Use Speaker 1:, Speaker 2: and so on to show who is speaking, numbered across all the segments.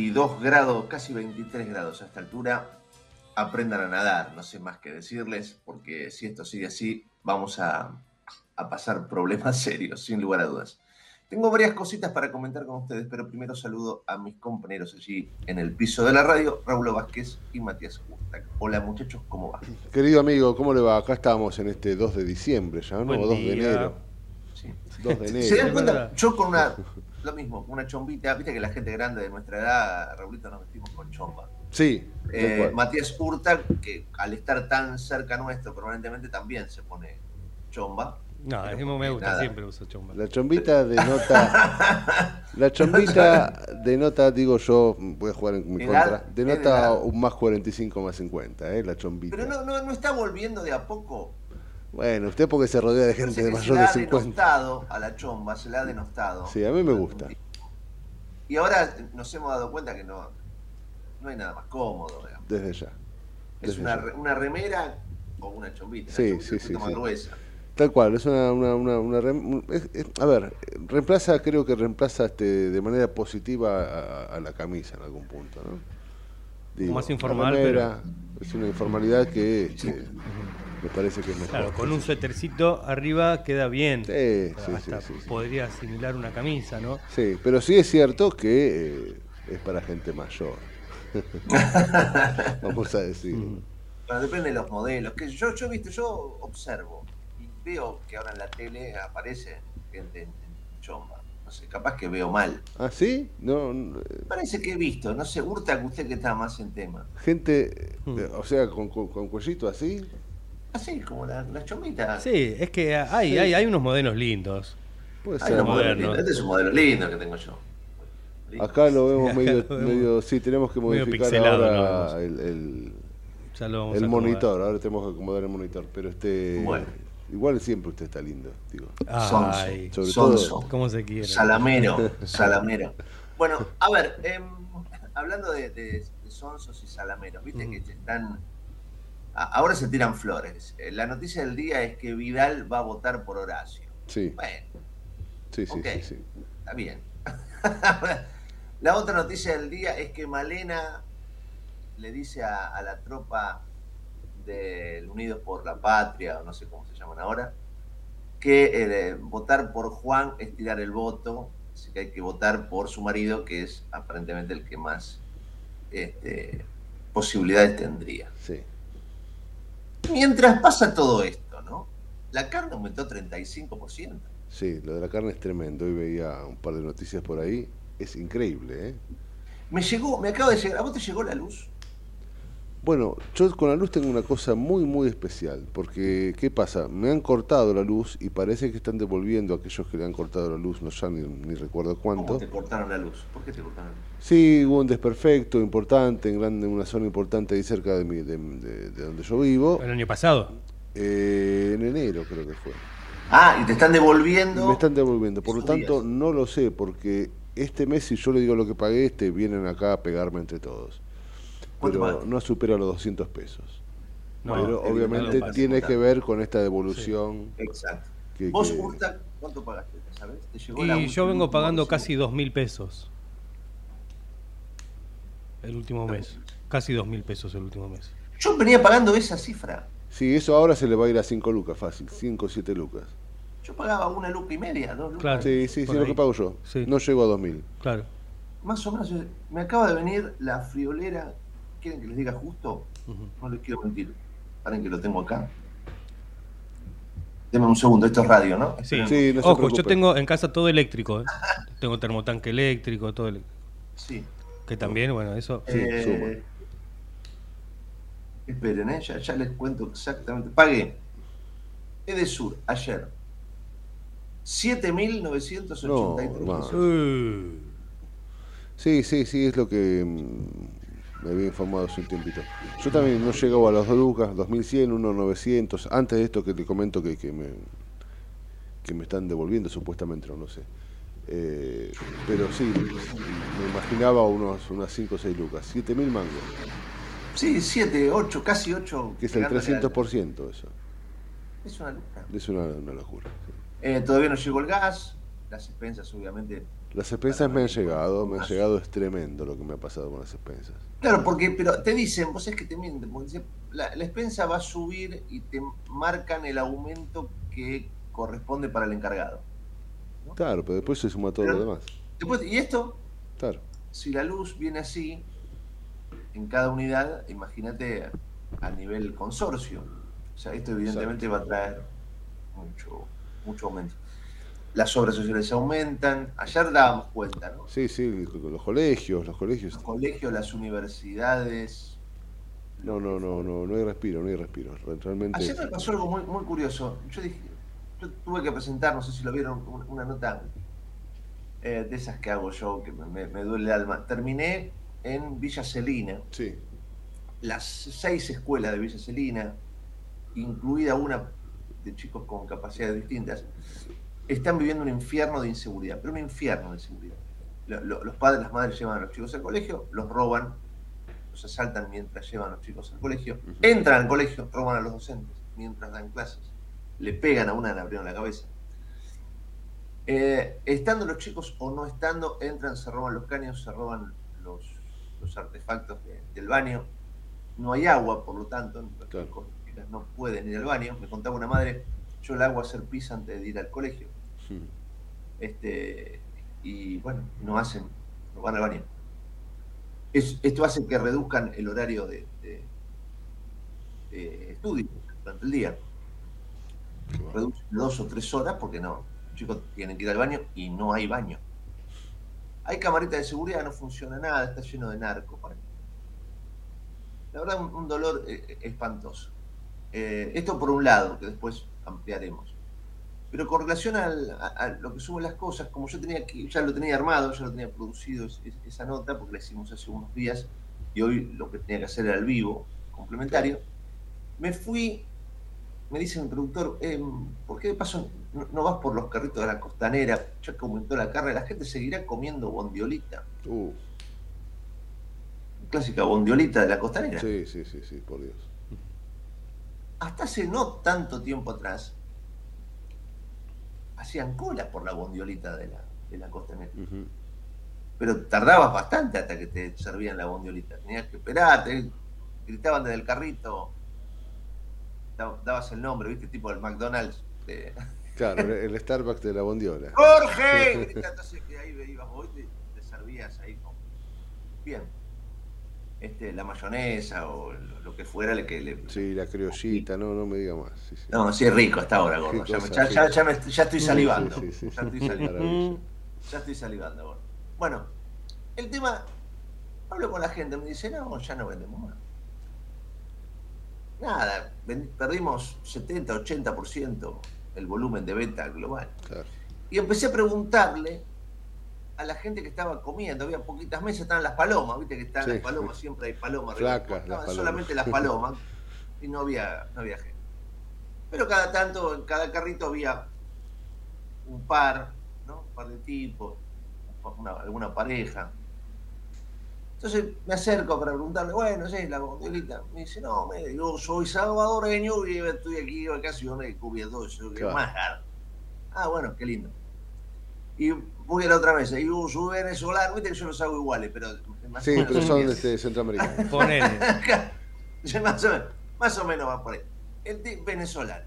Speaker 1: 22 em, grados, casi 23 grados a esta altura. Aprendan a nadar, no sé más que decirles, porque si esto sigue así, vamos a, a pasar problemas serios, sin lugar a dudas. Tengo varias cositas para comentar con ustedes, pero primero saludo a mis compañeros allí en el piso de la radio, Raúl Vázquez y Matías Gustag. Hola muchachos, ¿cómo va?
Speaker 2: Querido amigo, ¿cómo le va? Acá estamos en este 2 de diciembre ya, ¿no? 2 de enero.
Speaker 1: Sí. 2 de enero. ¿Se dan cuenta? Yo con una, lo mismo, una chombita. Viste que la gente grande de nuestra edad, Raulito, nos vestimos con chomba.
Speaker 2: Sí.
Speaker 1: Eh, Matías Hurta, que al estar tan cerca nuestro permanentemente también se pone chomba.
Speaker 3: No, a mí me gusta, siempre uso chomba.
Speaker 2: La chombita denota. la chombita denota, digo yo, voy a jugar en mi contra. Denota un más 45 más 50, ¿eh? La chombita.
Speaker 1: Pero no, no, no está volviendo de a poco
Speaker 2: bueno, usted porque se rodea de gente de mayor de 50. Se
Speaker 1: ha denostado a la chomba, se la ha denostado.
Speaker 2: Sí, a mí me gusta.
Speaker 1: Y ahora nos hemos dado cuenta que no, no hay nada más cómodo.
Speaker 2: Desde ya.
Speaker 1: es una, una, remera o una chombita.
Speaker 2: Sí, sí, sí. Tal cual, es una... una, una, a ver, reemplaza, creo que reemplaza este, de manera positiva a, la camisa en algún punto, ¿no?
Speaker 3: más informal, pero...
Speaker 2: Es una informalidad que... Este, me parece que es mejor.
Speaker 3: Claro, con un suétercito arriba queda bien.
Speaker 2: Sí, sí, sí,
Speaker 3: Podría asimilar una camisa, ¿no?
Speaker 2: Sí, pero sí es cierto que eh, es para gente mayor. Vamos a decir.
Speaker 1: depende de los modelos. Que yo, yo, viste, yo observo y veo que ahora en la tele aparece gente en, chomba. No sé, capaz que veo mal.
Speaker 2: ¿Ah, sí? No,
Speaker 1: Parece que he visto, no sé, hurta que usted que está más en tema.
Speaker 2: Gente, mm. o sea, con, con, con cuellito así.
Speaker 1: Así, como las la chomitas.
Speaker 3: Sí, es que hay, hay, hay unos modelos lindos.
Speaker 1: Puede ser. Modelos Este es un modelo lindo que tengo yo.
Speaker 2: Acá lo vemos medio, medio, sí, tenemos que modificar ahora el, el, el monitor, ahora tenemos que acomodar el monitor, pero este bueno. igual siempre usted está lindo, digo.
Speaker 1: Ay, Sobre Todo,
Speaker 3: ¿Cómo se quiere?
Speaker 1: Salamero, salamero. Bueno, a ver, eh, hablando de, de, de, sonsos y salameros, viste que están Ahora se tiran flores. Eh, la noticia del día es que Vidal va a votar por Horacio.
Speaker 2: Sí.
Speaker 1: Bueno.
Speaker 2: Sí, sí, sí,
Speaker 1: Está bien. la otra noticia del día es que Malena le dice a, la tropa del Unidos por la Patria, o no sé cómo se llaman ahora, que eh, votar por Juan es tirar el voto, así que hay que votar por su marido, que es aparentemente el que más este, posibilidades tendría.
Speaker 2: Sí.
Speaker 1: Mientras pasa todo esto, ¿no? La carne aumentó 35%.
Speaker 2: Sí, lo de la carne es tremendo. Hoy veía un par de noticias por ahí. Es increíble, ¿eh?
Speaker 1: Me llegó, me acaba de llegar. ¿A vos te llegó la luz?
Speaker 2: Bueno, yo con la luz tengo una cosa muy, muy especial, porque ¿qué pasa? Me han cortado la luz y parece que están devolviendo a aquellos que le han cortado la luz, no ya ni, recuerdo cuánto. ¿Cómo
Speaker 1: te cortaron la luz? ¿Por qué te cortaron la luz?
Speaker 2: Sí, hubo un desperfecto importante, en, grande, en una zona importante ahí cerca de, mi, de, donde yo vivo.
Speaker 3: ¿El año pasado?
Speaker 2: Eh, en enero creo que fue.
Speaker 1: Ah, y te están devolviendo.
Speaker 2: Me están devolviendo, por lo tanto no lo sé, porque este mes si yo le digo lo que pagué, este vienen acá a pegarme entre todos pero no supera los 200 pesos. pero obviamente tiene que ver con esta devolución.
Speaker 1: Exacto. ¿Vos, cuánto pagaste? ¿Sabes?
Speaker 3: y yo vengo pagando casi 2 mil pesos. El último mes. Casi 2 mil pesos el último mes.
Speaker 1: Yo venía pagando esa cifra.
Speaker 2: Sí, eso ahora se le va a ir a 5 lucas, fácil. 5 o 7 lucas.
Speaker 1: Yo pagaba una luca y media, dos lucas.
Speaker 2: Claro, sí, sí, sí, lo que pago yo. No llego a 2 mil.
Speaker 3: Claro.
Speaker 1: Más o menos, me acaba de venir la friolera ¿Quieren que les diga justo? No les quiero mentir. Paren que lo tengo acá. Deme un segundo, esto es radio, ¿no?
Speaker 3: Sí, sí no Ojo, yo tengo en casa todo eléctrico. ¿eh? tengo termotanque eléctrico, todo eléctrico.
Speaker 1: Sí.
Speaker 3: Que también, bueno, eso.
Speaker 1: Sí, eh, Esperen, ¿eh? ya, les cuento exactamente. Pagué Edesur ayer 7.983
Speaker 2: no, Sí, sí, sí, es lo que mm, me había informado hace un tiempito. Yo también no llegaba a los 2 lucas, 2100, 1900, antes de esto que te comento que, que, me, que me están devolviendo supuestamente, no sé. Eh, pero sí, me imaginaba unos, unas 5 o 6 lucas, 7000 mangos.
Speaker 1: Sí, 7, 8, casi 8.
Speaker 2: Que es el 300% eso.
Speaker 1: Es una locura.
Speaker 2: Es una, una locura.
Speaker 1: Eh, todavía no llegó el gas, las expensas obviamente
Speaker 2: las expensas me han llegado, me han llegado, es tremendo lo que me ha pasado con las expensas.
Speaker 1: Claro, porque pero te dicen, vos es que te mienten, porque la, la expensa va a subir y te marcan el aumento que corresponde para el encargado.
Speaker 2: Claro, pero después se suma todo lo demás.
Speaker 1: Después, ¿Y esto?
Speaker 2: Claro.
Speaker 1: Si la luz viene así, en cada unidad, imagínate a nivel consorcio. O sea, esto evidentemente va a traer mucho, mucho aumento las obras sociales aumentan. Ayer dábamos cuenta, ¿no?
Speaker 2: Sí, sí, los colegios, los colegios.
Speaker 1: Los colegios, las universidades.
Speaker 2: No, no, no, no, no hay respiro, no hay respiro. Realmente.
Speaker 1: Ayer me pasó algo muy, muy curioso. Yo dije, yo tuve que presentar, no sé si lo vieron, una nota eh, de esas que hago yo, que me, duele el alma. Terminé en Villa Celina.
Speaker 2: Sí.
Speaker 1: Las seis escuelas de Villa Celina, incluida una de chicos con capacidades distintas, están viviendo un infierno de inseguridad, pero un infierno de inseguridad. Los padres, las madres llevan a los chicos al colegio, los roban, los asaltan mientras llevan a los chicos al colegio, entran al colegio, roban a los docentes mientras dan clases, le pegan a una, le abrieron la cabeza. Eh, estando los chicos o no estando, entran, se roban los caños, se roban los, artefactos del baño. No hay agua, por lo tanto, no pueden ir al baño. Me contaba una madre, yo el agua a hacer pis antes de ir al colegio este, y bueno, no hacen, no van al baño. esto hace que reduzcan el horario de, estudio durante el día. Reducen dos o tres horas porque no, los chicos tienen que ir al baño y no hay baño. Hay camarita de seguridad, no funciona nada, está lleno de narcos. La verdad, un, dolor eh, espantoso. Eh, esto por un lado, que después ampliaremos. Pero con relación a, lo que suben las cosas, como yo tenía que, ya lo tenía armado, ya lo tenía producido esa nota, porque la hicimos hace unos días, y hoy lo que tenía que hacer era el vivo, complementario, me fui, me dice mi productor, em, ¿por qué de paso no, vas por los carritos de la costanera? Ya que aumentó la carne, la gente seguirá comiendo bondiolita. Uh. Clásica bondiolita de la costanera.
Speaker 2: Sí, sí, sí, sí, por Dios.
Speaker 1: Hasta hace no tanto tiempo atrás, hacían cola por la bondiolita de la, de la costanera. Pero tardabas bastante hasta que te servían la bondiolita. Tenías que esperar, te gritaban desde el carrito, dabas el nombre, ¿viste? Tipo el McDonald's.
Speaker 2: Claro, el Starbucks de la bondiola.
Speaker 1: ¡Jorge! Entonces que ahí ibas vos te, te servías ahí. Bien. Este, la mayonesa o lo que fuera le que le.
Speaker 2: Sí, la criollita, no, no me diga más.
Speaker 1: No, sí es rico hasta ahora, gordo. Ya, estoy salivando. ya estoy salivando. ya estoy salivando, gordo. Bueno, el tema, hablo con la gente, me dice, no, ya no vendemos más. Nada, perdimos 70, 80% el volumen de venta global. Y empecé a preguntarle a la gente que estaba comiendo, había poquitas mesas, estaban las palomas, viste que están las palomas, siempre hay palomas, estaban solamente las palomas y no había, no había gente. Pero cada tanto, en cada carrito había un par, ¿no? Un par de tipos, alguna pareja. Entonces me acerco para preguntarle, bueno, ¿sí? la gondolita. Me dice, no, me, yo soy salvadoreño y estoy aquí de vacaciones cubierto eso, que más Ah, bueno, qué lindo. Y a la otra mesa, y yo soy venezolano, viste que yo los hago iguales, pero...
Speaker 2: Más sí, pero son de este, centroamericanos.
Speaker 1: más, o menos, más o menos va por ahí. El de venezolano.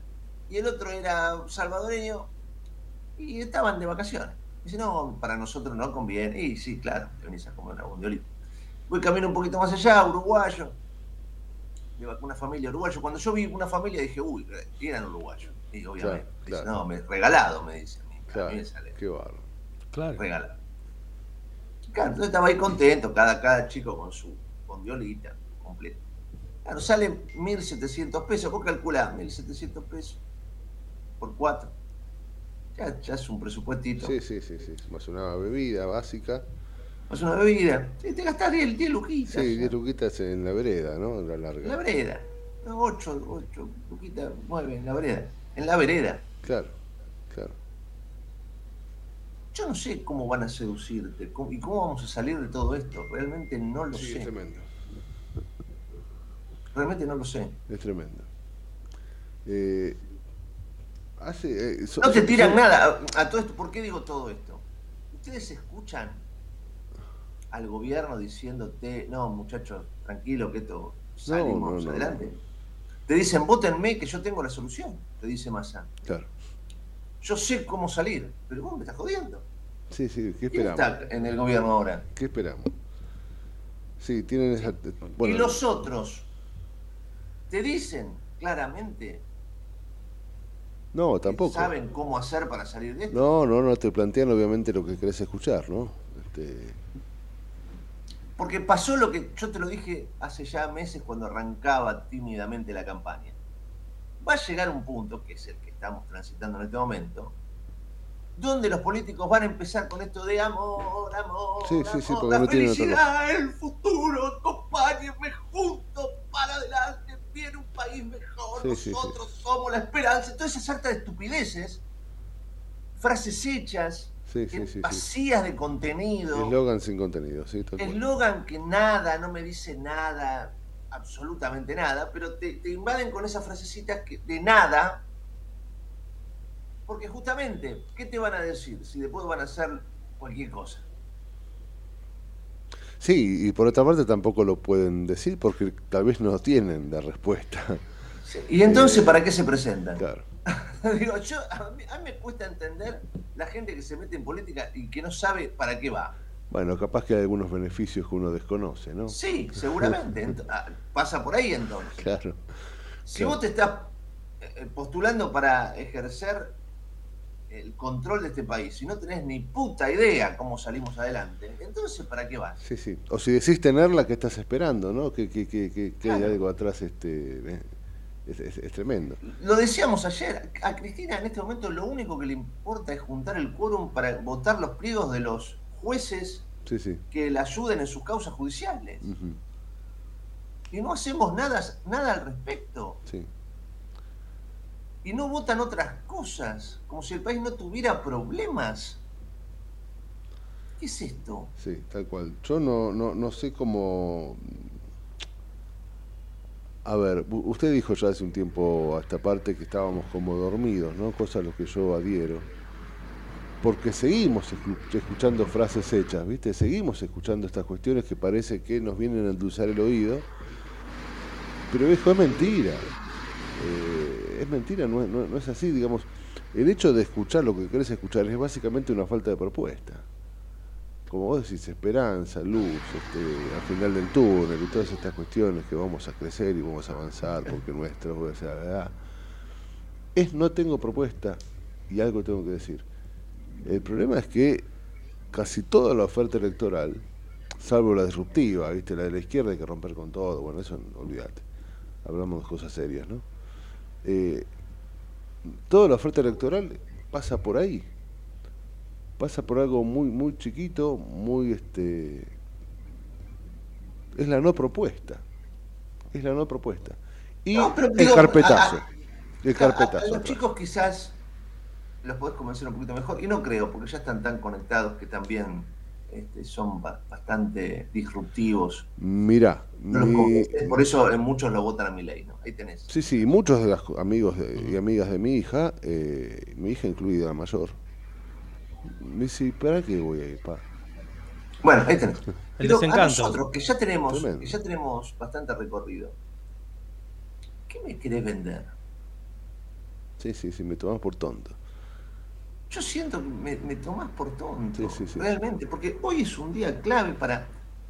Speaker 1: Y el otro era salvadoreño y estaban de vacaciones. Dice, no, para nosotros no conviene. Y sí, claro, te venís a comer una gondolita. Voy camino un poquito más allá, uruguayo. Una familia uruguayo. Cuando yo vi una familia dije, uy, eran uruguayos. Y obviamente. Dice, no, me, regalado, me dice.
Speaker 2: Claro, qué barro.
Speaker 1: Claro. Regalado. Claro, entonces estaba ahí contento, cada, cada chico con su con violita completa. Claro, sale 1.700 pesos. Vos calculás 1.700 pesos por cuatro. Ya, ya es un presupuestito.
Speaker 2: Sí, sí, sí, sí. Más una bebida básica.
Speaker 1: Más una bebida. Sí, te gastás 10, 10 luquitas.
Speaker 2: Sí, 10 luquitas en la vereda, ¿no? En la larga.
Speaker 1: En la vereda. 8, 8 luquitas, 9 en la vereda. En la vereda.
Speaker 2: Claro.
Speaker 1: Yo no sé cómo van a seducirte y cómo vamos a salir de todo esto. Realmente no lo sí, sé. Es tremendo. Realmente no lo sé.
Speaker 2: Es tremendo. Eh, hace,
Speaker 1: eh, no te tiran nada a, todo esto. ¿Por qué digo todo esto? Ustedes escuchan al gobierno diciéndote, no, muchachos, tranquilo, que esto salimos adelante. Te dicen, votenme que yo tengo la solución, te dice Massa.
Speaker 2: Claro
Speaker 1: yo sé cómo salir, pero vos me estás jodiendo.
Speaker 2: Sí, sí, ¿qué esperamos?
Speaker 1: ¿Quién está en el gobierno ahora?
Speaker 2: ¿Qué esperamos? Sí, tienen esa...
Speaker 1: y los otros te dicen claramente
Speaker 2: no, tampoco.
Speaker 1: ¿Saben cómo hacer para salir de esto?
Speaker 2: No, no, no te plantean obviamente lo que querés escuchar, ¿no? Este...
Speaker 1: Porque pasó lo que yo te lo dije hace ya meses cuando arrancaba tímidamente la campaña. Va a llegar un punto, que es el que estamos transitando en este momento, donde los políticos van a empezar con esto de amor, amor,
Speaker 2: sí, sí, sí,
Speaker 1: la felicidad, el futuro, acompáñenme juntos para adelante, viene un país mejor, nosotros somos la esperanza, todas esas hartas de estupideces, frases hechas, vacías de contenido.
Speaker 2: Eslogan sin contenido, sí.
Speaker 1: Eslogan que nada, no me dice nada, absolutamente nada, pero te, te invaden con esas frasecitas que, de nada, porque justamente, ¿qué te van a decir si después van a hacer cualquier cosa?
Speaker 2: Sí, y por otra parte tampoco lo pueden decir porque tal vez no tienen la respuesta.
Speaker 1: ¿Y entonces eh, para qué se presentan?
Speaker 2: Claro.
Speaker 1: Digo, yo, a mí, me cuesta entender la gente que se mete en política y que no sabe para qué va.
Speaker 2: Bueno, capaz que hay algunos beneficios que uno desconoce, ¿no?
Speaker 1: Sí, seguramente. Ah, pasa por ahí entonces.
Speaker 2: Claro.
Speaker 1: Si vos te estás eh, postulando para ejercer el control de este país, si no tenés ni puta idea cómo salimos adelante, entonces ¿para qué vas?
Speaker 2: Sí, sí. O si decís tenerla, ¿qué estás esperando? ¿no? Que, que, que, que hay algo atrás este, eh, es, tremendo.
Speaker 1: Lo decíamos ayer, a Cristina en este momento lo único que le importa es juntar el quórum para votar los pliegos de los jueces que le ayuden en sus causas judiciales. Y no hacemos nada, nada al respecto.
Speaker 2: Sí
Speaker 1: y no votan otras cosas, como si el país no tuviera problemas. ¿Qué es esto?
Speaker 2: Sí, tal cual. Yo no, no, no sé cómo... A ver, usted dijo ya hace un tiempo a esta parte que estábamos como dormidos, ¿no? Cosa a lo que yo adhiero. Porque seguimos escuchando frases hechas, ¿viste? Seguimos escuchando estas cuestiones que parece que nos vienen a endulzar el oído. Pero viejo, es mentira. Eh, es mentira, no, es así, digamos. El hecho de escuchar lo que querés escuchar es básicamente una falta de propuesta. como vos decís, esperanza, luz, este, al final del túnel y todas estas cuestiones que vamos a crecer y vamos a avanzar porque nuestro puede ser la verdad, es no tengo propuesta y algo tengo que decir. El problema es que casi toda la oferta electoral, salvo la disruptiva, ¿viste? la de la izquierda hay que romper con todo, bueno, eso olvídate, hablamos de cosas serias, ¿no? Eh, toda la oferta electoral pasa por ahí, pasa por algo muy muy chiquito, muy este es la no propuesta. Es la no propuesta. Y el carpetazo. el carpetazo.
Speaker 1: los chicos quizás los podés convencer un poquito mejor, y no creo, porque ya están tan conectados que también este, son bastante disruptivos.
Speaker 2: Mira,
Speaker 1: por eso en muchos lo votan a mi ley, ¿no? Ahí tenés.
Speaker 2: Sí, sí, muchos de los amigos y amigas de mi hija, eh, mi hija incluida la mayor, me dice, ¿para qué voy a ir, pa?
Speaker 1: Bueno, ahí tenés. El Pero a nosotros, que ya tenemos, que ya tenemos bastante recorrido, ¿qué me querés vender?
Speaker 2: Sí, sí, sí, me tomas por tonto.
Speaker 1: Yo siento que me, me tomás por tonto, sí, sí, realmente, porque hoy es un día clave para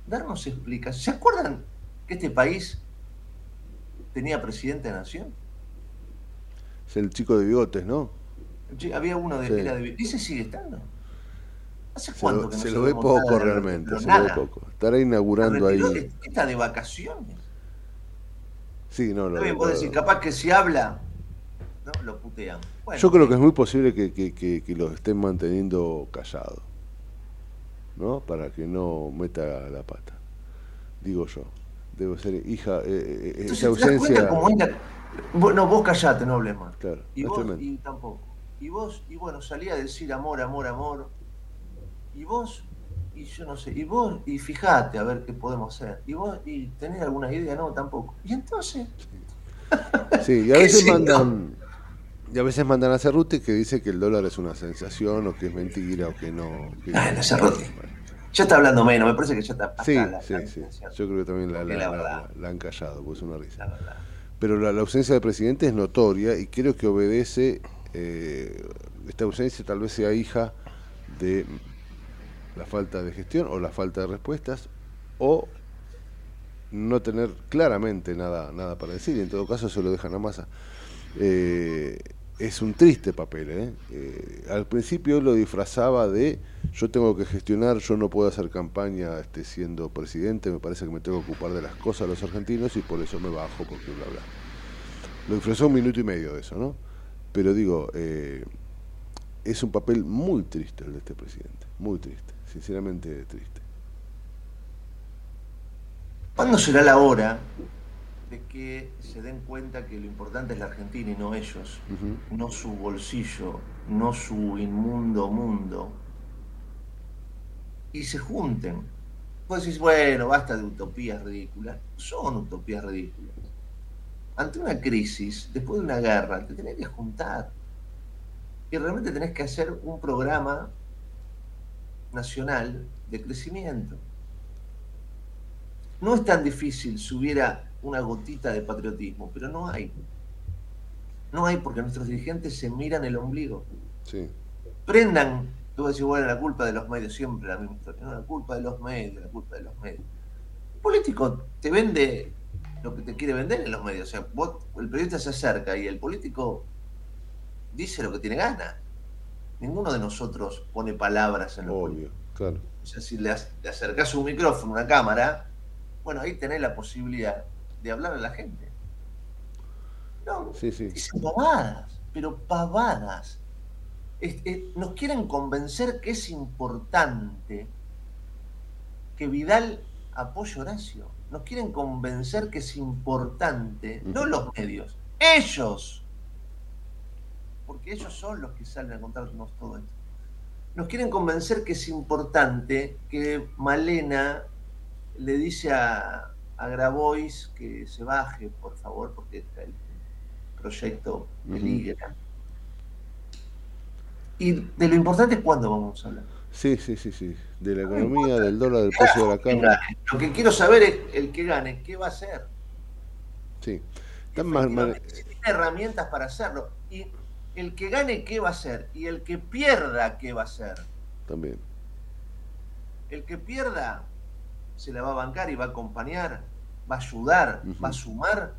Speaker 1: darnos explicaciones. ¿Se acuerdan que este país tenía presidente de nación?
Speaker 2: Es el chico de bigotes, ¿no?
Speaker 1: había uno de, era de ¿Dice sigue estando? ¿Hace cuánto
Speaker 2: se que no se, lo ve poco realmente, se lo ve poco. Estará inaugurando ahí.
Speaker 1: Está de vacaciones.
Speaker 2: Sí, no,
Speaker 1: lo decir, capaz que si habla, ¿no? lo putean.
Speaker 2: Yo creo que es muy posible que, que, que, los estén manteniendo callados, ¿no? Para que no meta la pata. Digo yo. Debo ser hija. Eh, eh, eh esa ausencia.
Speaker 1: Bueno, vos callate, no hables más. Claro, y vos y tampoco. Y vos, y bueno, salía a decir amor, amor, amor. Y vos, y yo no sé, y vos, y fíjate a ver qué podemos hacer. Y vos, y tenés alguna idea, no, tampoco. Y entonces.
Speaker 2: Sí, y a veces mandan. Y a veces mandan a Cerruti que dice que el dólar es una sensación o que es mentira o que no.
Speaker 1: ah, no, Cerruti. Ya está hablando menos, me parece que ya está.
Speaker 2: Sí, sí, sí. Yo creo que también la, la, han callado, pues es una risa. Pero la, ausencia del presidente es notoria y creo que obedece eh, esta ausencia tal vez sea hija de la falta de gestión o la falta de respuestas o no tener claramente nada, nada para decir y en todo caso se lo dejan a masa. Eh, es un triste papel. ¿eh? ¿eh? al principio lo disfrazaba de yo tengo que gestionar, yo no puedo hacer campaña este, siendo presidente, me parece que me tengo que ocupar de las cosas de los argentinos y por eso me bajo, porque bla, bla. Lo disfrazó un minuto y medio de eso, ¿no? Pero digo, eh, es un papel muy triste el de este presidente, muy triste, sinceramente triste.
Speaker 1: ¿Cuándo será la hora de que se den cuenta que lo importante es la Argentina y no ellos, no su bolsillo, no su inmundo mundo, y se junten? Vos decís, bueno, basta de utopías ridículas. Son utopías ridículas ante una crisis, después de una guerra, te tenés que juntar. Y realmente tenés que hacer un programa nacional de crecimiento. No es tan difícil si hubiera una gotita de patriotismo, pero no hay. No hay porque nuestros dirigentes se miran el ombligo. Sí. Prendan, tú vas a decir, bueno, la culpa de los medios, siempre la misma historia. No, la culpa de los medios, la culpa de los medios. El político te vende lo que te quiere vender en los medios. O sea, el periodista se acerca y el político dice lo que tiene ganas. Ninguno de nosotros pone palabras en los Obvio, claro. O sea, si le, acercas un micrófono, una cámara, bueno, ahí tenés la posibilidad de hablar a la gente. No, sí, sí. dicen pavadas, pero pavadas. nos quieren convencer que es importante que Vidal apoye a Horacio nos quieren convencer que es importante, no los medios, ellos, porque ellos son los que salen a contarnos todo esto. Nos quieren convencer que es importante que Malena le dice a, a Grabois que se baje, por favor, porque el proyecto peligra. Y de lo importante es cuándo vamos a hablar.
Speaker 2: Sí, sí, sí, sí. De la economía, del dólar, del precio de la carne.
Speaker 1: Lo que quiero saber es el que gane, ¿qué va a hacer?
Speaker 2: Sí.
Speaker 1: tiene herramientas para hacerlo. Y el que gane, ¿qué va a hacer? Y el que pierda, ¿qué va a hacer?
Speaker 2: También.
Speaker 1: El que pierda se la va a bancar y va a acompañar, va a ayudar, va a sumar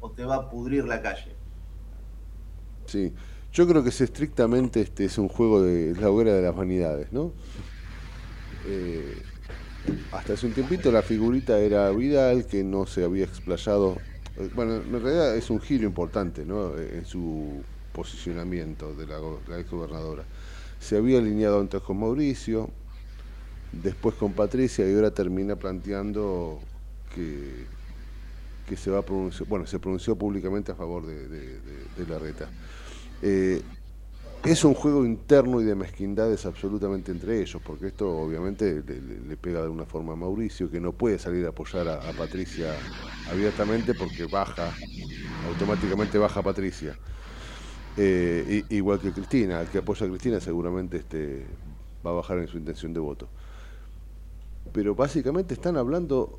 Speaker 1: o te va a pudrir la calle.
Speaker 2: Sí, yo creo que es estrictamente este es un juego de la hoguera de las vanidades, ¿no? Eh, hasta hace un tiempito la figurita era Vidal, que no se había explayado. Eh, bueno, en realidad es un giro importante, ¿no? En su posicionamiento de la, la ex gobernadora. Se había alineado antes con Mauricio, después con Patricia y ahora termina planteando que, se va a pronunciar, bueno, se pronunció públicamente a favor de, la reta. Eh, es un juego interno y de mezquindades absolutamente entre ellos, porque esto obviamente le, pega de alguna forma a Mauricio, que no puede salir a apoyar a, Patricia abiertamente porque baja, automáticamente baja Patricia. Eh, igual que Cristina, el que apoya a Cristina seguramente este, va a bajar en su intención de voto pero básicamente están hablando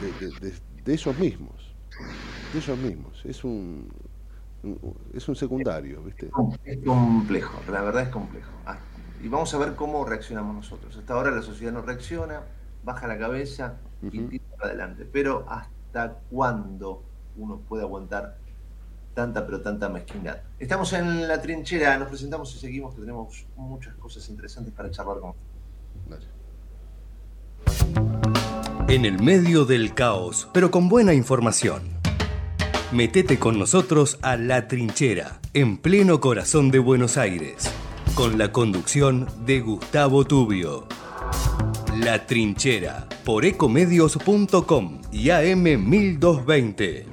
Speaker 2: de, ellos mismos, de ellos mismos. Es un, es un secundario, ¿viste?
Speaker 1: Es complejo, la verdad es complejo. Ah, y vamos a ver cómo reaccionamos nosotros. Hasta ahora la sociedad no reacciona, baja la cabeza y tira para adelante. Pero ¿hasta cuándo uno puede aguantar tanta pero tanta mezquindad? Estamos en la trinchera, nos presentamos y seguimos que tenemos muchas cosas interesantes para charlar con ustedes.
Speaker 3: En el medio del caos, pero con buena información. Metete con nosotros a La Trinchera, en pleno corazón de Buenos Aires, con la conducción de Gustavo Tubio. La Trinchera, por ecomedios.com y AM1220.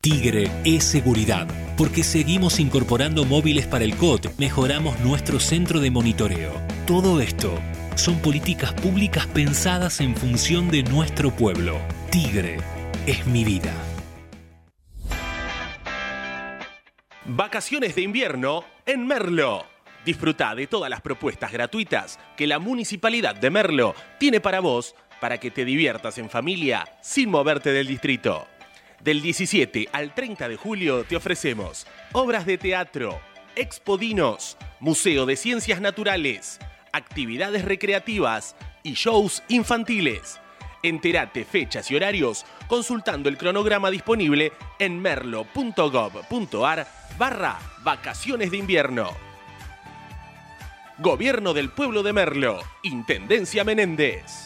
Speaker 4: Tigre es seguridad, porque seguimos incorporando móviles para el COT, mejoramos nuestro centro de monitoreo. Todo esto son políticas públicas pensadas en función de nuestro pueblo. Tigre es mi vida.
Speaker 5: Vacaciones de invierno en Merlo. Disfruta de todas las propuestas gratuitas que la Municipalidad de Merlo tiene para vos para que te diviertas en familia sin moverte del distrito. Del 17 al 30 de julio te ofrecemos obras de teatro, expodinos, Museo de Ciencias Naturales, actividades recreativas y shows infantiles. Entérate fechas y horarios consultando el cronograma disponible en merlo.gov.ar barra vacaciones de invierno. Gobierno del Pueblo de Merlo, Intendencia Menéndez.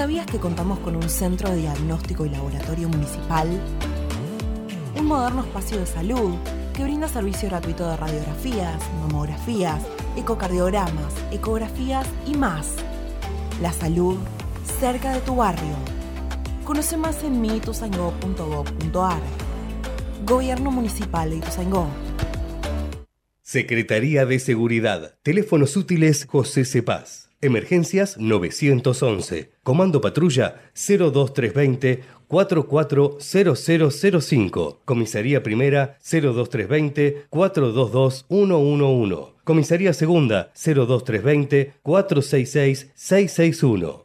Speaker 6: ¿Sabías que contamos con un centro de diagnóstico y laboratorio municipal? Un moderno espacio de salud que brinda servicio gratuito de radiografías, mamografías, ecocardiogramas, ecografías y más. La salud cerca de tu barrio. Conoce más en mituzaingó.gov.ar. Gobierno Municipal de Ituzaingó.
Speaker 3: Secretaría de Seguridad. Teléfonos útiles José Cepaz. Emergencias 911. Comando Patrulla 02320 440005. Comisaría Primera 02320 422 111. Comisaría Segunda 02320 466 661.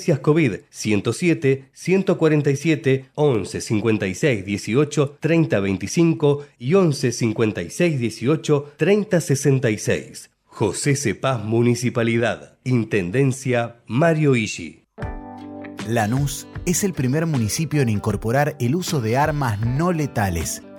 Speaker 3: Emergencias COVID 107 147 11 56 18 30 25 y 11 56 18 30 66. José Cepaz Municipalidad. Intendencia Mario Ishi.
Speaker 7: Lanús es el primer municipio en incorporar el uso de armas no letales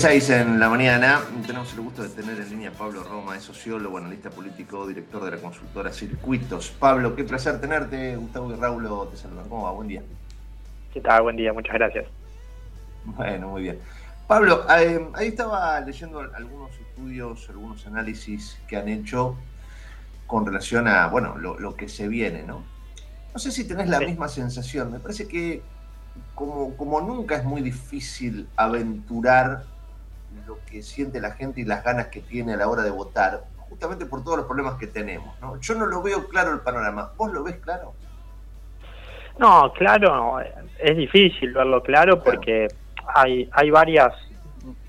Speaker 1: 10 y 36 en la mañana. Tenemos el gusto de tener en línea a Pablo Roma, es sociólogo, analista político, director de la consultora Circuitos. Pablo, qué placer tenerte. Gustavo y Raúl te saludan. ¿Cómo va? Buen día.
Speaker 8: ¿Qué tal? Buen día, muchas gracias.
Speaker 1: Bueno, muy bien. Pablo, eh, ahí estaba leyendo algunos estudios, algunos análisis que han hecho con relación a, bueno, lo, que se viene, ¿no? No sé si tenés la misma sensación. Me parece que como, como nunca es muy difícil aventurar lo que siente la gente y las ganas que tiene a la hora de votar, justamente por todos los problemas que tenemos. ¿no? Yo no lo veo claro el panorama. ¿Vos lo ves claro?
Speaker 8: No, claro, es difícil verlo claro porque hay, hay varias,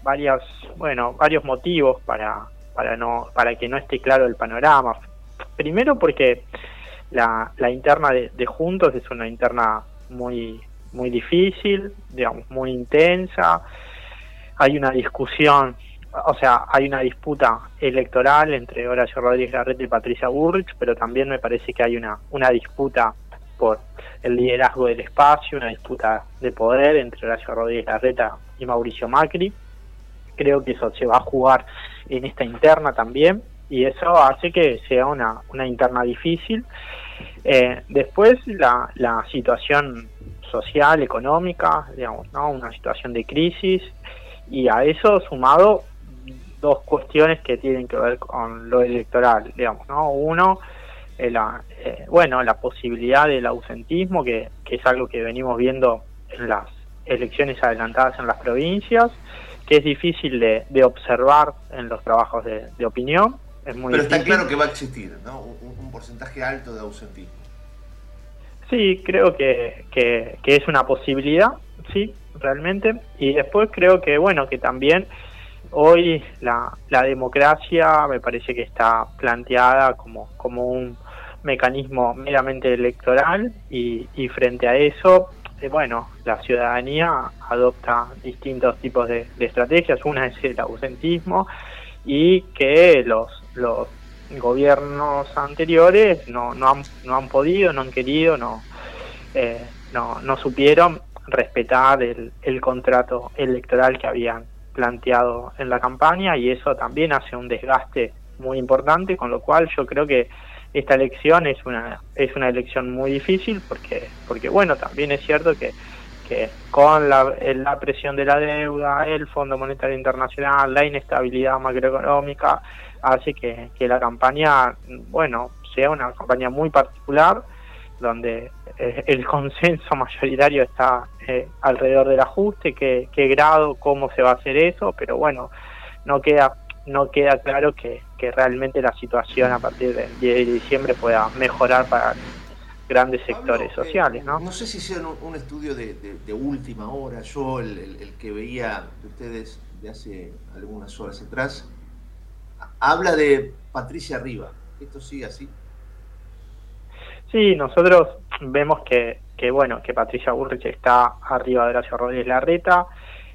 Speaker 8: varias, bueno, varios motivos para, para no, para que no esté claro el panorama. Primero porque la, la interna de, de Juntos es una interna muy, muy difícil, digamos, muy intensa. Hay una discusión, o sea, hay una disputa electoral entre Horacio Rodríguez Larreta y Patricia Burrich, pero también me parece que hay una, una disputa por el liderazgo del espacio, una disputa de poder entre Horacio Rodríguez Larreta y Mauricio Macri. Creo que eso se va a jugar en esta interna también y eso hace que sea una, una interna difícil. Eh, después la, la situación social, económica, digamos, ¿no? una situación de crisis y a eso sumado dos cuestiones que tienen que ver con lo electoral, digamos, ¿no? Uno, eh, la, eh, bueno, la posibilidad del ausentismo, que, que es algo que venimos viendo en las elecciones adelantadas en las provincias, que es difícil de, de observar en los trabajos de, de opinión. Es muy
Speaker 1: Pero está claro que va a existir, ¿no? Un, un porcentaje alto de ausentismo.
Speaker 8: Sí, creo que, que, que, es una posibilidad, sí, realmente. Y después creo que, bueno, que también hoy la, la democracia me parece que está planteada como, como un mecanismo meramente electoral y, y frente a eso, eh, bueno, la ciudadanía adopta distintos tipos de, de estrategias. Una es el ausentismo y que los, los gobiernos anteriores no, no, han, no han podido, no han querido, no, eh, no, no supieron respetar el, el contrato electoral que habían planteado en la campaña y eso también hace un desgaste muy importante, con lo cual yo creo que esta elección es una es una elección muy difícil porque porque bueno también es cierto que, que con la, la presión de la deuda, el Fondo Monetario Internacional, la inestabilidad macroeconómica, hace que, que la campaña, bueno, sea una campaña muy particular, donde eh, el consenso mayoritario está eh, alrededor del ajuste, qué, qué grado, cómo se va a hacer eso, pero bueno, no queda no queda claro que, que realmente la situación a partir del 10 de diciembre pueda mejorar para grandes sectores
Speaker 1: Pablo,
Speaker 8: sociales,
Speaker 1: eh,
Speaker 8: ¿no?
Speaker 1: No sé si hicieron un, un estudio de, de, de, última hora, yo el, el, el, que veía de ustedes de hace algunas horas atrás, habla de Patricia Riva. ¿Esto sigue así?
Speaker 8: Sí, nosotros vemos que, que bueno, que Patricia Burrich está arriba de Horacio Rodríguez Larreta.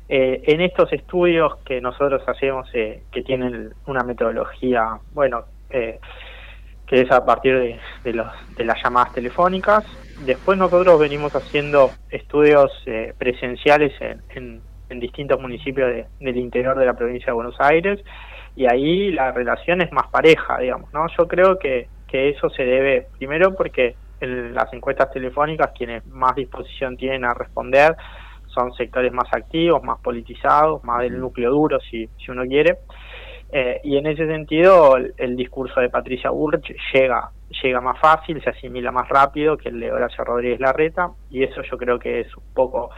Speaker 8: Eh, en estos estudios que nosotros hacemos, eh, que tienen una metodología, bueno, eh, que es a partir de, las llamadas telefónicas. Después nosotros venimos haciendo estudios eh, presenciales en, en, en, distintos municipios de, del interior de la provincia de Buenos Aires y ahí la relación es más pareja, digamos, ¿no? Yo creo que, que eso se debe, primero porque en las encuestas telefónicas quienes más disposición tienen a responder son sectores más activos, más politizados, más del núcleo duro, si, si uno quiere. Eh, y en ese sentido, el, el, discurso de Patricia Burch llega, llega más fácil, se asimila más rápido que el de Horacio Rodríguez Larreta, y eso yo creo que es un poco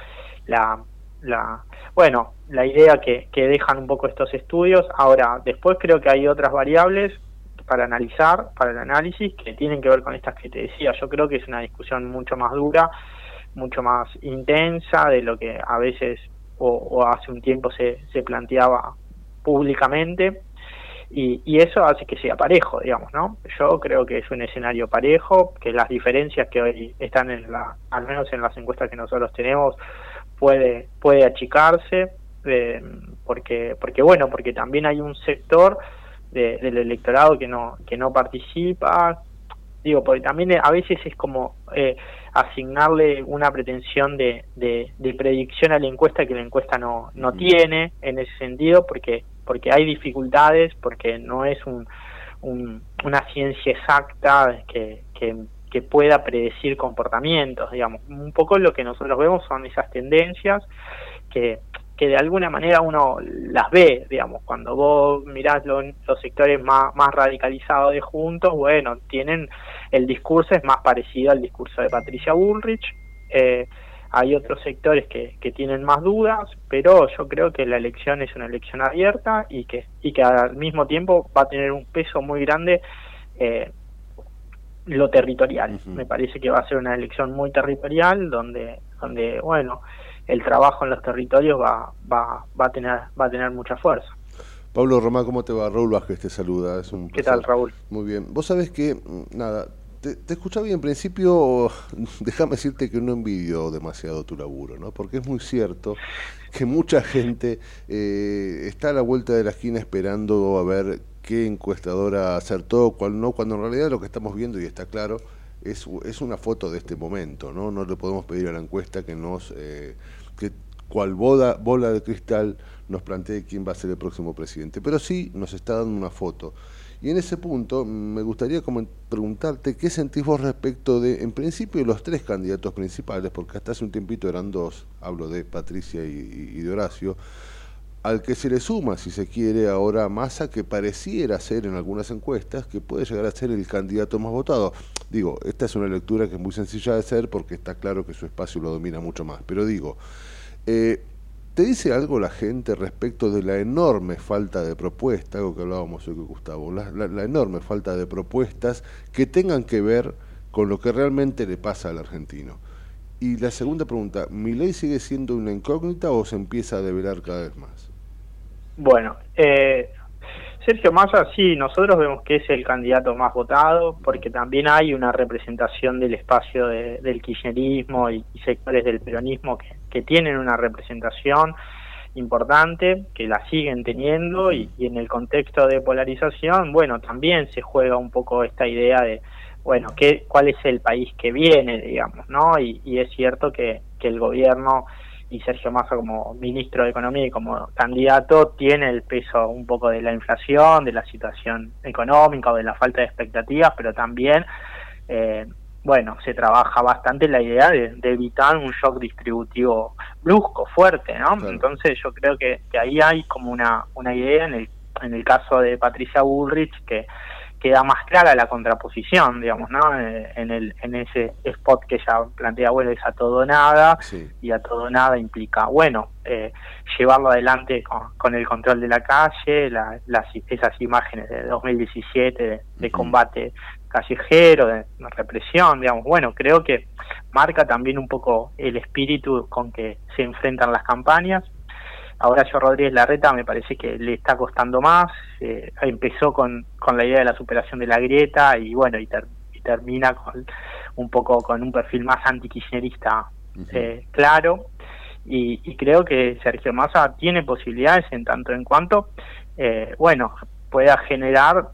Speaker 8: la, la bueno, la idea que, que dejan un poco estos estudios. Ahora, después creo que hay otras variables para analizar, para el análisis, que tienen que ver con estas que te decía. Yo creo que es una discusión mucho más dura, mucho más intensa de lo que a veces o, hace un tiempo se, se planteaba públicamente y, y, eso hace que sea parejo, digamos, ¿no? Yo creo que es un escenario parejo, que las diferencias que hoy están en la, al menos en las encuestas que nosotros tenemos, puede, puede achicarse, eh, porque, porque bueno, porque también hay un sector de, del electorado que no, que no participa, digo, porque también a veces es como eh, asignarle una pretensión de, de, de, predicción a la encuesta que la encuesta no, no tiene en ese sentido, porque, porque hay dificultades, porque no es un, un, una ciencia exacta que, que, que pueda predecir comportamientos, digamos. Un poco lo que nosotros vemos son esas tendencias que que de alguna manera uno las ve, digamos, cuando vos mirás lo, los sectores más, más radicalizados de Juntos, bueno, tienen, el discurso es más parecido al discurso de Patricia Bullrich, eh, hay otros sectores que, que tienen más dudas, pero yo creo que la elección es una elección abierta y que, y que al mismo tiempo va a tener un peso muy grande eh, lo territorial. Me parece que va a ser una elección muy territorial donde, donde bueno, el trabajo en los territorios va, va, va, a, tener, va a tener mucha fuerza.
Speaker 2: Pablo Román, ¿cómo te va? Raúl Vázquez te saluda. Es un
Speaker 8: ¿Qué tal, Raúl?
Speaker 2: Muy bien. Vos sabés que, nada, te, escuchaba y en principio, déjame decirte que no envidio demasiado tu laburo, ¿no? Porque es muy cierto que mucha gente eh, está a la vuelta de la esquina esperando a ver qué encuestadora acertó, cuál no, cuando en realidad lo que estamos viendo, y está claro, es, es una foto de este momento, ¿no? No le podemos pedir a la encuesta que nos, eh, que cual boda, bola de cristal nos plantee quién va a ser el próximo presidente, pero sí nos está dando una foto. Y en ese punto me gustaría como preguntarte qué sentís vos respecto de, en principio, los tres candidatos principales, porque hasta hace un tiempito eran dos, hablo de Patricia y, de Horacio, al que se le suma, si se quiere, ahora Massa, que pareciera ser en algunas encuestas que puede llegar a ser el candidato más votado. Digo, esta es una lectura que es muy sencilla de hacer porque está claro que su espacio lo domina mucho más, pero digo, eh, ¿Te dice algo la gente respecto de la enorme falta de propuestas, algo que hablábamos hoy con Gustavo, la, enorme falta de propuestas que tengan que ver con lo que realmente le pasa al argentino? Y la segunda pregunta, ¿mi ley sigue siendo una incógnita o se empieza a develar cada vez más?
Speaker 8: Bueno, eh, Sergio Massa, sí, nosotros vemos que es el candidato más votado, porque también hay una representación del espacio del kirchnerismo y, sectores del peronismo que, tienen una representación importante, que la siguen teniendo, y, en el contexto de polarización, bueno, también se juega un poco esta idea de, bueno, ¿qué, ¿cuál es el país que viene, digamos, no? Y, es cierto que, que el gobierno y Sergio Massa como ministro de Economía y como candidato tiene el peso un poco de la inflación, de la situación económica o de la falta de expectativas, pero también, eh, bueno, se trabaja bastante la idea de, evitar un shock distributivo brusco, fuerte, ¿no? Entonces yo creo que, que, ahí hay como una, una idea en el, en el caso de Patricia Bullrich que queda más clara la contraposición, digamos, ¿no? Eh, en, el, en ese spot que ella plantea, bueno, es a todo nada, y a todo nada implica, bueno, eh, llevarlo adelante con, el control de la calle, las, esas imágenes de 2017 de, combate callejero, de, represión, digamos, bueno, creo que marca también un poco el espíritu con que se enfrentan las campañas, a Horacio Rodríguez Larreta me parece que le está costando más. Eh, empezó con, con la idea de la superación de la grieta y bueno, y, termina con un poco con un perfil más antikirchnerista eh, claro. Y, creo que Sergio Massa tiene posibilidades en tanto en cuanto, eh, bueno, pueda generar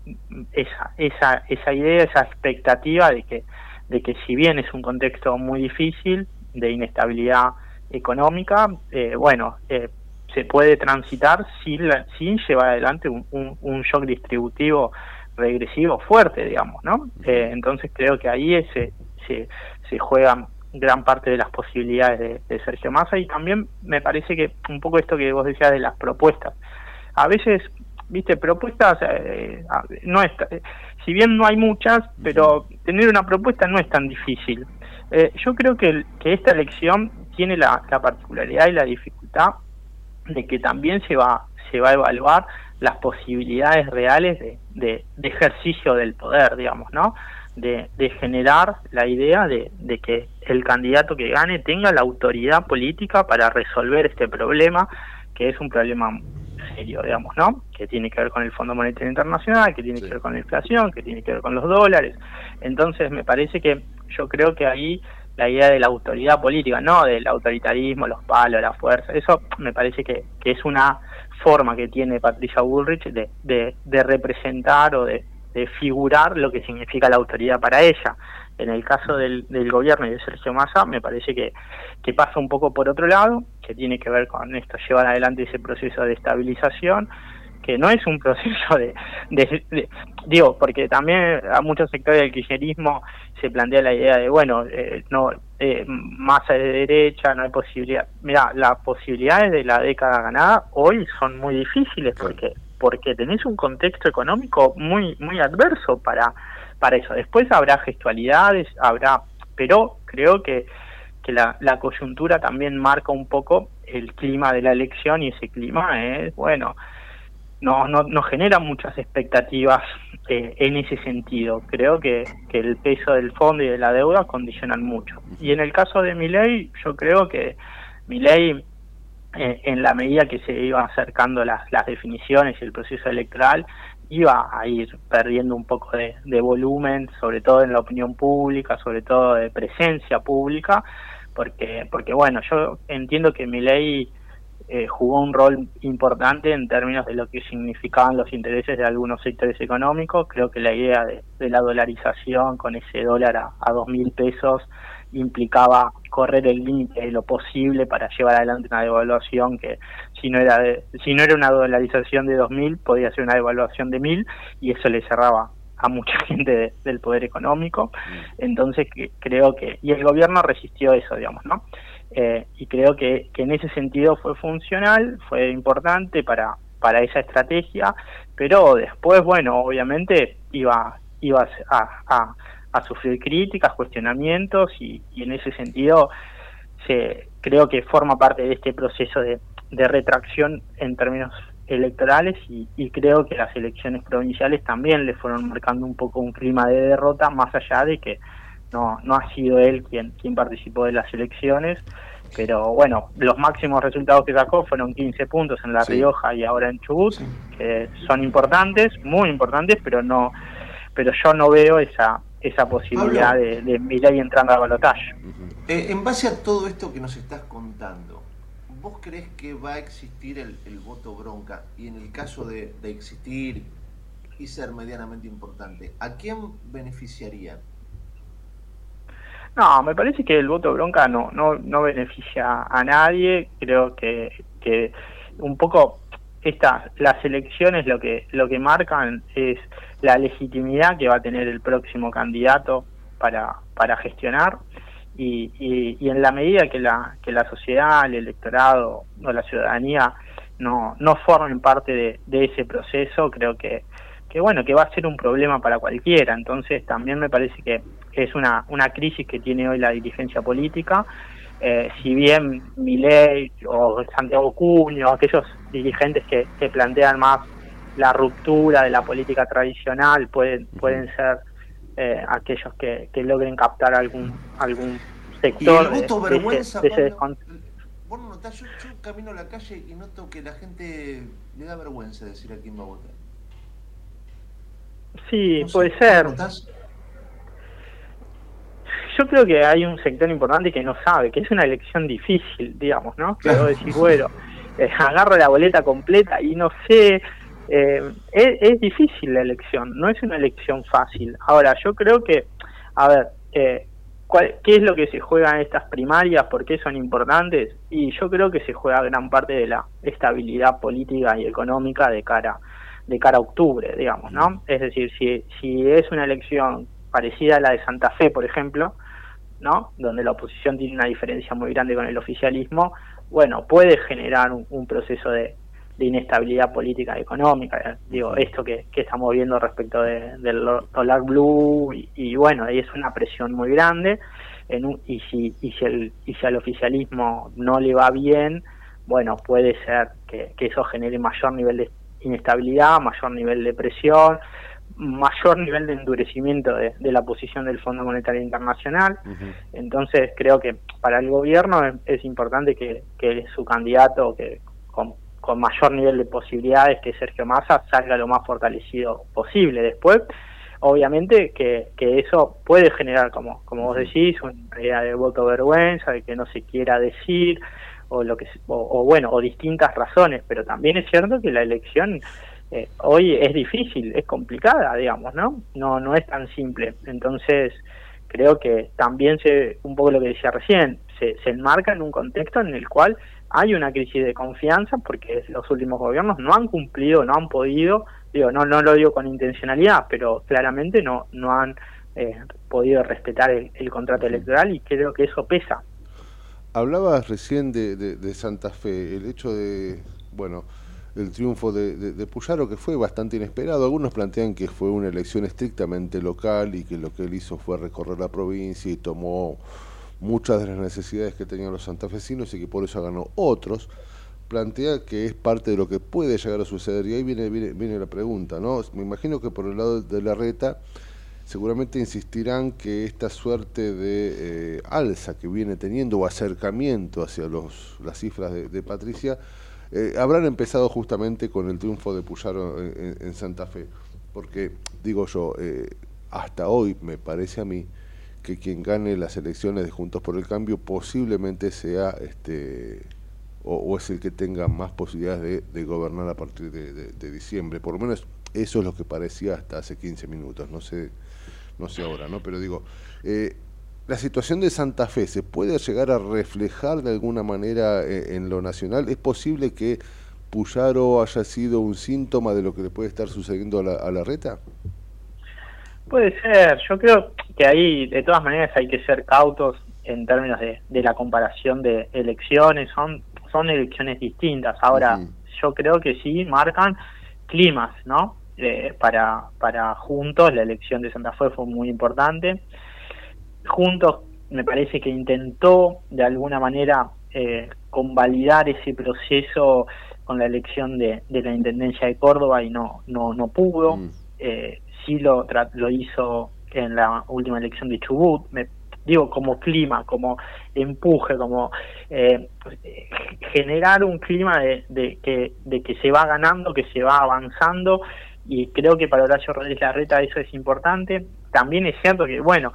Speaker 8: esa, esa, esa idea, esa expectativa de que, de que si bien es un contexto muy difícil, de inestabilidad económica, eh, bueno, eh, se puede transitar sin, sin llevar adelante un, un, shock distributivo regresivo fuerte, digamos, ¿no? Eh, entonces creo que ahí se, se, se juegan gran parte de las posibilidades de, Sergio Massa y también me parece que un poco esto que vos decías de las propuestas. A veces, viste, propuestas eh, no es, si bien no hay muchas, pero tener una propuesta no es tan difícil. Eh, yo creo que, que esta elección tiene la, la particularidad y la dificultad de que también se va, se va a evaluar las posibilidades reales de, de, ejercicio del poder, digamos, ¿no? De, de generar la idea de, de, que el candidato que gane tenga la autoridad política para resolver este problema, que es un problema serio, digamos, ¿no? Que tiene que ver con el Fondo Monetario Internacional, que tiene que ver con la inflación, que tiene que ver con los dólares. Entonces, me parece que yo creo que ahí la idea de la autoridad política, no del autoritarismo, los palos, la fuerza. Eso me parece que, que es una forma que tiene Patricia Bullrich de, de, de representar o de, de, figurar lo que significa la autoridad para ella. En el caso del, del gobierno y de Sergio Massa, me parece que, que pasa un poco por otro lado, que tiene que ver con esto, llevar adelante ese proceso de estabilización, que no es un proceso de, digo, porque también a muchos sectores del kirchnerismo se plantea la idea de, bueno, eh, no eh, masa de derecha, no hay posibilidad. Mira, las posibilidades de la década ganada hoy son muy difíciles porque porque tenés un contexto económico muy muy adverso para para eso. Después habrá gestualidades, habrá, pero creo que que la, la, coyuntura también marca un poco el clima de la elección y ese clima es, bueno, no, no, genera muchas expectativas eh, en ese sentido. Creo que, que el peso del fondo y de la deuda condicionan mucho. Y en el caso de mi ley, yo creo que mi ley, eh, en la medida que se iban acercando las, las definiciones y el proceso electoral, iba a ir perdiendo un poco de, de, volumen, sobre todo en la opinión pública, sobre todo de presencia pública, porque, porque bueno, yo entiendo que mi ley eh, jugó un rol importante en términos de lo que significaban los intereses de algunos sectores económicos. Creo que la idea de, la dolarización con ese dólar a, dos mil pesos implicaba correr el límite de lo posible para llevar adelante una devaluación que si no era si no era una dolarización de dos mil podía ser una devaluación de mil y eso le cerraba a mucha gente del poder económico. Entonces creo que y el gobierno resistió eso digamos no eh, y creo que, en ese sentido fue funcional, fue importante para, para esa estrategia, pero después, bueno, obviamente iba, iba a, a, sufrir críticas, cuestionamientos y, en ese sentido se, creo que forma parte de este proceso de, de retracción en términos electorales y, y, creo que las elecciones provinciales también le fueron marcando un poco un clima de derrota más allá de que no, no ha sido él quien, quien participó de las elecciones, pero bueno, los máximos resultados que sacó fueron 15 puntos en La Rioja y ahora en Chubut, que son importantes, muy importantes, pero no pero yo no veo esa esa posibilidad de, de Milei entrando a balotaje.
Speaker 1: Eh, en base a todo esto que nos estás contando, ¿vos crees que va a existir el, voto bronca? Y en el caso de, de existir y ser medianamente importante, ¿a quién beneficiaría?
Speaker 8: No, me parece que el voto bronca no, no, no beneficia a nadie. Creo que, que un poco estas las elecciones lo que lo que marcan es la legitimidad que va a tener el próximo candidato para, para gestionar y, y, en la medida que la que la sociedad, el electorado o la ciudadanía no no formen parte de, de ese proceso, creo que que bueno, que va a ser un problema para cualquiera. Entonces también me parece que es una, una crisis que tiene hoy la dirigencia política. Eh, si bien Milei o Santiago Cuño, aquellos dirigentes que, que plantean más la ruptura de la política tradicional, pueden, pueden ser eh, aquellos que, que logren captar algún algún sector.
Speaker 1: Y el voto vergüenza, de, ese, Vos no notás, yo, yo camino a la calle y noto que la gente le da vergüenza decir a quién va a votar.
Speaker 8: Sí, puede ser. Yo creo que hay un sector importante que no sabe, que es una elección difícil, digamos, ¿no? Que decir, bueno, eh, agarro la boleta completa y no sé. Eh, es, difícil la elección, no es una elección fácil. Ahora, yo creo que, a ver, eh, ¿qué es lo que se juega en estas primarias? ¿Por qué son importantes? Y yo creo que se juega gran parte de la estabilidad política y económica de cara de cara a octubre, digamos, ¿no? Es decir, si, si es una elección parecida a la de Santa Fe, por ejemplo, ¿no? Donde la oposición tiene una diferencia muy grande con el oficialismo, bueno, puede generar un, proceso de, inestabilidad política y económica. Digo, esto que, estamos viendo respecto del dólar blue, y, bueno, ahí es una presión muy grande. En y, si, y, si el, y si al oficialismo no le va bien, bueno, puede ser que, que eso genere mayor nivel de inestabilidad, mayor nivel de presión, mayor nivel de endurecimiento de, la posición del Fondo Monetario Internacional. Entonces creo que para el gobierno es, importante que, su candidato, que con, mayor nivel de posibilidades que Sergio Massa, salga lo más fortalecido posible. Después, obviamente que, eso puede generar, como, como vos decís, una idea de voto vergüenza, de que no se quiera decir, o lo que o, bueno o distintas razones pero también es cierto que la elección eh, hoy es difícil es complicada digamos no no no es tan simple. Entonces creo que también se un poco lo que decía recién se, se enmarca en un contexto en el cual hay una crisis de confianza porque los últimos gobiernos no han cumplido no han podido digo no no lo digo con intencionalidad pero claramente no no han eh, podido respetar el contrato electoral y creo que eso pesa.
Speaker 2: Hablabas recién de, de, Santa Fe, el hecho de, bueno, el triunfo de, de, Puyaro que fue bastante inesperado. Algunos plantean que fue una elección estrictamente local y que lo que él hizo fue recorrer la provincia y tomó muchas de las necesidades que tenían los santafesinos y que por eso ganó otros, plantea que es parte de lo que puede llegar a suceder. Y ahí viene, viene, la pregunta, ¿no? Me imagino que por el lado de la reta seguramente insistirán que esta suerte de eh, alza que viene teniendo o acercamiento hacia los, las cifras de, Patricia eh, habrán empezado justamente con el triunfo de Puyaro en, Santa Fe. Porque, digo yo, eh, hasta hoy me parece a mí que quien gane las elecciones de Juntos por el Cambio posiblemente sea este o, es el que tenga más posibilidades de, gobernar a partir de, diciembre. Por lo menos eso es lo que parecía hasta hace 15 minutos, no sé, no sé ahora, ¿no? Pero digo, eh, la situación de Santa Fe se puede llegar a reflejar de alguna manera eh, en, lo nacional. ¿Es posible que Puyaro haya sido un síntoma de lo que le puede estar sucediendo a la, a la reta?
Speaker 8: Puede ser, yo creo que ahí de todas maneras hay que ser cautos en términos de, de la comparación de elecciones, son son elecciones distintas. Ahora, yo creo que sí marcan climas, ¿no? Eh, para, para Juntos, la elección de Santa Fe fue muy importante. Juntos me parece que intentó de alguna manera eh, convalidar ese proceso con la elección de, de, la Intendencia de Córdoba y no, no, no pudo. Mm. Eh, sí lo, lo hizo en la última elección de Chubut. Me digo, como clima, como empuje, como eh, generar un clima de, que, de que se va ganando, que se va avanzando, y creo que para Horacio Rodríguez Larreta eso es importante. También es cierto que, bueno,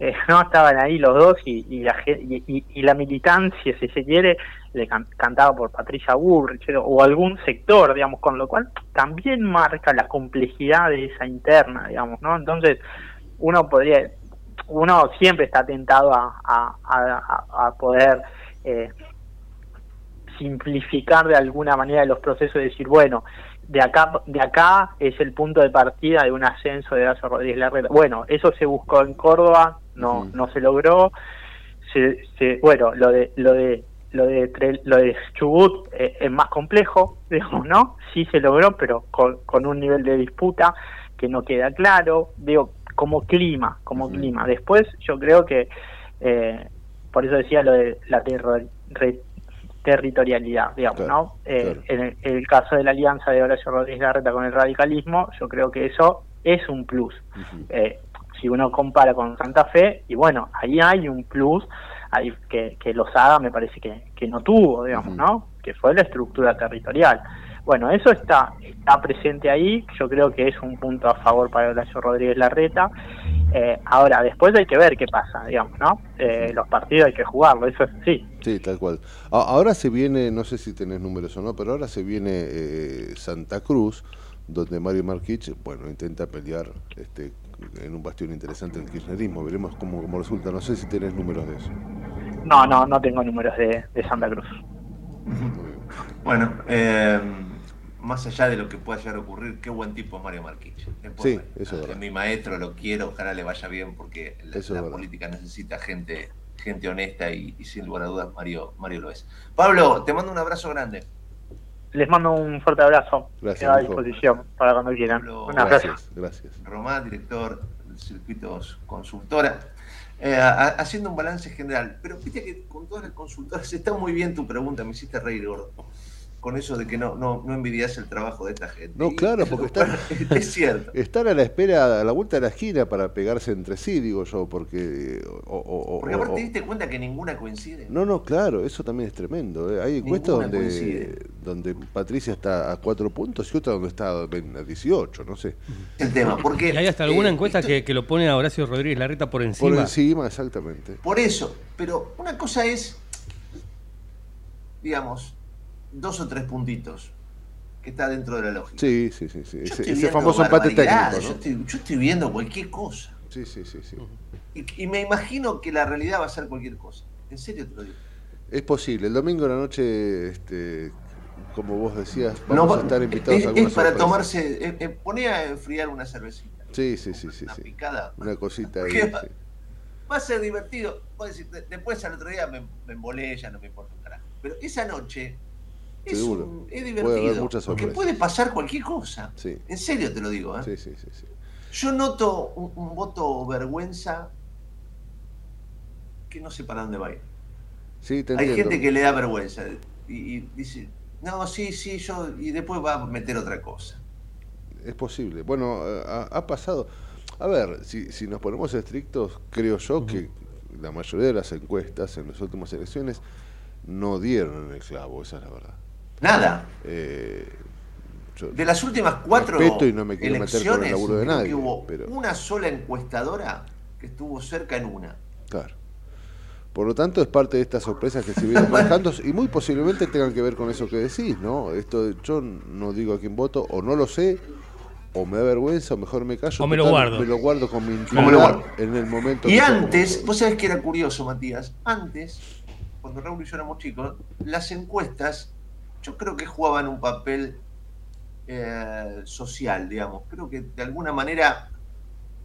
Speaker 8: eh, no estaban ahí los dos y, y, la, y, la militancia, si se quiere, le cantaba por Patricia Burrich o algún sector, digamos, con lo cual también marca la complejidad de esa interna, digamos, ¿no? Entonces, uno podría uno siempre está tentado a, poder eh, simplificar de alguna manera los procesos y decir, bueno, de acá, de acá es el punto de partida de un ascenso de Horacio Rodríguez. Bueno, eso se buscó en Córdoba, no, no se logró. Se, bueno, lo de, lo de lo de lo de Chubut eh, es más complejo, digamos, ¿no? Sí se logró, pero con, con un nivel de disputa que no queda claro. Digo, como clima, como clima. Después yo creo que, eh, por eso decía lo de la territorialidad, digamos, ¿no? Eh, en el, caso de la alianza de Horacio Rodríguez Larreta con el radicalismo, yo creo que eso es un plus. Eh, si uno compara con Santa Fe, y bueno, ahí hay un plus ahí que, que Lozada me parece que, que no tuvo, digamos, ¿no? Que fue la estructura territorial. Bueno, eso está, está presente ahí, yo creo que es un punto a favor para Horacio Rodríguez Larreta. Eh, ahora, después hay que ver qué pasa, digamos, ¿no? Eh, los partidos hay que jugarlo, eso es sí.
Speaker 2: Sí, tal cual. Ahora se viene, no sé si tenés números o no, pero ahora se viene eh, Santa Cruz, donde Mario Marquich, bueno, intenta pelear este, en un bastión interesante el kirchnerismo. Veremos cómo, cómo resulta. No sé si tenés números de eso.
Speaker 8: No, no, no tengo números de, de Santa Cruz.
Speaker 1: Bueno, eh más allá de lo que pueda llegar a ocurrir, qué buen tipo Mario Marquich.
Speaker 2: Sí, eso
Speaker 1: es Mi maestro lo quiero, ojalá le vaya bien porque la, política necesita gente gente honesta y, sin lugar a dudas Mario, Mario lo es. Pablo, te mando un abrazo grande.
Speaker 8: Les mando un fuerte abrazo.
Speaker 2: Gracias.
Speaker 8: A disposición para cuando quieran.
Speaker 2: gracias, gracias.
Speaker 1: Román, director de Circuitos Consultora. Eh, haciendo un balance general, pero viste que con todas las consultoras está muy bien tu pregunta, me hiciste reír, gordo con eso de que no, no, no envidias el trabajo de esta gente.
Speaker 2: No, claro, porque están,
Speaker 1: es cierto.
Speaker 2: están a la espera, a la vuelta de la esquina para pegarse entre sí, digo yo, porque... O,
Speaker 1: porque aparte te diste cuenta que ninguna coincide.
Speaker 2: No, no, claro, eso también es tremendo. ¿eh? Hay encuestas donde, donde Patricia está a cuatro puntos y otra donde está a 18, no sé.
Speaker 1: El tema, porque...
Speaker 3: Y hay hasta alguna eh, encuesta que, que, lo pone a Horacio Rodríguez Larreta por encima.
Speaker 2: Por encima, exactamente.
Speaker 1: Por eso, pero una cosa es, digamos, dos o tres puntitos que está dentro de la lógica.
Speaker 2: Sí, sí, sí. sí. Ese, famoso empate técnico.
Speaker 1: Yo, estoy, viendo cualquier cosa.
Speaker 2: Sí, sí, sí. sí.
Speaker 1: Y, me imagino que la realidad va a ser cualquier cosa. En serio te lo digo.
Speaker 2: Es posible. El domingo de la noche, este, como vos decías, vamos a estar invitados a alguna
Speaker 1: Es para tomarse, eh, eh, ponía a enfriar una cervecita.
Speaker 2: Sí, sí, sí, sí.
Speaker 1: Una picada.
Speaker 2: Una cosita ahí.
Speaker 1: Va, a ser divertido. Decir, después al otro día me, me embolé, ya no me importa un carajo. Pero esa noche es, es divertido. porque puede pasar cualquier cosa. En serio te lo digo. ¿eh? Yo noto un, voto vergüenza que no sé para dónde va a ir.
Speaker 2: Sí, te
Speaker 1: Hay gente que le da vergüenza y, dice, no, sí, sí, yo, y después va a meter otra cosa.
Speaker 2: Es posible. Bueno, ha, pasado. A ver, si, si, nos ponemos estrictos, creo yo que la mayoría de las encuestas en las últimas elecciones no dieron en el clavo, esa es la verdad.
Speaker 1: Nada. Eh, de las últimas cuatro
Speaker 2: y no me quiero meter con el laburo de nadie,
Speaker 1: hubo una sola encuestadora que estuvo cerca en una.
Speaker 2: Claro. Por lo tanto, es parte de estas sorpresas que se vienen marcando y muy posiblemente tengan que ver con eso que decís, ¿no? Esto yo no digo a quién voto o no lo sé o me da vergüenza o mejor me callo.
Speaker 3: O me lo guardo.
Speaker 2: Me lo guardo con mi intimidad en el momento.
Speaker 1: Y antes, vos sabés que era curioso, Matías, antes, cuando Raúl y yo éramos chicos, las encuestas yo creo que jugaban un papel eh, social, digamos. Creo que de alguna manera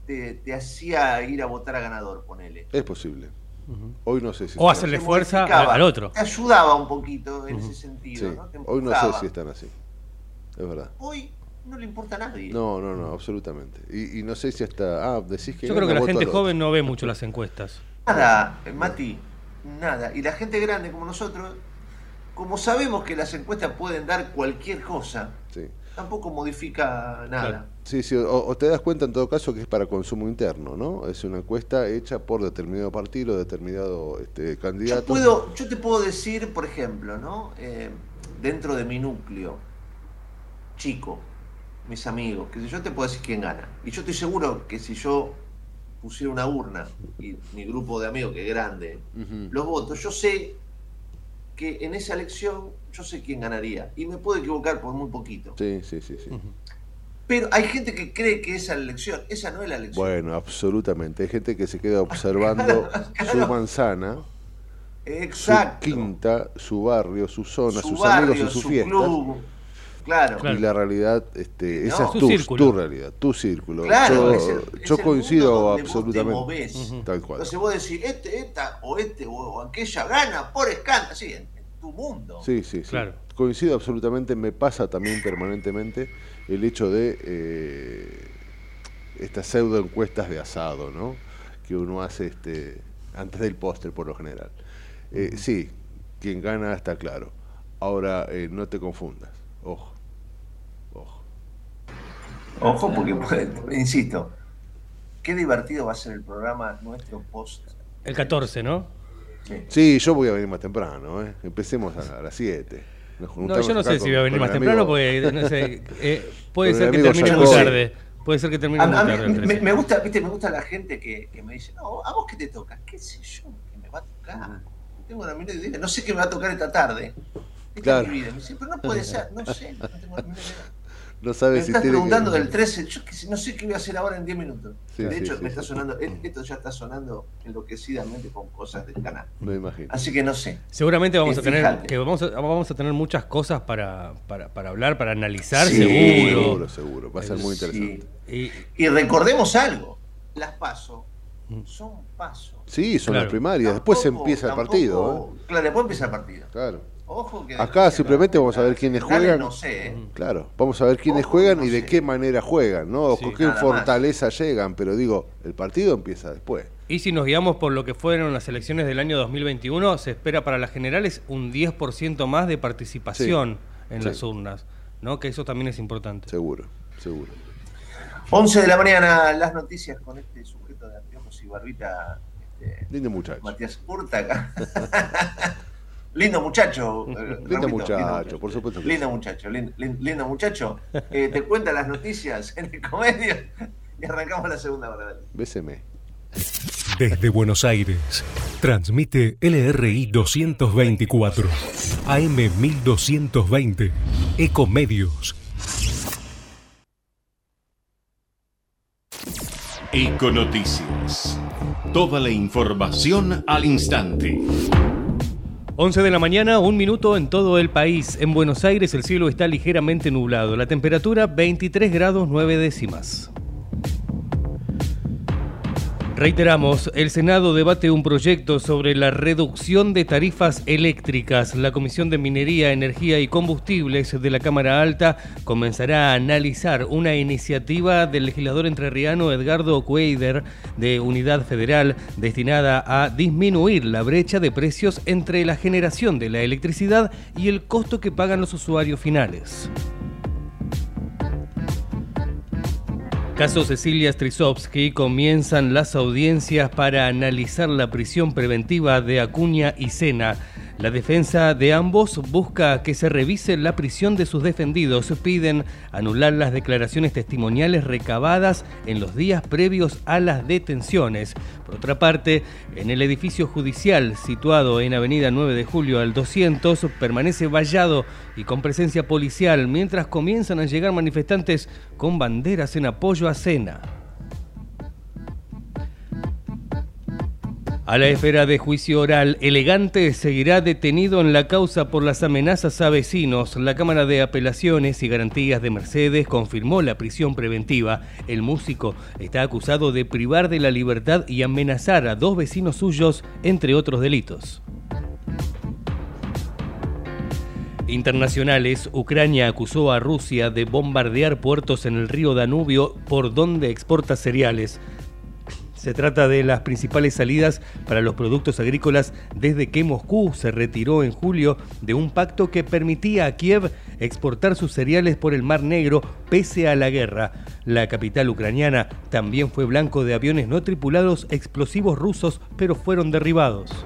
Speaker 1: te, hacía ir a votar a ganador, ponele.
Speaker 2: Es posible. Hoy no sé si.
Speaker 3: O hacerle fuerza al otro.
Speaker 1: Te ayudaba un poquito en ese sentido.
Speaker 2: Hoy no sé si están así. Es verdad.
Speaker 1: Hoy no le importa a nadie.
Speaker 2: No, no, no, absolutamente. Y, no sé si hasta. Ah, decís que.
Speaker 3: Yo creo que la gente joven no ve mucho las encuestas.
Speaker 1: Nada, Mati, nada. Y la gente grande como nosotros, como sabemos que las encuestas pueden dar cualquier cosa, sí tampoco modifica nada.
Speaker 2: Sí, sí, o, te das cuenta en todo caso que es para consumo interno, ¿no? Es una encuesta hecha por determinado partido, determinado este, candidato.
Speaker 1: Yo, puedo, yo te puedo decir, por ejemplo, ¿no? Eh, dentro de mi núcleo chico, mis amigos, que yo te puedo decir quién gana. Y yo estoy seguro que si yo pusiera una urna y mi grupo de amigos, que es grande, los votos, yo sé que en esa elección yo sé quién ganaría. Y me puedo equivocar por muy poquito.
Speaker 2: Sí, sí, sí, sí.
Speaker 1: Pero hay gente que cree que esa es la elección. Esa no es la elección.
Speaker 2: Bueno, absolutamente. Hay gente que se queda observando su manzana.
Speaker 1: Exacto.
Speaker 2: Su quinta, su barrio, su zona, sus amigos y sus su fiestas. Club.
Speaker 1: Claro.
Speaker 2: Y la realidad, este, esa es tu, tu, realidad, tu círculo. Claro, yo, coincido absolutamente.
Speaker 1: Tal cual. Entonces vos decís, este, esta, o este, o aquella gana por escándalo, sí, en, tu mundo.
Speaker 2: Sí, sí, sí. Claro. Coincido absolutamente, me pasa también permanentemente el hecho de eh, estas pseudo encuestas de asado, ¿no? Que uno hace este antes del póster por lo general. Eh, sí, quien gana está claro. Ahora, eh, no te confundas, ojo.
Speaker 1: Ojo, porque, insisto, qué divertido va a ser el programa nuestro post.
Speaker 3: El 14, ¿no?
Speaker 2: Sí, yo voy a venir más temprano, ¿eh? Empecemos a, las 7.
Speaker 3: No, yo no sé si voy a venir más temprano porque no sé, eh, puede ser que termine muy tarde. Puede ser que termine muy tarde.
Speaker 1: Me, me, gusta, viste, me gusta la gente que, que, me dice, no, ¿a vos qué te toca? ¿Qué sé yo? ¿Qué me va a tocar? Tengo una idea, no sé qué me va a tocar esta tarde. Esta claro. mi vida. Me dice, pero no puede ser, no sé, no tengo ni idea.
Speaker 2: No sabes me
Speaker 1: si estás preguntando del 13, yo no sé qué voy a hacer ahora en 10 minutos. de hecho, me está sonando, esto ya está sonando enloquecidamente con cosas del canal.
Speaker 2: Me imagino.
Speaker 1: Así que no sé.
Speaker 3: Seguramente vamos a tener que vamos a, vamos a tener muchas cosas para, para, para hablar, para analizar, seguro.
Speaker 2: Seguro, seguro. Va a ser muy interesante.
Speaker 1: Y, recordemos algo, las paso mm. son pasos.
Speaker 2: Sí, son las primarias, después empieza el partido.
Speaker 1: ¿eh? Claro, después empieza el partido.
Speaker 2: Claro. Acá simplemente vamos a ver quiénes juegan.
Speaker 1: No sé, ¿eh?
Speaker 2: Claro, vamos a ver quiénes juegan y de qué manera juegan, ¿no? con qué fortaleza llegan, pero digo, el partido empieza después.
Speaker 3: Y si nos guiamos por lo que fueron las elecciones del año 2021, se espera para las generales un 10% más de participación en las urnas, ¿no? Que eso también es importante.
Speaker 2: Seguro, seguro.
Speaker 1: 11 de la mañana, las noticias con este sujeto de anteojos y barbita. Este,
Speaker 2: Lindo muchacho.
Speaker 1: Matías Urtaca. Lindo muchacho.
Speaker 2: Eh, lindo muchacho, por supuesto.
Speaker 1: lindo muchacho, lindo, muchacho. Eh, te cuenta las noticias en el comedia y arrancamos la segunda hora.
Speaker 2: Béseme.
Speaker 9: Desde Buenos Aires, transmite LRI 224, AM 1220, Ecomedios. Econoticias. Toda la información al instante.
Speaker 3: 11 de la mañana, un minuto en todo el país. En Buenos Aires el cielo está ligeramente nublado. La temperatura 23 grados 9 décimas. Reiteramos, el Senado debate un proyecto sobre la reducción de tarifas eléctricas. La Comisión de Minería, Energía y Combustibles de la Cámara Alta comenzará a analizar una iniciativa del legislador entrerriano Edgardo Cueider de Unidad Federal destinada a disminuir la brecha de precios entre la generación de la electricidad y el costo que pagan los usuarios finales. Caso Cecilia Strisovsky comienzan las audiencias para analizar la prisión preventiva de Acuña y Sena. La defensa de ambos busca que se revise la prisión de sus defendidos. Piden anular las declaraciones testimoniales recabadas en los días previos a las detenciones. Por otra parte, en el edificio judicial situado en Avenida 9 de Julio al 200 permanece vallado y con presencia policial mientras comienzan a llegar manifestantes con banderas en apoyo a Sena. A la esfera de juicio oral, Elegante seguirá detenido en la causa por las amenazas a vecinos. La Cámara de Apelaciones y Garantías de Mercedes confirmó la prisión preventiva. El músico está acusado de privar de la libertad y amenazar a dos vecinos suyos, entre otros delitos. Internacionales, Ucrania acusó a Rusia de bombardear puertos en el río Danubio por donde exporta cereales. Se trata de las principales salidas para los productos agrícolas desde que Moscú se retiró en julio de un pacto que permitía a Kiev exportar sus cereales por el Mar Negro pese a la guerra. La capital ucraniana también fue blanco de aviones no tripulados explosivos rusos, pero fueron derribados.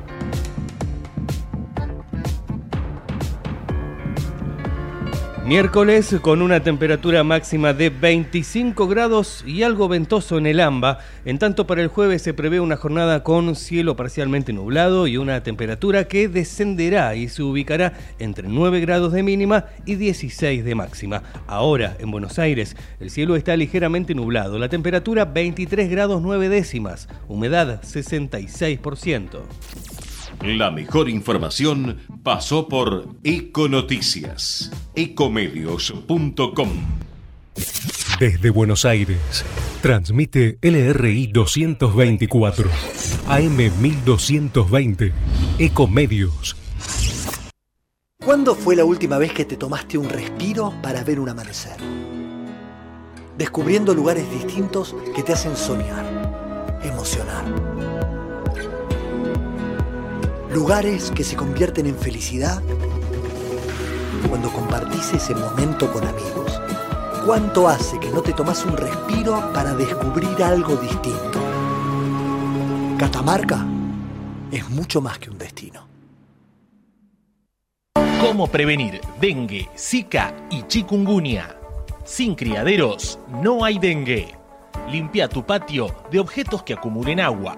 Speaker 3: Miércoles con una temperatura máxima de 25 grados y algo ventoso en el AMBA. En tanto para el jueves se prevé una jornada con cielo parcialmente nublado y una temperatura que descenderá y se ubicará entre 9 grados de mínima y 16 de máxima. Ahora en Buenos Aires el cielo está ligeramente nublado, la temperatura 23 grados 9 décimas, humedad 66%.
Speaker 10: La mejor información pasó por Econoticias, ecomedios.com.
Speaker 4: Desde Buenos Aires, transmite LRI 224, AM 1220, Ecomedios.
Speaker 11: ¿Cuándo fue la última vez que te tomaste un respiro para ver un amanecer? Descubriendo lugares distintos que te hacen soñar, emocionar Lugares que se convierten en felicidad cuando compartís ese momento con amigos. ¿Cuánto hace que no te tomas un respiro para descubrir algo distinto? Catamarca es mucho más que un destino.
Speaker 5: ¿Cómo prevenir dengue, zika y chikungunya? Sin criaderos no hay dengue. Limpia tu patio de objetos que acumulen agua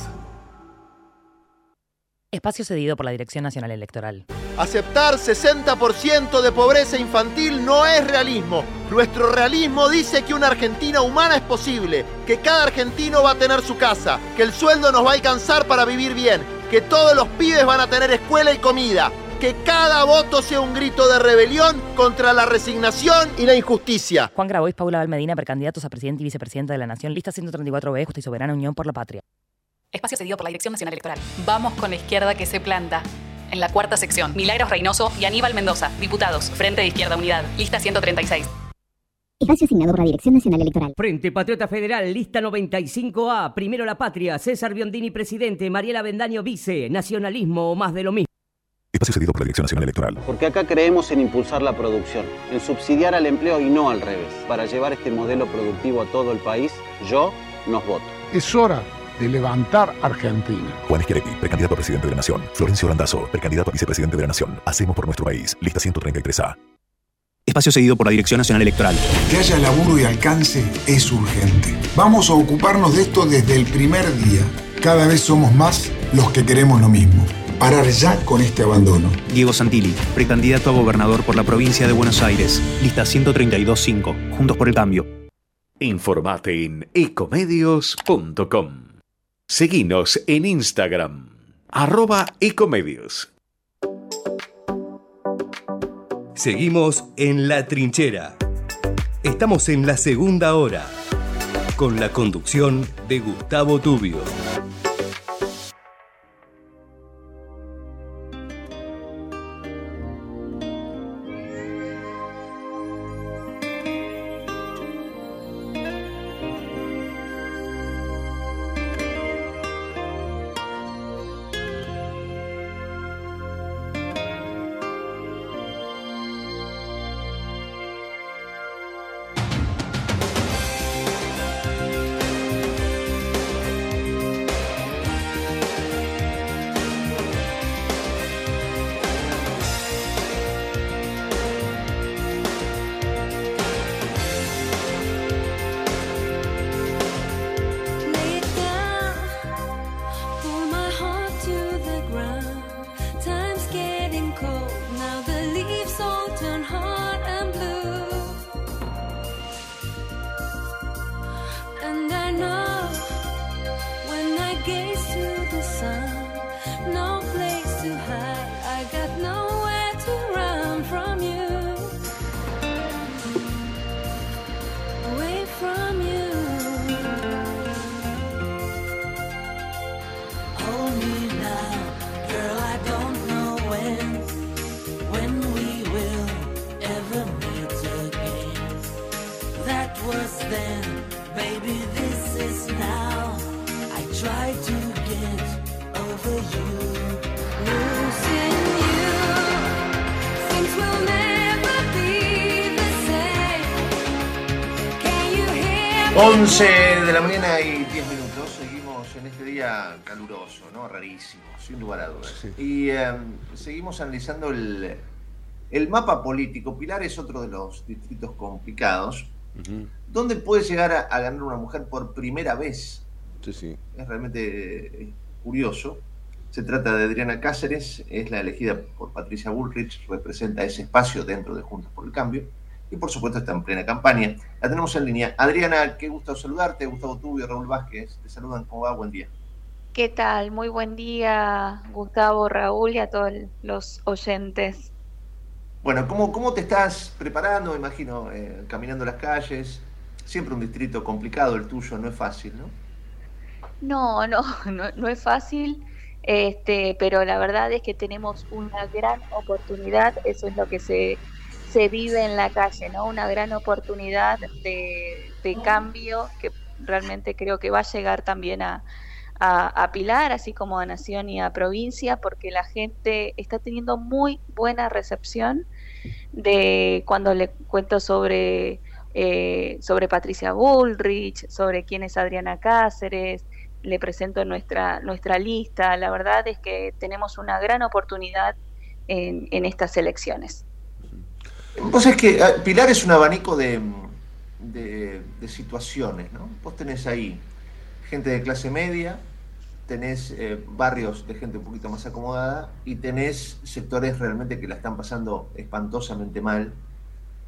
Speaker 12: Espacio cedido por la Dirección Nacional Electoral.
Speaker 13: Aceptar 60% de pobreza infantil no es realismo. Nuestro realismo dice que una Argentina humana es posible, que cada argentino va a tener su casa, que el sueldo nos va a alcanzar para vivir bien, que todos los pibes van a tener escuela y comida, que cada voto sea un grito de rebelión contra la resignación y la injusticia.
Speaker 12: Juan Grabois, Paula Valmedina, precandidatos a presidente y vicepresidenta de la Nación, lista 134B, Justa y Soberana Unión por la Patria.
Speaker 14: Espacio cedido por la Dirección Nacional Electoral. Vamos con la izquierda que se planta. En la cuarta sección, Milagros Reynoso y Aníbal Mendoza, diputados, Frente de Izquierda Unidad, lista 136.
Speaker 15: Espacio asignado por la Dirección Nacional Electoral.
Speaker 16: Frente Patriota Federal, lista 95A. Primero la patria. César Biondini, presidente. Mariela Bendaño, vice. Nacionalismo o más de lo mismo.
Speaker 17: Espacio cedido por la Dirección Nacional Electoral.
Speaker 18: Porque acá creemos en impulsar la producción, en subsidiar al empleo y no al revés. Para llevar este modelo productivo a todo el país, yo nos voto.
Speaker 19: Es hora de levantar Argentina.
Speaker 17: Juan Schiaretti, precandidato a presidente de la Nación. Florencio Brandazo, precandidato a vicepresidente de la Nación. Hacemos por nuestro país. Lista 133A.
Speaker 11: Espacio seguido por la Dirección Nacional Electoral.
Speaker 20: Que haya laburo y alcance es urgente. Vamos a ocuparnos de esto desde el primer día. Cada vez somos más los que queremos lo mismo. Parar ya con este abandono.
Speaker 11: Diego Santilli, precandidato a gobernador por la provincia de Buenos Aires. Lista 132.5. Juntos por el cambio.
Speaker 21: Informate en ecomedios.com. Seguinos en Instagram. Arroba ecomedios.
Speaker 22: Seguimos en La Trinchera. Estamos en la segunda hora, con la conducción de Gustavo Tubio.
Speaker 1: 11 de la mañana y 10 minutos. Seguimos en este día caluroso, ¿no? Rarísimo, sin lugar a dudas. Y em, seguimos analizando el, mapa político. Pilar es otro de los distritos complicados. ¿Dónde puede llegar a, ganar una mujer por primera vez?
Speaker 2: Sí, sí.
Speaker 1: Es realmente eh, curioso. Se trata de Adriana Cáceres, es la elegida por Patricia Bullrich, representa ese espacio dentro de Juntos por el Cambio y por supuesto está en plena campaña. La tenemos en línea. Adriana, qué gusto saludarte. Gustavo Tubio, Raúl Vázquez, te saludan. ¿Cómo va? Buen día.
Speaker 23: ¿Qué tal? Muy buen día, Gustavo, Raúl y a todos los oyentes.
Speaker 1: Bueno, ¿cómo, cómo te estás preparando? Imagino, eh, caminando las calles. Siempre un distrito complicado el tuyo, no es fácil, ¿no?
Speaker 23: No, no, no, no es fácil. Este, pero la verdad es que tenemos una gran oportunidad, eso es lo que se se vive en la calle, ¿no? Una gran oportunidad de, cambio que realmente creo que va a llegar también a, Pilar, así como a Nación y a provincia, porque la gente está teniendo muy buena recepción de cuando le cuento sobre, eh, sobre Patricia Bullrich, sobre quién es Adriana Cáceres, le presento nuestra, nuestra lista. La verdad es que tenemos una gran oportunidad en, en estas elecciones.
Speaker 1: Vos es que ah, Pilar es un abanico de, situaciones, ¿no? Vos tenés ahí gente de clase media, tenés eh, barrios de gente un poquito más acomodada y tenés sectores realmente que la están pasando espantosamente mal,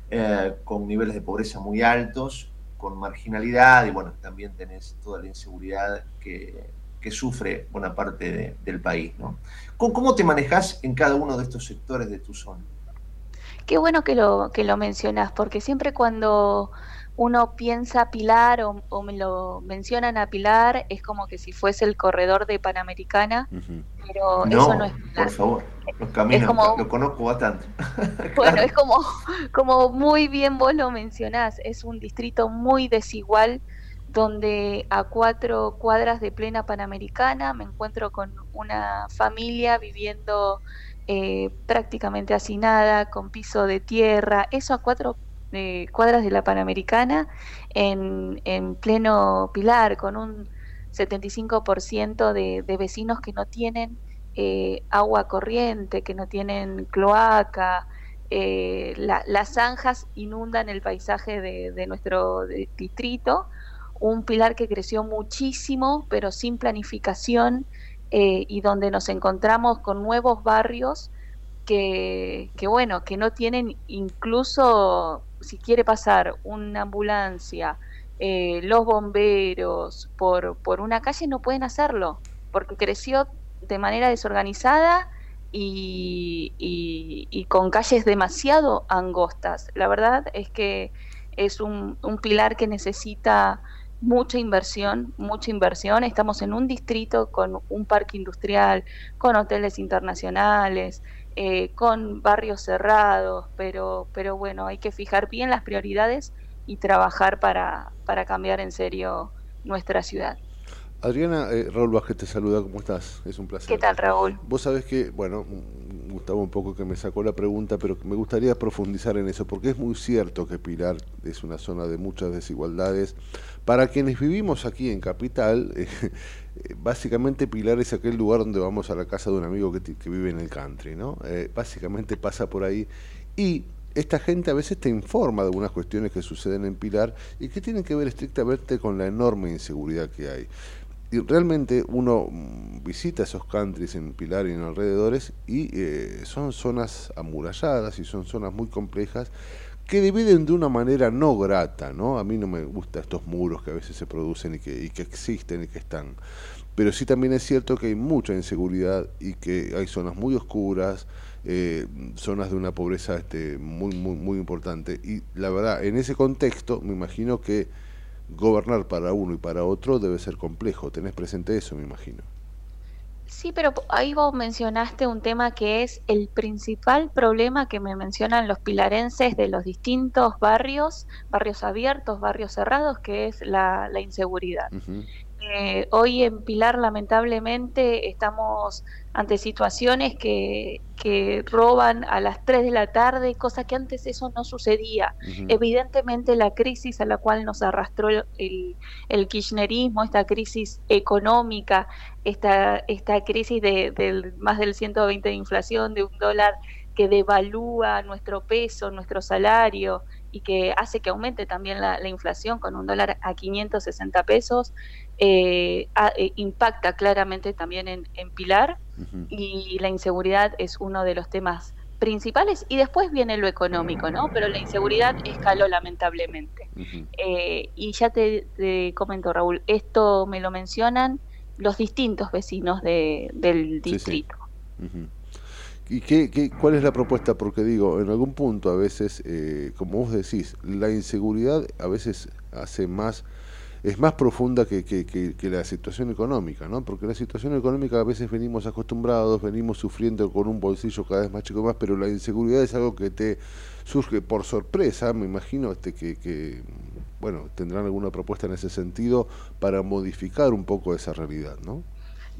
Speaker 1: eh, con niveles de pobreza muy altos, con marginalidad y bueno, también tenés toda la inseguridad que, sufre buena parte del país, ¿no? ¿Cómo, ¿Cómo te manejas en cada uno de estos sectores de tu zona?
Speaker 23: Qué bueno que lo, que lo mencionas, porque siempre cuando, uno piensa Pilar o, me lo mencionan a Pilar, es como que si fuese el corredor de Panamericana, pero eso no es
Speaker 1: Por favor, los caminos lo conozco bastante.
Speaker 23: bueno, es como, como muy bien vos lo mencionás, es un distrito muy desigual donde a cuatro cuadras de plena Panamericana me encuentro con una familia viviendo eh, prácticamente hacinada, con piso de tierra, eso a cuatro de cuadras de la Panamericana en, en pleno Pilar, con un 75% de, de vecinos que no tienen eh, agua corriente, que no tienen cloaca. Eh, las zanjas inundan el paisaje de, nuestro distrito, un pilar que creció muchísimo, pero sin planificación, eh, y donde nos encontramos con nuevos barrios que, que, bueno, que no tienen incluso si quiere pasar una ambulancia, eh, los bomberos por, por una calle no pueden hacerlo, porque creció de manera desorganizada y, y, con calles demasiado angostas. La verdad es que es un, un pilar que necesita mucha inversión, mucha inversión. Estamos en un distrito con un parque industrial, con hoteles internacionales, eh, con barrios cerrados, pero, pero bueno, hay que fijar bien las prioridades y trabajar para, para cambiar en serio nuestra ciudad.
Speaker 2: Adriana, eh, Raúl Vázquez te saluda, ¿cómo estás? Es un placer.
Speaker 23: ¿Qué tal, Raúl?
Speaker 2: Vos sabés que, bueno, Gustavo un poco que me sacó la pregunta, pero me gustaría profundizar en eso, porque es muy cierto que Pilar es una zona de muchas desigualdades. Para quienes vivimos aquí en Capital, eh, básicamente Pilar es aquel lugar donde vamos a la casa de un amigo que, vive en el country, ¿no? Eh, básicamente pasa por ahí y esta gente a veces te informa de algunas cuestiones que suceden en Pilar y que tienen que ver estrictamente con la enorme inseguridad que hay y realmente uno mm, visita esos countries en Pilar y en alrededores y eh, son zonas amuralladas y son zonas muy complejas que dividen de una manera no grata, ¿no? A mí no me gustan estos muros que a veces se producen y que, y que existen y que están. Pero sí también es cierto que hay mucha inseguridad y que hay zonas muy oscuras, eh, zonas de una pobreza este, muy, muy, muy importante. Y la verdad, en ese contexto, me imagino que gobernar para uno y para otro debe ser complejo. Tenés presente eso, me imagino.
Speaker 23: Sí, pero ahí vos mencionaste un tema que es el principal problema que me mencionan los pilarenses de los distintos barrios, barrios abiertos, barrios cerrados, que es la, inseguridad. Eh, hoy en Pilar lamentablemente estamos ante situaciones que, que, roban a las 3 de la tarde, cosa que antes eso no sucedía. Evidentemente la crisis a la cual nos arrastró el, el kirchnerismo, esta crisis económica, esta, esta crisis de, más del 120 de inflación, de un dólar que devalúa nuestro peso, nuestro salario y que hace que aumente también la, la inflación con un dólar a 560 pesos, eh, eh, impacta claramente también en, Pilar y la inseguridad es uno de los temas principales y después viene lo económico, ¿no? Pero la inseguridad escaló lamentablemente. Eh, y ya te, comento, Raúl, esto me lo mencionan los distintos vecinos del distrito.
Speaker 2: ¿Y qué, cuál es la propuesta? Porque digo, en algún punto a veces, como vos decís, la inseguridad a veces hace más es más profunda que, que, la situación económica, ¿no? Porque la situación económica a veces venimos acostumbrados, venimos sufriendo con un bolsillo cada vez más chico más, pero la inseguridad es algo que te surge por sorpresa, me imagino este, que, que bueno, tendrán alguna propuesta en ese sentido para modificar un poco esa realidad, ¿no?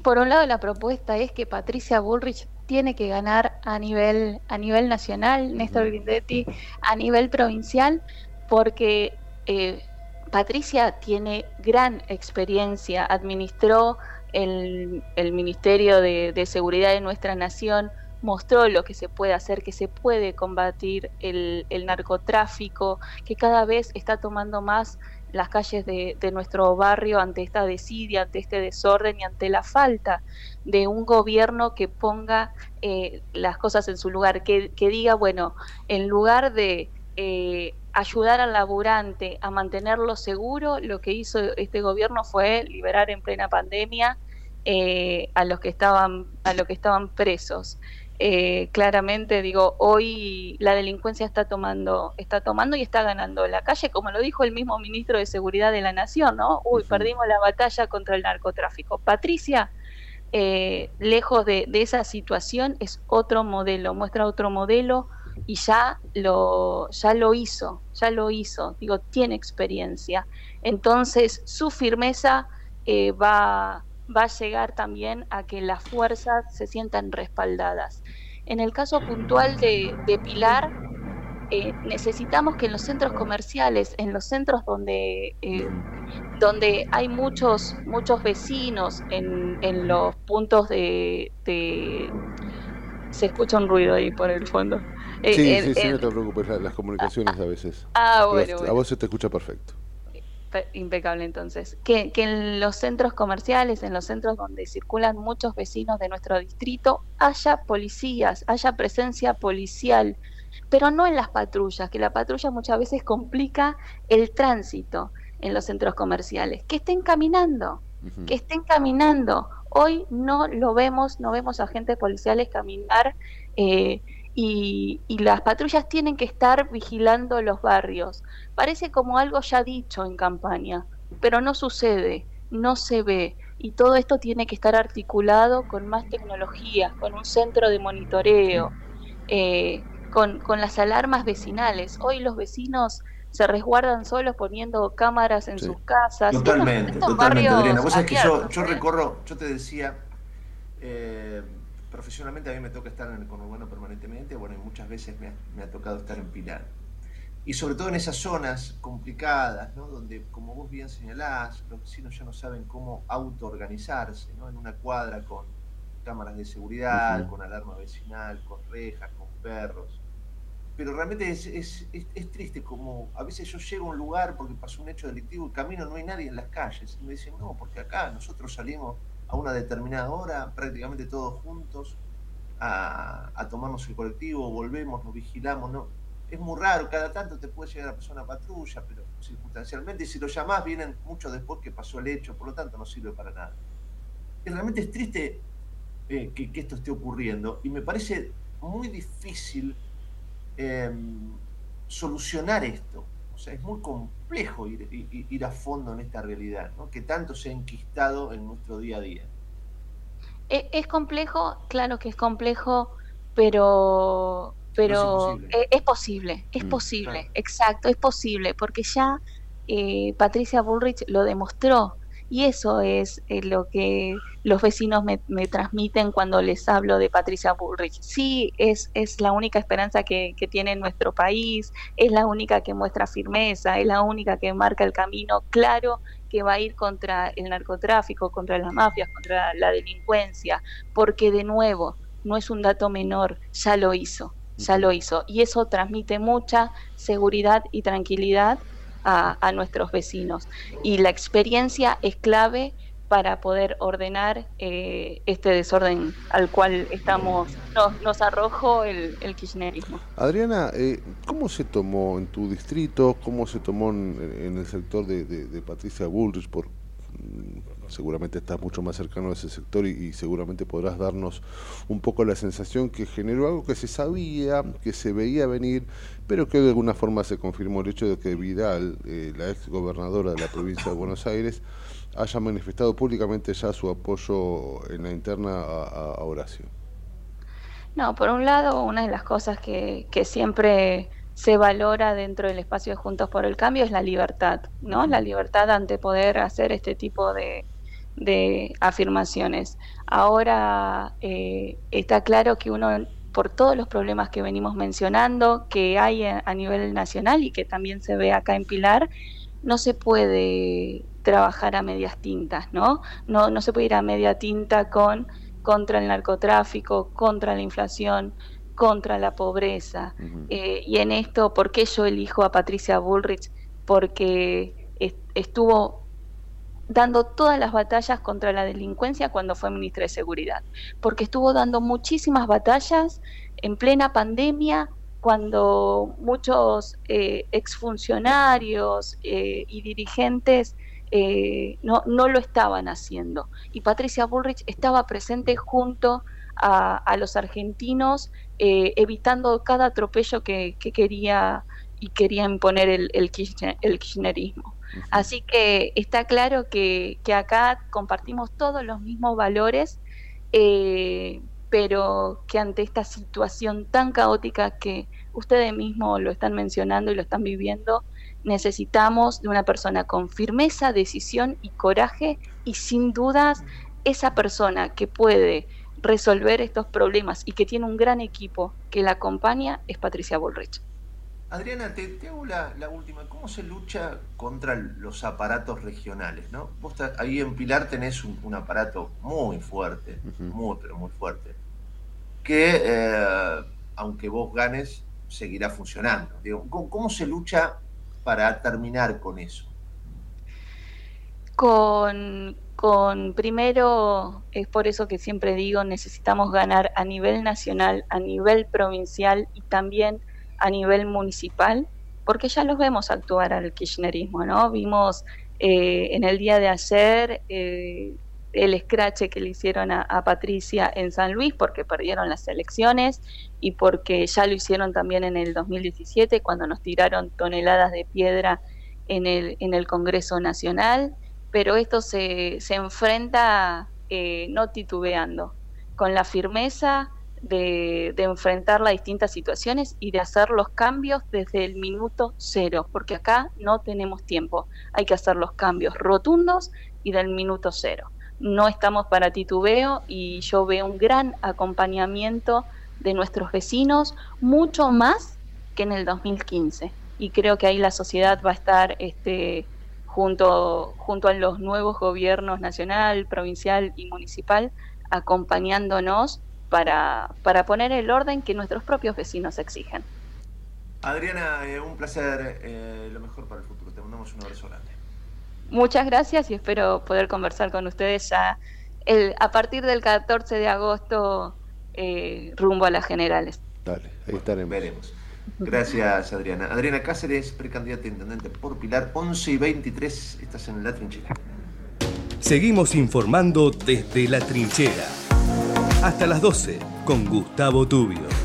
Speaker 23: Por un lado la propuesta es que Patricia Bullrich tiene que ganar a nivel a nivel nacional, Néstor Grindetti a nivel provincial, porque eh, Patricia tiene gran experiencia, administró el, Ministerio de, Seguridad de nuestra nación, mostró lo que se puede hacer, que se puede combatir el, narcotráfico, que cada vez está tomando más las calles de, nuestro barrio ante esta desidia, ante este desorden y ante la falta de un gobierno que ponga eh, las cosas en su lugar, que, diga, bueno, en lugar de eh, ayudar al laburante a mantenerlo seguro, lo que hizo este gobierno fue liberar en plena pandemia eh, a los que estaban a los que estaban presos. Eh, claramente digo, hoy la delincuencia está tomando, está tomando y está ganando la calle, como lo dijo el mismo ministro de Seguridad de la Nación, ¿no? Uy, perdimos la batalla contra el narcotráfico. Patricia, eh, lejos de, esa situación, es otro modelo, muestra otro modelo y ya lo, ya lo hizo, ya lo hizo, digo, tiene experiencia. Entonces, su firmeza eh, va va a llegar también a que las fuerzas se sientan respaldadas. En el caso puntual de, Pilar, eh, necesitamos que en los centros comerciales, en los centros donde, eh, donde hay muchos, muchos vecinos, en, en los puntos de, Se escucha un ruido ahí por el fondo.
Speaker 2: Eh, sí, sí, sí, no te preocupes, las comunicaciones a veces.
Speaker 23: Ah, bueno,
Speaker 2: A vos se te escucha perfecto
Speaker 23: impecable entonces. Que, en los centros comerciales, en los centros donde circulan muchos vecinos de nuestro distrito, haya policías, haya presencia policial, pero no en las patrullas, que la patrulla muchas veces complica el tránsito en los centros comerciales. Que estén caminando, que estén caminando. Hoy no lo vemos, no vemos agentes policiales caminar. Eh, y, las patrullas tienen que estar vigilando los barrios. Parece como algo ya dicho en campaña, pero no sucede, no se ve. Y todo esto tiene que estar articulado con más tecnologías, con un centro de monitoreo, eh, con, las alarmas vecinales. Hoy los vecinos se resguardan solos poniendo cámaras en sus casas.
Speaker 1: Totalmente, totalmente, Adriana. Vos sabés que yo, yo ¿eh? recorro, yo te decía, eh, profesionalmente a mí me toca estar en el conurbano permanentemente, bueno, y muchas veces me ha, tocado estar en Pilar. Y sobre todo en esas zonas complicadas, ¿no? donde, como vos bien señalás, los vecinos ya no saben cómo autoorganizarse, ¿no? en una cuadra con cámaras de seguridad, con alarma vecinal, con rejas, con perros. Pero realmente es, es, es, triste como a veces yo llego a un lugar porque pasó un hecho delictivo y camino, no hay nadie en las calles. Y me dicen, no, porque acá nosotros salimos a una determinada hora, prácticamente todos juntos, a, tomarnos el colectivo, volvemos, nos vigilamos, ¿no? Es muy raro, cada tanto te puede llegar a pasar una patrulla, pero circunstancialmente, y si lo llamás, vienen mucho después que pasó el hecho, por lo tanto no sirve para nada. Y realmente es triste eh, que, esto esté ocurriendo, y me parece muy difícil em, solucionar esto. O sea, es muy complejo ir, a fondo en esta realidad, ¿no? que tanto se ha enquistado en nuestro día a día.
Speaker 23: E, es, complejo, claro que es complejo, pero, pero es, posible, es posible, mm, exacto, es posible, porque ya eh, Patricia Bullrich lo demostró y eso es eh, lo que los vecinos me, transmiten cuando les hablo de Patricia Bullrich. Sí, es, es la única esperanza que, que, tiene nuestro país, es la única que muestra firmeza, es la única que marca el camino claro que va a ir contra el narcotráfico, contra las mafias, contra la delincuencia, porque de nuevo, no es un dato menor, ya lo hizo, ya lo hizo. Y eso transmite mucha seguridad y tranquilidad a, nuestros vecinos. Y la experiencia es clave para poder ordenar eh, este desorden al cual estamos nos, arrojó el, kirchnerismo.
Speaker 2: Adriana, eh, ¿cómo se tomó en tu distrito, cómo se tomó en, el sector de, Patricia Bullrich por seguramente estás mucho más cercano a ese sector y, seguramente podrás darnos un poco la sensación que generó algo que se sabía, que se veía venir, pero que de alguna forma se confirmó el hecho de que Vidal, eh, la ex gobernadora de la provincia de Buenos Aires, haya manifestado públicamente ya su apoyo en la interna a, Horacio.
Speaker 23: No, por un lado, una de las cosas que, que siempre se valora dentro del espacio de Juntos por el Cambio es la libertad, ¿no? La libertad ante poder hacer este tipo de, de afirmaciones. Ahora eh, está claro que uno, por todos los problemas que venimos mencionando, que hay a, nivel nacional y que también se ve acá en Pilar, no se puede trabajar a medias tintas, ¿no? No, no se puede ir a media tinta con contra el narcotráfico, contra la inflación, contra la pobreza. Eh, y en esto, ¿por qué yo elijo a Patricia Bullrich? Porque estuvo dando todas las batallas contra la delincuencia cuando fue ministra de Seguridad, porque estuvo dando muchísimas batallas en plena pandemia cuando muchos eh, exfuncionarios eh, y dirigentes eh, no, no lo estaban haciendo. Y Patricia Bullrich estaba presente junto a, los argentinos, eh, evitando cada atropello que, quería y quería imponer el, el, kirchnerismo. Así que está claro que, acá compartimos todos los mismos valores, eh, pero que ante esta situación tan caótica que ustedes mismos lo están mencionando y lo están viviendo, necesitamos de una persona con firmeza, decisión y coraje y sin dudas esa persona que puede resolver estos problemas y que tiene un gran equipo que la acompaña es Patricia Bullrich.
Speaker 1: Adriana, te, hago la, última. ¿Cómo se lucha contra los aparatos regionales? ¿no? Vos ahí en Pilar tenés un, aparato muy fuerte, muy, pero muy fuerte, que eh, aunque vos ganes, seguirá funcionando. Digo, ¿cómo, se lucha para terminar con eso?
Speaker 23: Con, con, primero, es por eso que siempre digo, necesitamos ganar a nivel nacional, a nivel provincial y también a nivel municipal, porque ya los vemos actuar al kirchnerismo, ¿no? Vimos eh, en el día de ayer eh, el escrache que le hicieron a, Patricia en San Luis porque perdieron las elecciones y porque ya lo hicieron también en el 2017 cuando nos tiraron toneladas de piedra en el, en el Congreso Nacional, pero esto se, se enfrenta eh, no titubeando, con la firmeza de, enfrentar las distintas situaciones y de hacer los cambios desde el minuto cero, porque acá no tenemos tiempo, hay que hacer los cambios rotundos y del minuto cero. No estamos para titubeo y yo veo un gran acompañamiento de nuestros vecinos, mucho más que en el 2015. Y creo que ahí la sociedad va a estar este, junto, junto a los nuevos gobiernos nacional, provincial y municipal, acompañándonos para, para poner el orden que nuestros propios vecinos exigen.
Speaker 1: Adriana, eh, un placer, eh, lo mejor para el futuro. Te mandamos un abrazo grande.
Speaker 23: Muchas gracias y espero poder conversar con ustedes ya el, a partir del 14 de agosto eh, rumbo a las generales.
Speaker 2: Dale, ahí estaremos.
Speaker 1: Veremos. Gracias, Adriana. Adriana Cáceres, precandidata a intendente por Pilar, 11 y 23. Estás en la trinchera.
Speaker 24: Seguimos informando desde la trinchera hasta las 12 con Gustavo Tubio.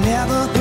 Speaker 2: never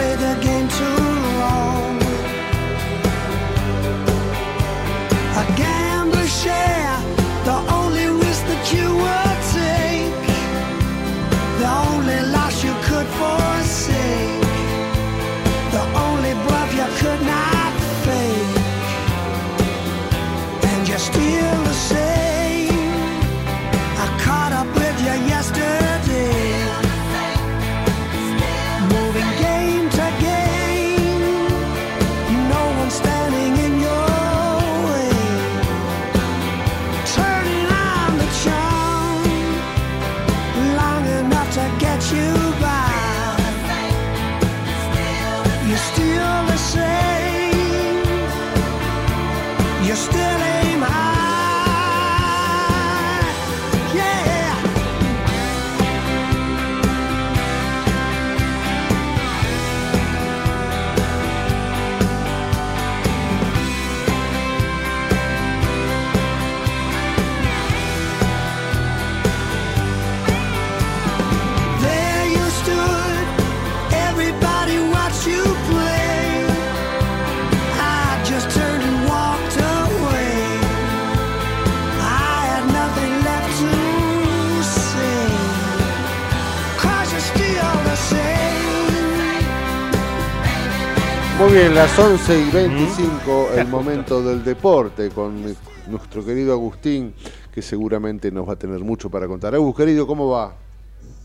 Speaker 2: Muy bien, las 11 y 25, el momento del deporte con nuestro querido Agustín, que seguramente nos va a tener mucho para contar. Agus, querido, ¿cómo va?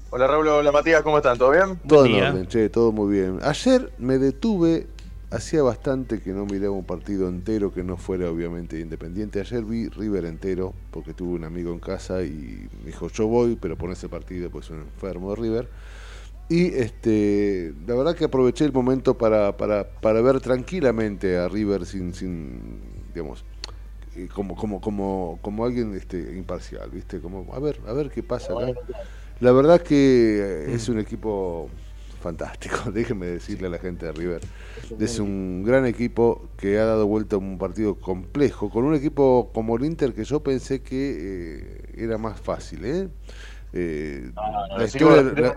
Speaker 25: Hola Raúl, hola Matías, ¿cómo están? ¿Todo bien?
Speaker 2: Todo en orden, che, todo muy bien. Ayer me detuve, hacía bastante que no miraba un partido entero que no fuera obviamente independiente. Ayer vi River entero, porque tuve un amigo en casa y me dijo, yo voy, pero pon ese partido, pues un enfermo de River. Y este, la verdad que aproveché el momento para, para, para ver tranquilamente a River sin, sin digamos, como, como, como, como alguien este, imparcial, ¿viste? Como, a ver, a ver qué pasa acá. La verdad que es un equipo fantástico, déjenme decirle a la gente de River. Es un gran equipo que ha dado vuelta a un partido complejo, con un equipo como el Inter que yo pensé que eh, era más fácil, ¿eh?
Speaker 25: Eh, la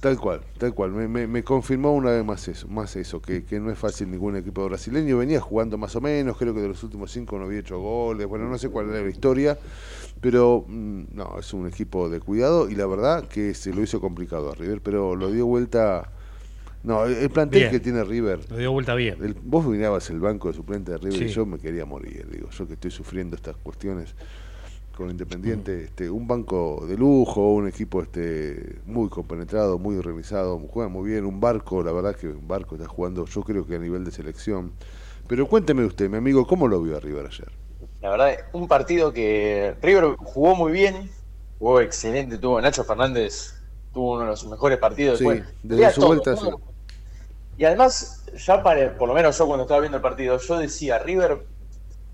Speaker 2: Tal cual, tal cual. Me, confirmó una vez más eso, más eso que, no es fácil ningún equipo brasileño. Venía jugando más o menos, creo que de los últimos cinco no había hecho goles. Bueno, no sé cuál era la historia, pero mm, no, es un equipo de cuidado y la verdad que se lo hizo complicado a River, pero lo dio vuelta. No, el plantel que tiene River.
Speaker 3: Lo dio vuelta bien.
Speaker 2: vos mirabas el banco de suplente de River y yo me quería morir. Digo, yo que estoy sufriendo estas cuestiones con Independiente, este, un banco de lujo, un equipo este, muy compenetrado, muy organizado, juega muy bien, un barco, la verdad que un barco está jugando, yo creo que a nivel de selección. Pero cuénteme usted, mi amigo, ¿cómo lo vio a River ayer?
Speaker 25: La verdad, un partido que River jugó muy bien, jugó excelente, tuvo Nacho Fernández, tuvo uno de los mejores partidos.
Speaker 2: Sí, desde su vuelta, sí.
Speaker 25: Y además, ya para, por lo menos yo cuando estaba viendo el partido, yo decía, River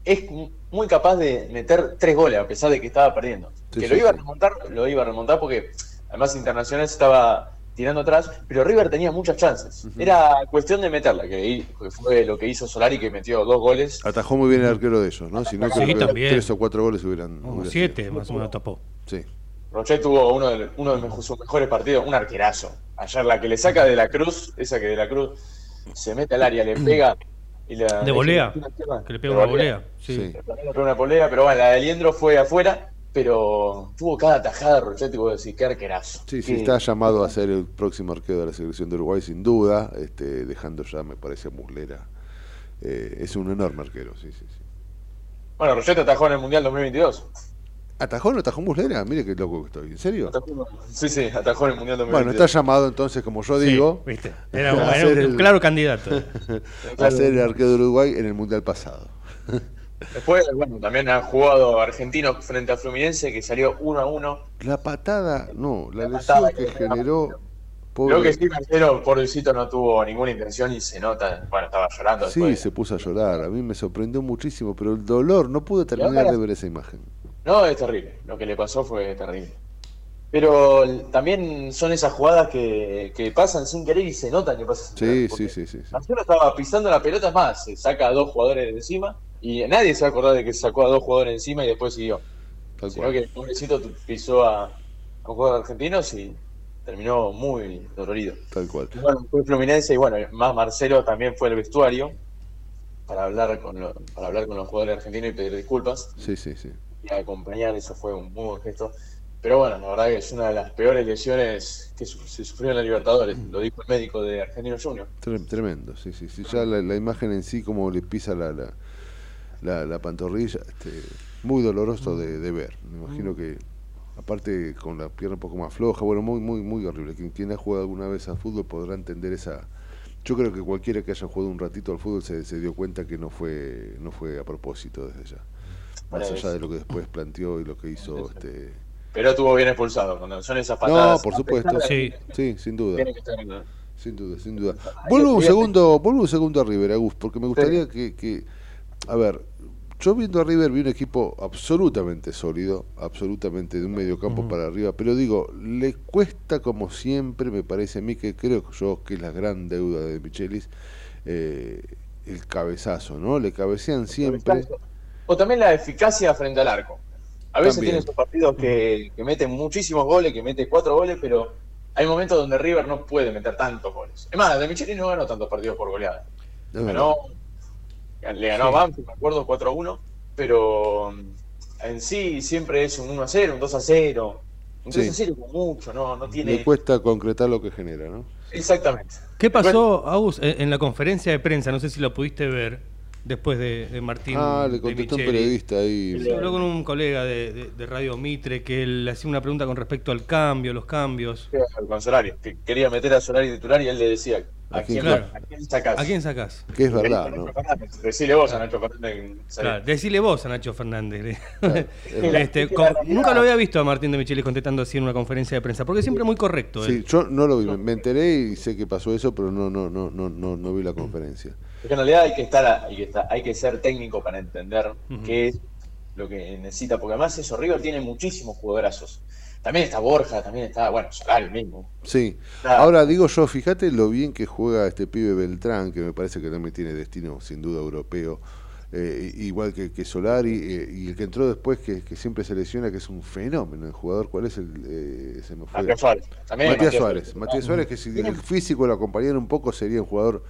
Speaker 25: es muy capaz de meter tres goles a pesar de que estaba perdiendo. que lo iba a remontar, lo iba a remontar porque además Internacional estaba tirando atrás, pero River tenía muchas chances. Era cuestión de meterla, que fue lo que hizo Solari, que metió dos goles.
Speaker 2: Atajó muy bien el arquero de ellos, ¿no? Si no,
Speaker 3: sí, también.
Speaker 2: tres o cuatro goles hubieran.
Speaker 3: siete, más o menos tapó.
Speaker 2: Sí.
Speaker 25: Rochet tuvo uno de, uno de sus mejores partidos, un arquerazo. Ayer la que le saca de la cruz, esa que de la cruz se mete al área, le pega
Speaker 3: de volea, que le pega una volea.
Speaker 25: Sí. una volea, pero bueno, la de Liendro fue afuera, pero tuvo cada tajada Rochetti, y vos decís, qué arquerazo.
Speaker 2: Sí, sí, está llamado a ser el próximo arquero de la selección de Uruguay, sin duda, este, dejando ya, me parece, a Muslera. Eh, es un enorme arquero, sí, sí, sí.
Speaker 25: Bueno, Rochetti atajó en el Mundial 2022.
Speaker 2: ¿Atajó no atajó Muslera? Mire qué loco que estoy. ¿En serio?
Speaker 25: sí, sí, atajó en el Mundial 2022.
Speaker 2: Bueno, está llamado entonces, como yo digo.
Speaker 3: ¿viste? Era, un, claro candidato.
Speaker 2: a ser el arquero de Uruguay en el Mundial pasado.
Speaker 25: Después, bueno, también ha jugado argentino frente a Fluminense, que salió 1 a 1.
Speaker 2: La patada, no, la, lesión que, generó.
Speaker 25: Creo que sí, Marcelo, pobrecito, no tuvo ninguna intención y se nota. Bueno, estaba llorando.
Speaker 2: Sí, se puso a llorar. A mí me sorprendió muchísimo, pero el dolor, no pude terminar de ver esa imagen.
Speaker 25: No, es terrible. Lo que le pasó fue terrible. Pero también son esas jugadas que, que pasan sin querer y se notan que pasan
Speaker 2: sin sí, Sí, sí, sí,
Speaker 25: Marcelo estaba pisando la pelota, más, se saca a dos jugadores de encima y nadie se va a acordar de que sacó a dos jugadores encima y después siguió. Tal Sino que el pobrecito pisó a, a un jugador argentino y terminó muy dolorido.
Speaker 2: Tal cual.
Speaker 25: bueno, fue Fluminense y bueno, más Marcelo también fue el vestuario para hablar con, para hablar con los jugadores argentinos y pedir disculpas.
Speaker 2: Sí, sí, sí
Speaker 25: acompañar, eso fue un muy buen gesto. Pero bueno, la verdad que es una de las peores lesiones que se sufrió en la Libertadores, lo dijo el médico de Argentino Junior.
Speaker 2: Tremendo, sí, sí, sí. Ya la, imagen en sí, como le pisa la, la, la, pantorrilla, este, muy doloroso de, de, ver. Me imagino que, aparte con la pierna un poco más floja, bueno, muy, muy, muy horrible. Quien, quien ha jugado alguna vez al fútbol podrá entender esa. Yo creo que cualquiera que haya jugado un ratito al fútbol se, se dio cuenta que no fue, no fue a propósito desde ya más allá de lo que después planteó y lo que hizo este
Speaker 25: pero estuvo bien expulsado cuando son esas patadas
Speaker 2: no por supuesto. sí. sí sin duda. sin duda sin duda. Vuelvo un segundo vuelvo un segundo a River Agus porque me gustaría que, que a ver yo viendo a River vi un equipo absolutamente sólido, absolutamente de un medio campo para arriba, pero digo, le cuesta como siempre, me parece a mí que creo yo que es la gran deuda de Michelis, eh, el cabezazo, ¿no? Le cabecean siempre
Speaker 25: o también la eficacia frente al arco. A veces tiene esos partidos que, meten muchísimos goles, que mete cuatro goles, pero hay momentos donde River no puede meter tantos goles. Es más, De Micheli no ganó tantos partidos por goleada. le ganó a Banfield, me acuerdo, 4 1, pero en sí siempre es un 1 0, un 2 0. Entonces sí. sirve mucho, no, no tiene...
Speaker 2: Le cuesta concretar lo que genera, ¿no?
Speaker 25: Exactamente.
Speaker 3: ¿Qué pasó, Agus, en la conferencia de prensa? No sé si lo pudiste ver después de, Martín.
Speaker 2: Ah, le contestó un periodista ahí.
Speaker 3: Se habló con un colega de, Radio Mitre que le hacía una pregunta con respecto al cambio, los cambios.
Speaker 25: Con Solari, que quería meter a Solari titular y él le decía, ¿A, quién,
Speaker 3: sacás? ¿A quién sacás?
Speaker 2: Que es verdad, ¿no?
Speaker 25: Decile vos a Nacho Fernández.
Speaker 3: Claro, decile vos a Nacho Fernández. este, nunca lo había visto a Martín de Michelis contestando así en una conferencia de prensa, porque siempre muy correcto.
Speaker 2: Sí, yo no lo vi, me enteré y sé que pasó eso, pero no, no, no, no, no, no vi la conferencia.
Speaker 25: Porque en realidad hay que estar, hay que estar, hay que ser técnico para entender qué es lo que necesita, porque además eso, River tiene muchísimos jugadorazos. También está Borja, también está, bueno, Solari mismo.
Speaker 2: Sí. Ahora digo yo, fíjate lo bien que juega este pibe Beltrán, que me parece que también tiene destino sin duda europeo. Eh, igual que, que Solari, eh, y el que entró después, que, siempre se lesiona, que es un fenómeno el jugador. ¿Cuál es el.? Eh, se me fue.
Speaker 25: Matías Suárez.
Speaker 2: Matías, Suárez. Matías Suárez, que si el físico lo acompañara un poco, sería un jugador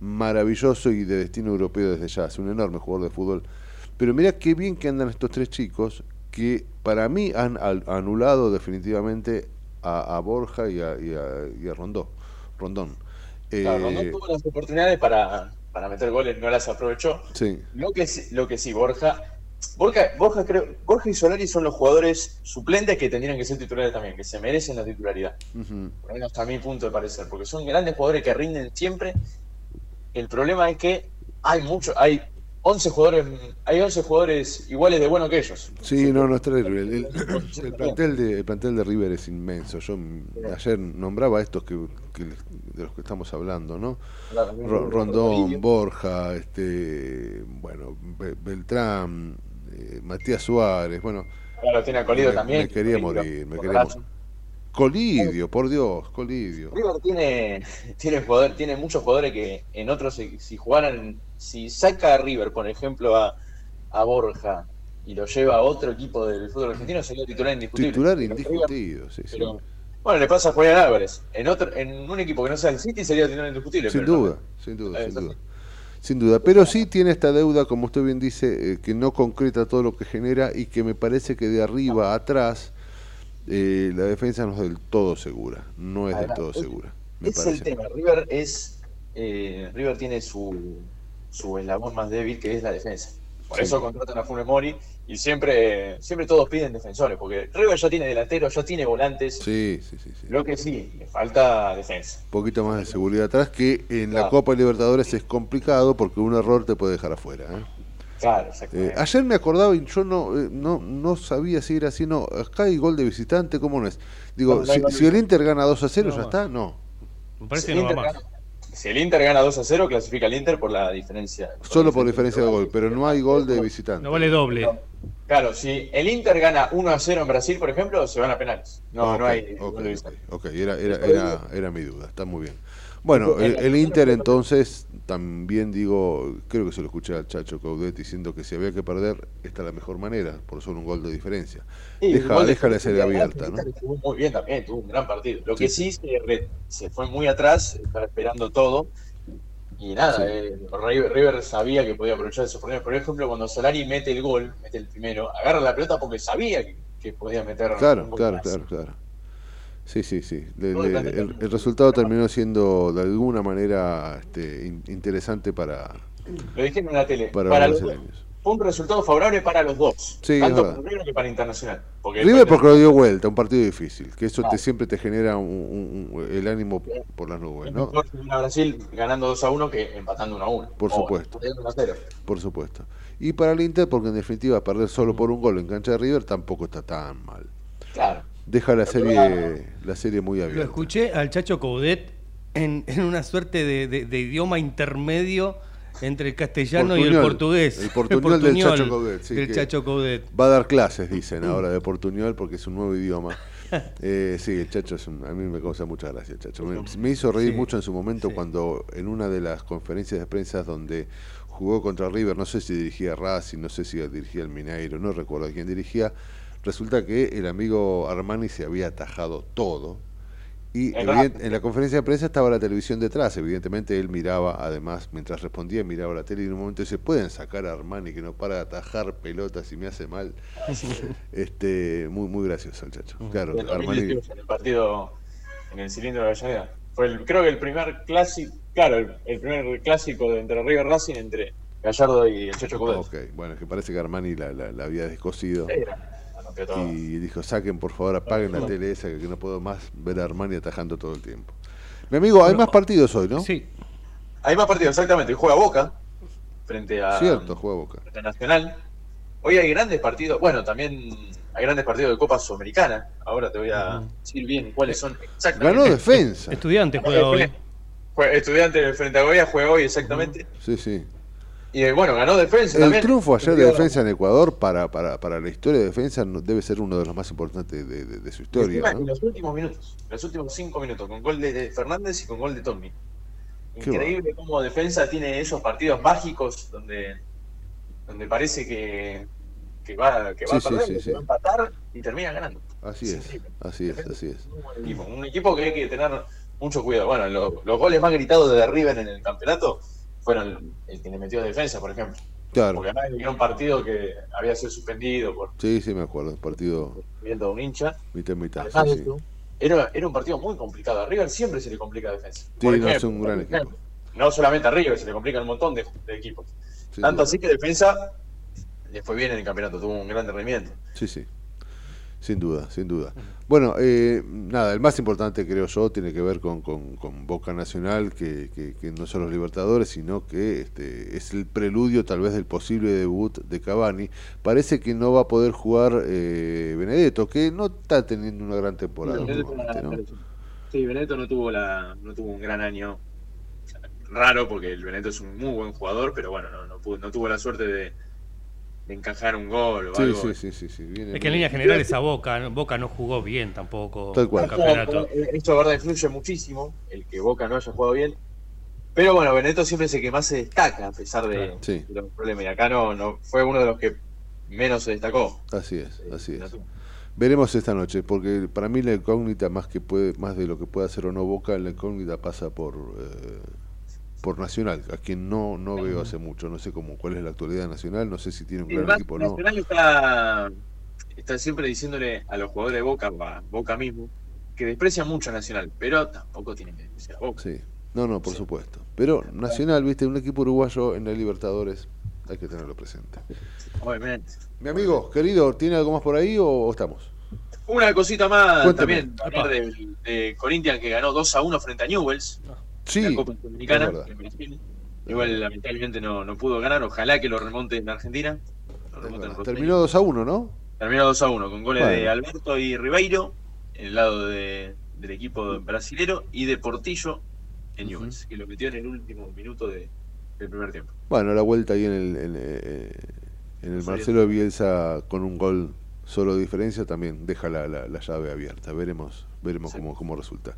Speaker 2: maravilloso y de destino europeo desde ya. Es un enorme jugador de fútbol. Pero mira qué bien que andan estos tres chicos que para mí han anulado definitivamente a, Borja y a, y a, Rondó, Rondón.
Speaker 25: Rondón eh, tuvo las oportunidades para, meter goles, no las aprovechó.
Speaker 2: Sí.
Speaker 25: Lo que, lo que sí, Borja, Borja, Borja, creo, Borja y Solari son los jugadores suplentes que tendrían que ser titulares también, que se merecen la titularidad. Por lo menos a mi punto de parecer, porque son grandes jugadores que rinden siempre. El problema es que hay mucho, hay 11 jugadores, hay 11 jugadores iguales de bueno que ellos.
Speaker 2: Sí, no, no es terrible. El, plantel de, el plantel de River es inmenso. Yo ayer nombraba estos que, de los que estamos hablando, ¿no? Rondón, Borja, este, bueno, Beltrán, eh, Matías Suárez, bueno.
Speaker 25: Claro, tiene a Colido también.
Speaker 2: Me quería morir, me quería morir. Colidio, por Dios, Colidio.
Speaker 25: River tiene, tiene, poder, tiene muchos jugadores que en otros, si, jugaran, si saca a River, por ejemplo, a, Borja y lo lleva a otro equipo del fútbol argentino, sería titular indiscutible.
Speaker 2: Titular indiscutido, sí, sí.
Speaker 25: bueno, le pasa a Julián Álvarez. En otro, en un equipo que no sea el City sería titular indiscutible.
Speaker 2: Sin duda, sin duda, sin duda. Sin duda, pero sí tiene esta deuda, como usted bien dice, eh, que no concreta todo lo que genera y que me parece que de arriba a atrás eh, la defensa no es del todo segura, no es del todo segura.
Speaker 25: es el tema, River es eh, River tiene su, su eslabón más débil que es la defensa. Por eso contratan a Funes Mori y siempre, siempre todos piden defensores, porque River ya tiene delantero, ya tiene volantes.
Speaker 2: Sí, sí, sí.
Speaker 25: Lo que sí, le falta defensa.
Speaker 2: Un poquito más de seguridad atrás, que en la Copa Libertadores es complicado porque un error te puede dejar afuera. ¿eh?
Speaker 25: Eh,
Speaker 2: ayer me acordaba y yo no, eh, no, no sabía si era así, no. Acá hay gol de visitante, ¿cómo no es? Digo, si, el Inter gana 2 a 0, ya está, no.
Speaker 25: Me parece si, que no más. si el Inter gana 2 a 0, clasifica el Inter por la diferencia.
Speaker 2: Solo por diferencia de gol, pero no hay gol de visitante.
Speaker 3: No vale doble.
Speaker 25: Claro, si el Inter gana 1 a 0 en Brasil, por ejemplo, se van a penales. No, no hay.
Speaker 2: Ok, ok, era, era, era, era mi duda, está muy bien. Bueno, el, Inter entonces también digo, creo que se lo escuché al Chacho Caudet diciendo que si había que perder, esta es la mejor manera, por solo un gol de diferencia. Deja, déjale ser abierta, ¿no?
Speaker 25: Estuvo muy bien también, tuvo un gran partido. Lo que sí, se, fue muy atrás, estaba esperando todo. Y nada, eh, River, sabía que podía aprovechar esos problemas. Por ejemplo, cuando Solari mete el gol, mete el primero, agarra la pelota porque sabía que, podía meter.
Speaker 2: Claro, claro, claro, claro. Sí, sí, sí. el, resultado terminó siendo de alguna manera este, interesante para.
Speaker 25: Lo dijeron en la tele. Para, los Fue un resultado favorable para los dos. tanto para River que para Internacional.
Speaker 2: Porque River porque lo dio vuelta, un partido difícil. Que eso te, siempre te genera un, el ánimo por las nubes, ¿no?
Speaker 25: A Brasil ganando 2 a 1 que empatando 1 a 1.
Speaker 2: Por supuesto. Por supuesto. Y para el Inter, porque en definitiva perder solo por un gol en cancha de River tampoco está tan mal.
Speaker 25: Claro
Speaker 2: deja la serie, la serie muy abierta.
Speaker 3: Lo escuché al Chacho Coudet en, una suerte de, idioma intermedio entre el castellano y el portugués.
Speaker 2: El portuñol, del Chacho Coudet.
Speaker 3: Sí, Chacho Coudet.
Speaker 2: Va a dar clases, dicen ahora, de portuñol porque es un nuevo idioma. Eh, sí, el Chacho es un, a mí me causa mucha gracia. Chacho. Me, hizo reír mucho en su momento cuando en una de las conferencias de prensa donde jugó contra River, no sé si dirigía Racing, no sé si dirigía el Mineiro, no recuerdo quién dirigía, Resulta que el amigo Armani se había atajado todo Y en la conferencia de prensa estaba la televisión detrás, evidentemente él miraba, además, mientras respondía, miraba la tele y en un momento se pueden sacar a Armani que no para de atajar pelotas y me hace mal. este Muy muy gracioso el chacho. Claro,
Speaker 1: Armani... En el partido, en el cilindro de Avellaneda. Fue el, creo que el primer clásico, claro, el, primer clásico de entre River Racing entre Gallardo y el Chacho Cudel.
Speaker 2: Ok, bueno, es que parece que Armani la, la, había descosido. Y dijo, saquen por favor, apaguen la tele esa que no puedo más ver a Armani atajando todo el tiempo. Mi amigo, hay más partidos hoy, ¿no?
Speaker 1: Sí. Hay más partidos, exactamente. Hoy juega Boca frente a,
Speaker 2: Cierto, juega Boca.
Speaker 1: Nacional. Hoy hay grandes partidos, bueno, también hay grandes partidos de Copa Sudamericana. Ahora te voy a decir bien cuáles son
Speaker 2: exactamente. Ganó defensa.
Speaker 25: Estudiante juega hoy.
Speaker 1: Estudiante frente a Goya juega hoy exactamente.
Speaker 2: Sí, sí.
Speaker 1: Y eh, bueno, ganó defensa.
Speaker 2: El triunfo ayer de defensa en Ecuador para, para, para, la historia de defensa debe ser uno de los más importantes de, de, su historia.
Speaker 1: En los últimos minutos, los últimos cinco minutos, con gol de Fernández y con gol de Tommy. Increíble cómo defensa tiene esos partidos mágicos donde, donde parece que, que va, que va a perder, que va a empatar y termina ganando.
Speaker 2: Así es, así es, así es.
Speaker 1: Un equipo, que hay que tener mucho cuidado. Bueno, los goles más gritados de River en el campeonato fueron el que le metió defensa, por ejemplo.
Speaker 2: Claro.
Speaker 1: Porque además era un partido que había sido suspendido por.
Speaker 2: Sí, sí, me acuerdo. Un partido.
Speaker 1: Viendo un hincha.
Speaker 2: Mitad, mitad.
Speaker 1: era, era un partido muy complicado. A River siempre se le complica defensa.
Speaker 2: Sí, no, es un gran equipo.
Speaker 1: No solamente a River, se le complica un montón de, equipos. Tanto así que defensa le fue bien en el campeonato, tuvo un gran rendimiento.
Speaker 2: Sí, sí. Sin duda, sin duda. Bueno, eh, nada, el más importante creo yo tiene que ver con, con, Boca Nacional, que, que, no son los Libertadores, sino que este, es el preludio tal vez del posible debut de Cavani. Parece que no va a poder jugar eh, Benedetto, que no está teniendo una gran temporada.
Speaker 1: Sí, Benedetto no tuvo, la, no tuvo un gran año. Raro, porque el Benedetto es un muy buen jugador, pero bueno, no, no, no tuvo la suerte de de encajar un gol o algo.
Speaker 2: Sí, sí, sí,
Speaker 25: es que en línea general esa Boca, Boca no jugó bien tampoco el campeonato.
Speaker 1: Esto verdad influye muchísimo, el que Boca no haya jugado bien. Pero bueno, Benedetto siempre es el que más se destaca a pesar de, los problemas. Y acá no, no fue uno de los que menos se destacó.
Speaker 2: Así es, así es. Veremos esta noche, porque para mí la incógnita más que puede, más de lo que pueda hacer o no Boca, la incógnita pasa por eh, por Nacional, a quien no, no veo hace mucho. No sé cómo, cuál es la actualidad Nacional, no sé si tiene un gran equipo o no.
Speaker 1: Nacional está, está siempre diciéndole a los jugadores de Boca, a Boca mismo, que desprecia mucho a Nacional, pero tampoco tiene que despreciar a Boca.
Speaker 2: Sí, no, no, por supuesto. Pero Nacional, viste, un equipo uruguayo en la Libertadores, hay que tenerlo presente.
Speaker 1: Obviamente.
Speaker 2: Mi amigo, querido, ¿tiene algo más por ahí o, estamos?
Speaker 1: Una cosita más también, hablar de, de, Corinthians que ganó 2 a 1 frente a Newells.
Speaker 2: Sí,
Speaker 1: la Copa en Brasil. Igual lamentablemente no, no pudo ganar, ojalá que lo remonte en Argentina.
Speaker 2: Terminó 2 a 1, ¿no?
Speaker 1: Terminó 2 a 1, con goles de Alberto y Ribeiro, en el lado de, del equipo brasilero, y de Portillo en Newell's, que lo metió en el último minuto de, del primer tiempo.
Speaker 2: Bueno, la vuelta ahí en el, en, eh, el Marcelo Bielsa con un gol solo de diferencia también deja la, la, la llave abierta. Veremos, veremos cómo, cómo resulta.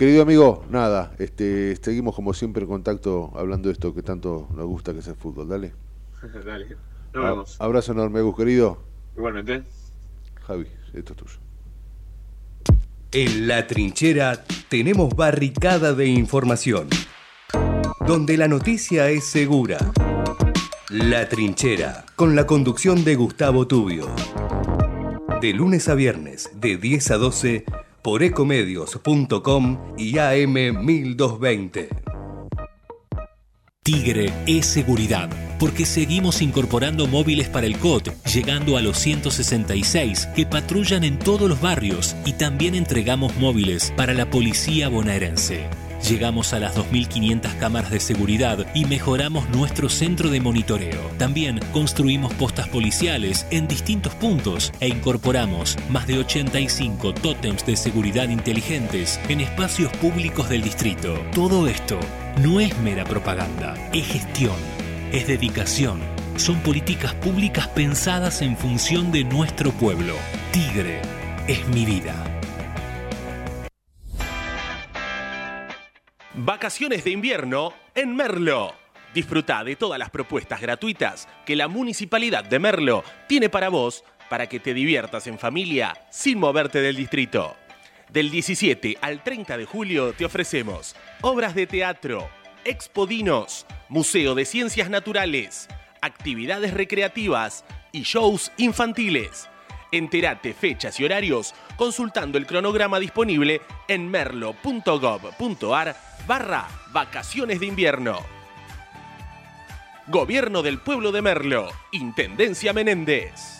Speaker 2: Querido amigo, nada, este, seguimos como siempre en contacto hablando de esto que tanto nos gusta que es el fútbol. Dale.
Speaker 1: Dale. Nos vemos.
Speaker 2: Abrazo enorme, Gus, querido.
Speaker 1: Igualmente.
Speaker 2: Javi, esto es tuyo.
Speaker 3: En la trinchera tenemos barricada de información, donde la noticia es segura. La trinchera, con la conducción de Gustavo Tubio. De lunes a viernes, de 10 a 12 por ecomedios.com y AM1220.
Speaker 4: Tigre es seguridad, porque seguimos incorporando móviles para el COT, llegando a los 166 que patrullan en todos los barrios y también entregamos móviles para la policía bonaerense. Llegamos a las 2.500 cámaras de seguridad y mejoramos nuestro centro de monitoreo. También construimos postas policiales en distintos puntos e incorporamos más de 85 tótems de seguridad inteligentes en espacios públicos del distrito. Todo esto no es mera propaganda, es gestión, es dedicación. Son políticas públicas pensadas en función de nuestro pueblo. Tigre es mi vida.
Speaker 5: Vacaciones de invierno en Merlo. Disfruta de todas las propuestas gratuitas que la Municipalidad de Merlo tiene para vos para que te diviertas en familia sin moverte del distrito. Del 17 al 30 de julio te ofrecemos obras de teatro, expodinos, Museo de Ciencias Naturales, actividades recreativas y shows infantiles. Entérate fechas y horarios consultando el cronograma disponible en merlo.gov.ar barra vacaciones de invierno. Gobierno del Pueblo de Merlo, Intendencia Menéndez.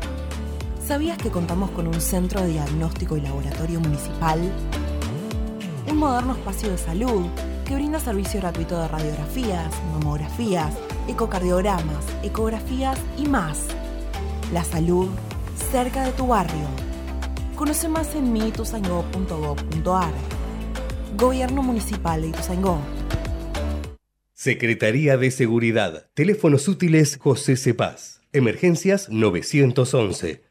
Speaker 6: ¿Sabías que contamos con un centro de diagnóstico y laboratorio municipal? Un moderno espacio de salud que brinda servicio gratuito de radiografías, mamografías, ecocardiogramas, ecografías y más. La salud cerca de tu barrio. Conoce más en mituzaingó.gov.ar. Gobierno Municipal de Ituzaingó.
Speaker 3: Secretaría de Seguridad. Teléfonos útiles José Cepaz. Emergencias 911.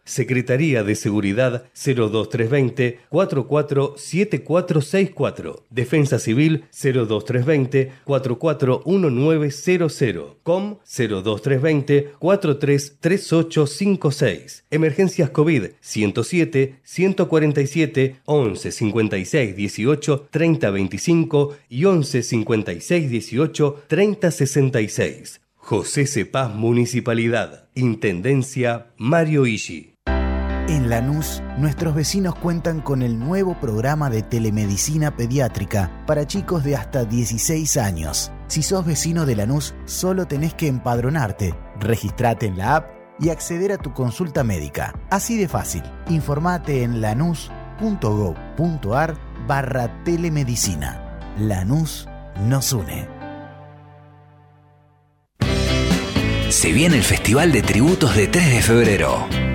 Speaker 3: Secretaría de Seguridad 02320 447464. Defensa Civil 02320 441900. COM 02320 433856. Emergencias COVID 107 147 11 56 18 30 25 y 11 56 18 30 66. José Cepaz Municipalidad. Intendencia Mario Ishi.
Speaker 7: En Lanús, nuestros vecinos cuentan con el nuevo programa de telemedicina pediátrica para chicos de hasta 16 años. Si sos vecino de Lanús, solo tenés que empadronarte, registrate en la app y acceder a tu consulta médica. Así de fácil. Informate en lanús.gov.ar barra telemedicina. Lanús nos une.
Speaker 26: Se viene el Festival de Tributos de 3 de febrero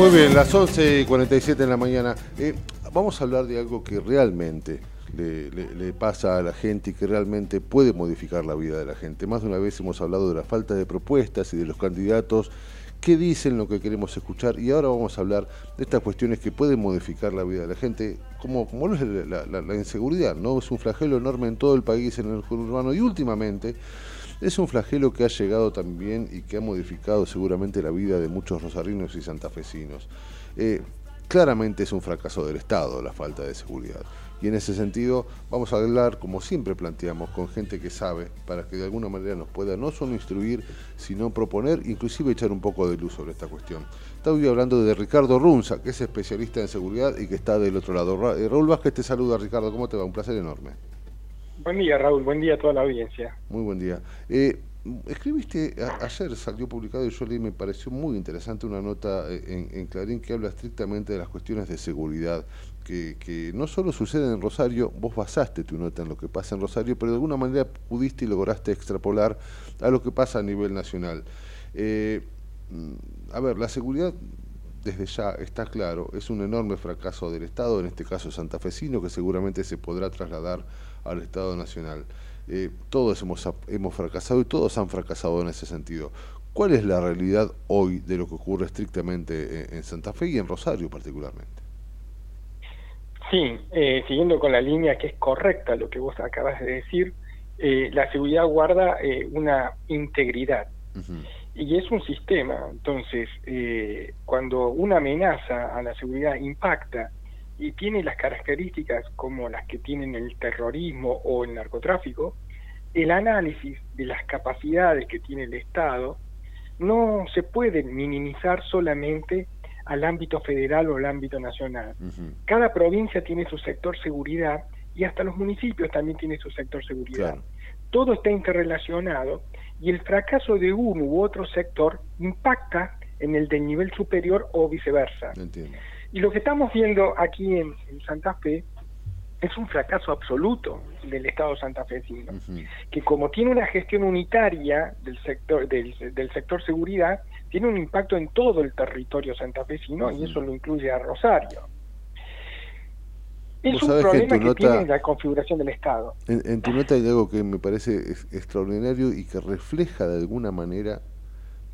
Speaker 2: Muy bien, las 11 y 47 en la mañana. Eh, vamos a hablar de algo que realmente le, pasa a la gente y que realmente puede modificar la vida de la gente. Más de una vez hemos hablado de la falta de propuestas y de los candidatos que dicen lo que queremos escuchar y ahora vamos a hablar de estas cuestiones que pueden modificar la vida de la gente, como, como es la inseguridad, ¿no? Es un flagelo enorme en todo el país, en el urbano y últimamente es un flagelo que ha llegado también y que ha modificado seguramente la vida de muchos rosarinos y santafesinos. Eh, claramente es un fracaso del Estado la falta de seguridad. Y en ese sentido vamos a hablar, como siempre planteamos, con gente que sabe, para que de alguna manera nos pueda no solo instruir, sino proponer, inclusive echar un poco de luz sobre esta cuestión. Estoy hablando de Ricardo Runza, que es especialista en seguridad y que está del otro lado. Eh, Raúl Vázquez te saluda, Ricardo, ¿cómo te va? Un placer enorme.
Speaker 27: Buen día, Raúl. Buen día a toda la audiencia.
Speaker 2: Muy buen día. Eh, escribiste, a- ayer salió publicado y yo leí, me pareció muy interesante una nota eh, en, en Clarín que habla estrictamente de las cuestiones de seguridad, que, no solo suceden en Rosario, vos basaste tu nota en lo que pasa en Rosario, pero de alguna manera pudiste y lograste extrapolar a lo que pasa a nivel nacional. Eh, mm, a ver, la seguridad desde ya está claro, es un enorme fracaso del Estado, en este caso santafesino, que seguramente se podrá trasladar al Estado Nacional. Eh, todos hemos, hemos fracasado y todos han fracasado en ese sentido. ¿Cuál es la realidad hoy de lo que ocurre estrictamente en, en Santa Fe y en Rosario particularmente?
Speaker 27: Sí, eh, siguiendo con la línea que es correcta lo que vos acabas de decir, eh, la seguridad guarda eh, una integridad y es un sistema. Entonces, eh, cuando una amenaza a la seguridad impacta y tiene las características como las que tienen el terrorismo o el narcotráfico, el análisis de las capacidades que tiene el Estado no se puede minimizar solamente al ámbito federal o al ámbito nacional. Cada provincia tiene su sector seguridad y hasta los municipios también tienen su sector seguridad. Todo está interrelacionado y el fracaso de uno u otro sector impacta en el del nivel superior o viceversa. Y lo que estamos viendo aquí en, en Santa Fe es un fracaso absoluto del Estado santafesino, que como tiene una gestión unitaria del sector del, del sector seguridad, tiene un impacto en todo el territorio santafesino y eso lo incluye a Rosario. Es un
Speaker 2: que
Speaker 27: problema que,
Speaker 2: nota-
Speaker 27: tiene la configuración del Estado.
Speaker 2: En, en tu nota hay algo que me parece es- extraordinario y que refleja de alguna manera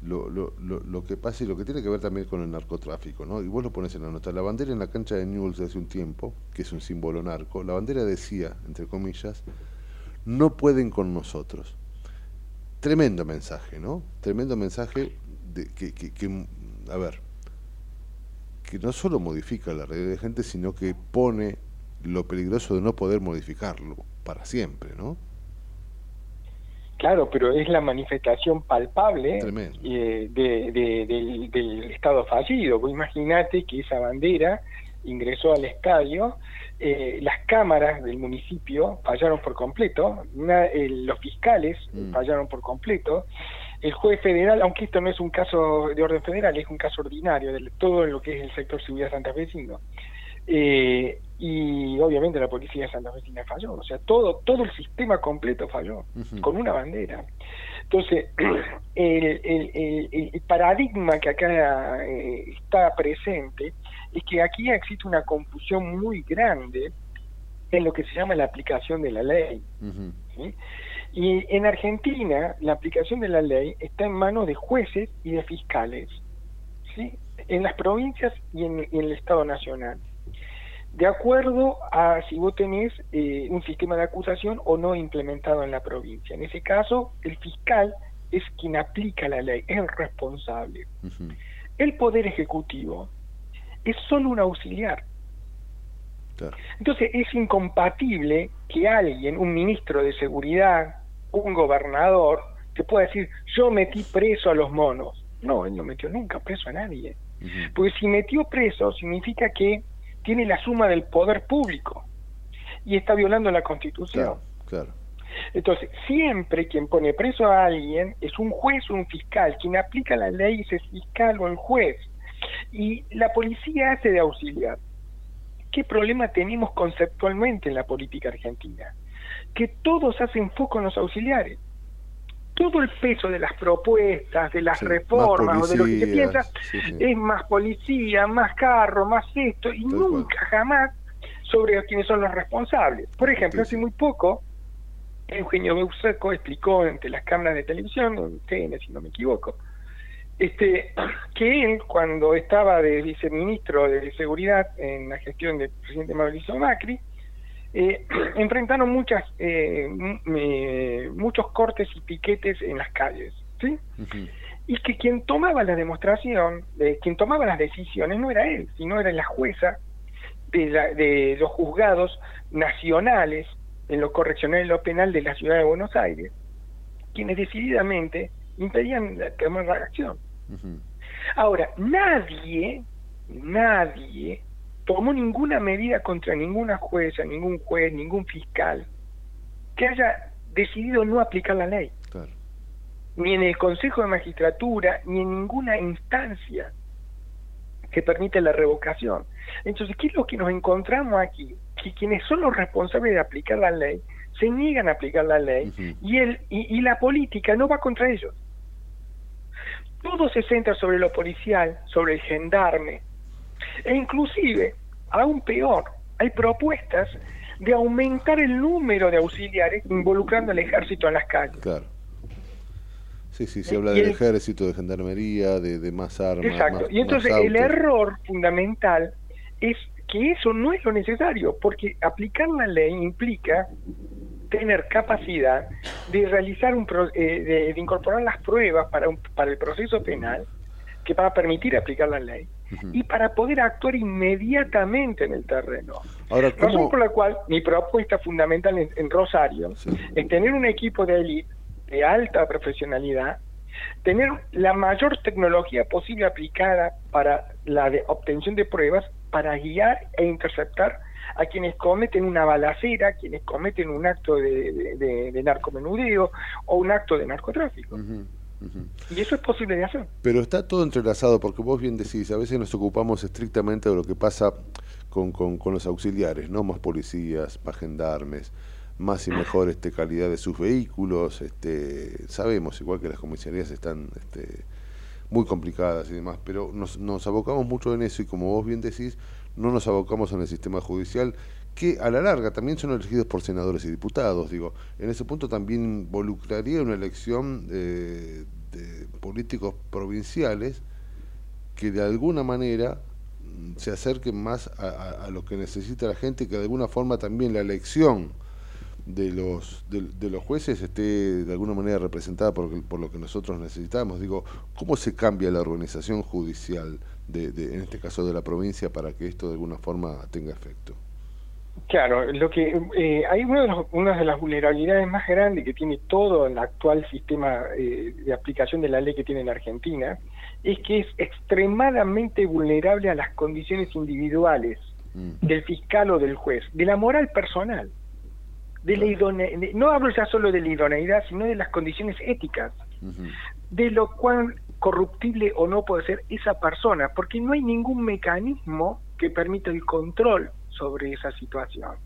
Speaker 2: lo, lo, lo, que pasa y lo que tiene que ver también con el narcotráfico, ¿no? Y vos lo pones en la nota. La bandera en la cancha de Newell's hace un tiempo, que es un símbolo narco, la bandera decía, entre comillas, no pueden con nosotros. Tremendo mensaje, ¿no? Tremendo mensaje de que, que, que a ver, que no solo modifica la realidad de gente, sino que pone lo peligroso de no poder modificarlo para siempre, ¿no?
Speaker 27: Claro, pero es la manifestación palpable eh, de, del, Estado fallido. Imagínate que esa bandera ingresó al estadio, eh, las cámaras del municipio fallaron por completo, los fiscales mm. fallaron por completo, el juez federal, aunque esto no es un caso de orden federal, es un caso ordinario de todo lo que es el sector seguridad santafesino, eh, y obviamente la policía de Santa Fe falló, o sea, todo, todo el sistema completo falló, con una bandera. Entonces, el, el, paradigma que acá eh, está presente es que aquí existe una confusión muy grande en lo que se llama la aplicación de la ley. Y en Argentina, la aplicación de la ley está en manos de jueces y de fiscales, ¿sí? en las provincias y en el Estado Nacional de acuerdo a si vos tenés eh, un sistema de acusación o no implementado en la provincia. En ese caso, el fiscal es quien aplica la ley, es el responsable. El Poder Ejecutivo es solo un auxiliar. Entonces es incompatible que alguien, un ministro de seguridad, un gobernador, te pueda decir, yo metí preso a los monos. No, él no metió nunca preso a nadie. Porque si metió preso significa que tiene la suma del poder público y está violando la constitución.
Speaker 2: Claro,
Speaker 27: Entonces, siempre quien pone preso a alguien es un juez o un fiscal. Quien aplica la ley es el fiscal o el juez. Y la policía hace de auxiliar. ¿Qué problema tenemos conceptualmente en la política argentina? Que todos hacen foco en los auxiliares todo el peso de las propuestas, de las reformas o de lo que se piensa es más policía, más carro, más esto y nunca jamás sobre quiénes son los responsables. Por ejemplo, hace muy poco Eugenio Beuseco explicó ante las cámaras de televisión, en TN si no me equivoco, este, que él cuando estaba de viceministro de seguridad en la gestión del presidente Mauricio Macri, eh, enfrentaron muchas eh, muchos cortes y piquetes en las calles, ¿sí? Y que quien tomaba la demostración, eh, quien tomaba las decisiones no era él, sino era la jueza de, de los juzgados nacionales en lo correccional y lo penal de la ciudad de Buenos Aires, quienes decididamente impedían tomar la acción. Ahora, nadie, nadie tomó ninguna medida contra ninguna jueza, ningún juez, ningún fiscal que haya decidido no aplicar la ley. Ni en el Consejo de Magistratura, ni en ninguna instancia que permite la revocación. Entonces, ¿qué es lo que nos encontramos aquí? Que quienes son los responsables de aplicar la ley se niegan a aplicar la ley y, el, y, y la política no va contra ellos. Todo se centra sobre lo policial, sobre el gendarme, e inclusive, aún peor, hay propuestas de aumentar el número de auxiliares involucrando al ejército en las calles.
Speaker 2: Claro. Sí, sí, se habla del ejército, de gendarmería, de, más armas.
Speaker 27: Exacto. y entonces el error fundamental es que eso no es lo necesario, porque aplicar la ley implica tener capacidad de realizar un eh, de, incorporar las pruebas para un, para el proceso penal que va a permitir aplicar la ley y para poder actuar inmediatamente en el terreno.
Speaker 2: Ahora,
Speaker 27: Razón por la cual mi propuesta fundamental en, Rosario es tener un equipo de élite de alta profesionalidad, tener la mayor tecnología posible aplicada para la obtención de pruebas para guiar e interceptar a quienes cometen una balacera, quienes cometen un acto de, narcomenudeo o un acto de narcotráfico. Y eso es posible de hacer.
Speaker 2: Pero está todo entrelazado, porque vos bien decís, a veces nos ocupamos estrictamente de lo que pasa con, con, los auxiliares, ¿no? Más policías, más gendarmes, más y mejor este, calidad de sus vehículos. Este, sabemos, igual que las comisarías están este, muy complicadas y demás, pero nos, nos abocamos mucho en eso y como vos bien decís, no nos abocamos en el sistema judicial que a la larga también son elegidos por senadores y diputados. Digo, en ese punto también involucraría una elección eh, este, políticos provinciales que de alguna manera mm, se acerquen más a, lo que necesita la gente, que de alguna forma también la elección de los de, los jueces esté de alguna manera representada por, por, lo que nosotros necesitamos. Digo, ¿cómo se cambia la organización judicial, de, en este caso de la provincia, para que esto de alguna forma tenga efecto?
Speaker 27: Claro, lo que eh, hay uno de una de las vulnerabilidades más grandes que tiene todo el actual sistema eh, de aplicación de la ley que tiene en Argentina es que es extremadamente vulnerable a las condiciones individuales mm. del fiscal o del juez, de la moral personal, de la no hablo ya solo de la idoneidad, sino de las condiciones éticas, de lo cual corruptible o no puede ser esa persona, porque no hay ningún mecanismo que permita el control sobre esa situación.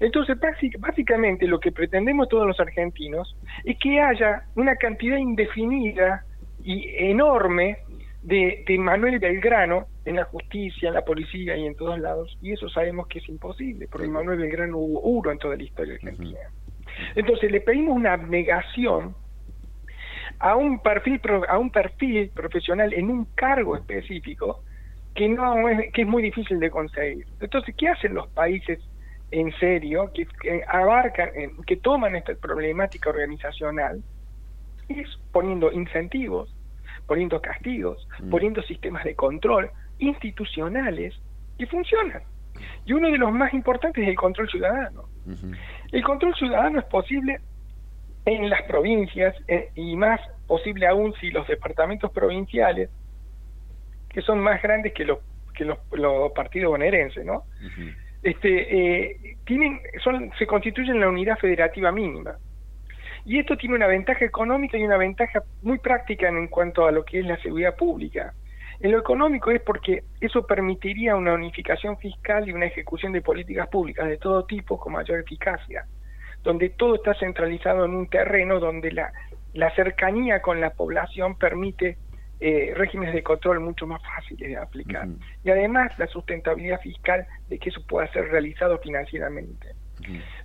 Speaker 27: Entonces, básicamente lo que pretendemos todos los argentinos es que haya una cantidad indefinida y enorme de, de, Manuel Belgrano en la justicia, en la policía y en todos lados, y eso sabemos que es imposible, porque Manuel Belgrano hubo uno en toda la historia argentina. Entonces le pedimos una abnegación a un perfil a un perfil profesional en un cargo específico que no es, que es muy difícil de conseguir. Entonces, ¿qué hacen los países en serio que, abarcan, que toman esta problemática organizacional? Es poniendo incentivos, poniendo castigos, mm. poniendo sistemas de control institucionales que funcionan. Y uno de los más importantes es el control ciudadano. El control ciudadano es posible en las provincias eh, y más posible aún si los departamentos provinciales que son más grandes que los que los, partidos bonaerenses, ¿no? Este eh, tienen son se constituyen en la unidad federativa mínima. Y esto tiene una ventaja económica y una ventaja muy práctica en cuanto a lo que es la seguridad pública. En lo económico es porque eso permitiría una unificación fiscal y una ejecución de políticas públicas de todo tipo con mayor eficacia, donde todo está centralizado en un terreno donde la, la cercanía con la población permite eh, regímenes de control mucho más fáciles de aplicar. Y además la sustentabilidad fiscal de que eso pueda ser realizado financieramente.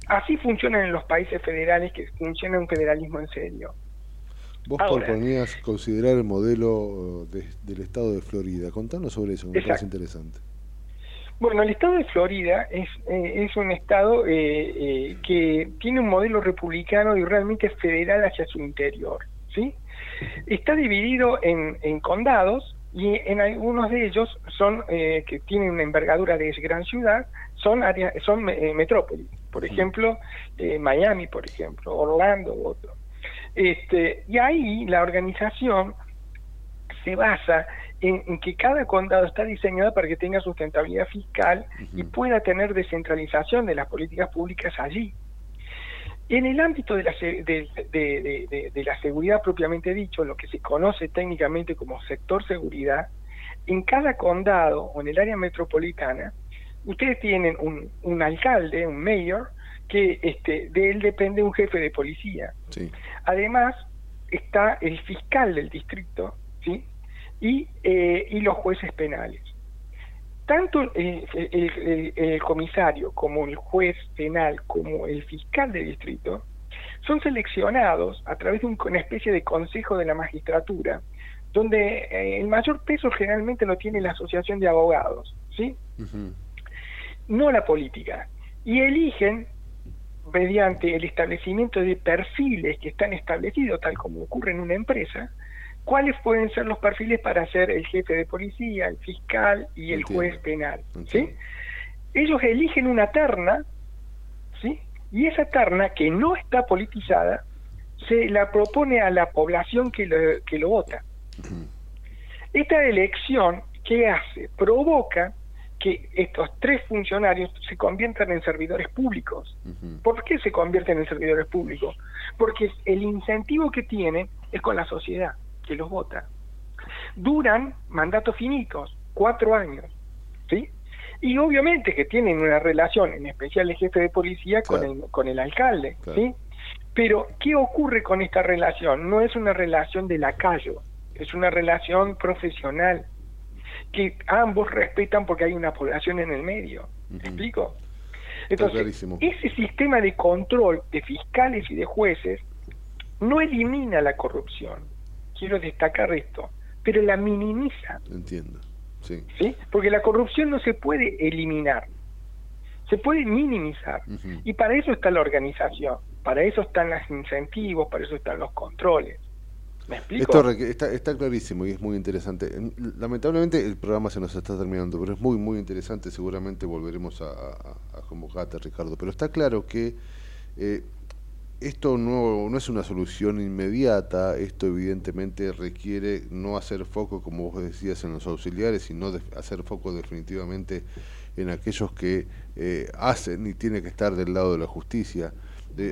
Speaker 27: Así funcionan en los países federales que funciona un federalismo en serio.
Speaker 2: Vos proponías considerar el modelo del estado de Florida. Contanos sobre eso, me parece interesante.
Speaker 27: Bueno, el estado de Florida es, eh, es un estado eh, que tiene un modelo republicano y realmente federal hacia su interior, ¿sí? Está dividido en, condados y en algunos de ellos son eh, que tienen una envergadura de gran ciudad, son áreas, son eh, metrópolis. Por ejemplo, eh, Miami, por ejemplo, Orlando, otro. Este, y ahí la organización se basa en, que cada condado está diseñado para que tenga sustentabilidad fiscal y pueda tener descentralización de las políticas públicas allí. En el ámbito de la, de, la seguridad propiamente dicho, lo que se conoce técnicamente como sector seguridad, en cada condado o en el área metropolitana, ustedes tienen un, alcalde, un mayor, que este, de él depende un jefe de policía. Además, está el fiscal del distrito, ¿sí? Y, eh, y los jueces penales tanto el, comisario como el juez penal como el fiscal de distrito son seleccionados a través de una especie de consejo de la magistratura, donde eh, el mayor peso generalmente lo tiene la asociación de abogados, ¿sí? No la política. Y eligen mediante el establecimiento de perfiles que están establecidos, tal como ocurre en una empresa, cuáles pueden ser los perfiles para ser el jefe de policía, el fiscal y el juez penal. ¿sí? Ellos eligen una terna, ¿sí? y esa terna que no está politizada se la propone a la población que lo, que lo vota. Esta elección, ¿qué hace? Provoca que estos tres funcionarios se conviertan en servidores públicos. ¿Por qué se convierten en servidores públicos? Porque el incentivo que tienen es con la sociedad que los vota. Duran mandatos finitos, cuatro años, ¿sí? Y obviamente que tienen una relación, en especial el jefe de policía, con, el, con el alcalde, ¿sí? Pero, ¿qué ocurre con esta relación? No es una relación de lacayo, es una relación profesional, que ambos respetan porque hay una población en el medio. ¿Me explico? Entonces, ese sistema de control de fiscales y de jueces no elimina la corrupción, quiero destacar esto, pero la minimizan.
Speaker 2: Entiendo, sí.
Speaker 27: ¿sí? Porque la corrupción no se puede eliminar, se puede minimizar. Y para eso está la organización, para eso están los incentivos, para eso están los controles. ¿Me explico?
Speaker 2: Esto está, está, clarísimo y es muy interesante. Lamentablemente el programa se nos está terminando, pero es muy, muy interesante. Seguramente volveremos a, a, a convocarte, Ricardo. Pero está claro que eh, esto no, no es una solución inmediata. Esto evidentemente requiere no hacer foco, como vos decías, en los auxiliares, sino de hacer foco definitivamente en aquellos que eh, hacen y tiene que estar del lado de la justicia.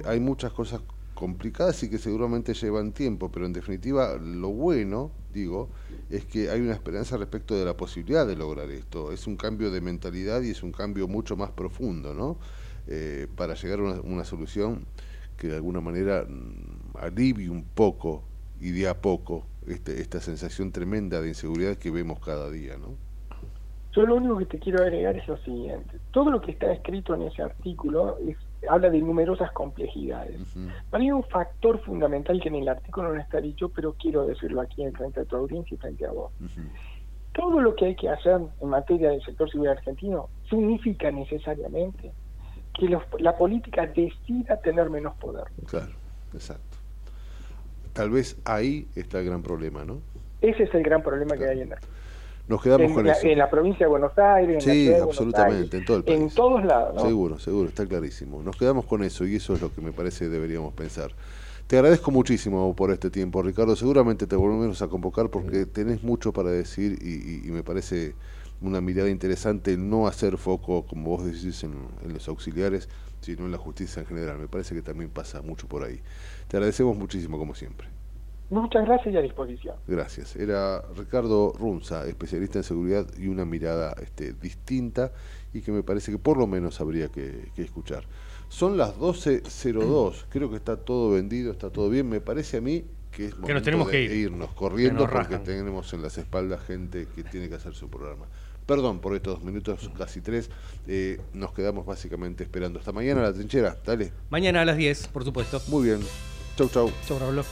Speaker 2: Hay muchas cosas complicadas y que seguramente llevan tiempo, pero en definitiva lo bueno, digo, es que hay una esperanza respecto de la posibilidad de lograr esto. Es un cambio de mentalidad y es un cambio mucho más profundo, ¿no? Eh, para llegar a una, una, solución que de alguna manera mm, alivie un poco y de a poco este, esta sensación tremenda de inseguridad que vemos cada día, ¿no?
Speaker 27: Yo lo único que te quiero agregar es lo siguiente. Todo lo que está escrito en ese artículo es habla de numerosas complejidades. Para mí un factor fundamental que en el artículo no está dicho, pero quiero decirlo aquí en frente a tu audiencia y frente a vos. Todo lo que hay que hacer en materia del sector civil argentino significa necesariamente que los, la política decida tener menos poder.
Speaker 2: Claro, exacto. Tal vez ahí está el gran problema, ¿no?
Speaker 27: Ese es el gran problema claro. que hay en la
Speaker 2: nos quedamos
Speaker 27: en
Speaker 2: con
Speaker 27: la,
Speaker 2: eso.
Speaker 27: En la provincia de Buenos Aires, en
Speaker 2: sí,
Speaker 27: la ciudad de
Speaker 2: absolutamente,
Speaker 27: Aires,
Speaker 2: en todo el país.
Speaker 27: En todos lados, ¿no?
Speaker 2: Seguro, seguro, está clarísimo. Nos quedamos con eso y eso es lo que me parece que deberíamos pensar. Te agradezco muchísimo por este tiempo, Ricardo. Seguramente te volvemos a convocar porque tenés mucho para decir y, y, y me parece una mirada interesante no hacer foco, como vos decís, en, en, los auxiliares, sino en la justicia en general. Me parece que también pasa mucho por ahí. Te agradecemos muchísimo, como siempre.
Speaker 27: Muchas gracias y a disposición.
Speaker 2: Gracias. Era Ricardo Runza, especialista en seguridad y una mirada este, distinta y que me parece que por lo menos habría que, que escuchar. Son las 12.02, creo que está todo vendido, está todo bien. Me parece a mí que es momento
Speaker 28: que nos tenemos
Speaker 2: de
Speaker 28: que ir.
Speaker 2: irnos corriendo porque tenemos en las espaldas gente que tiene que hacer su programa. Perdón por estos dos minutos, casi tres. Eh, nos quedamos básicamente esperando. Hasta mañana la trinchera. Dale.
Speaker 28: Mañana a las 10, por supuesto.
Speaker 2: Muy bien. Chau, chau.
Speaker 28: Chau, Raúl.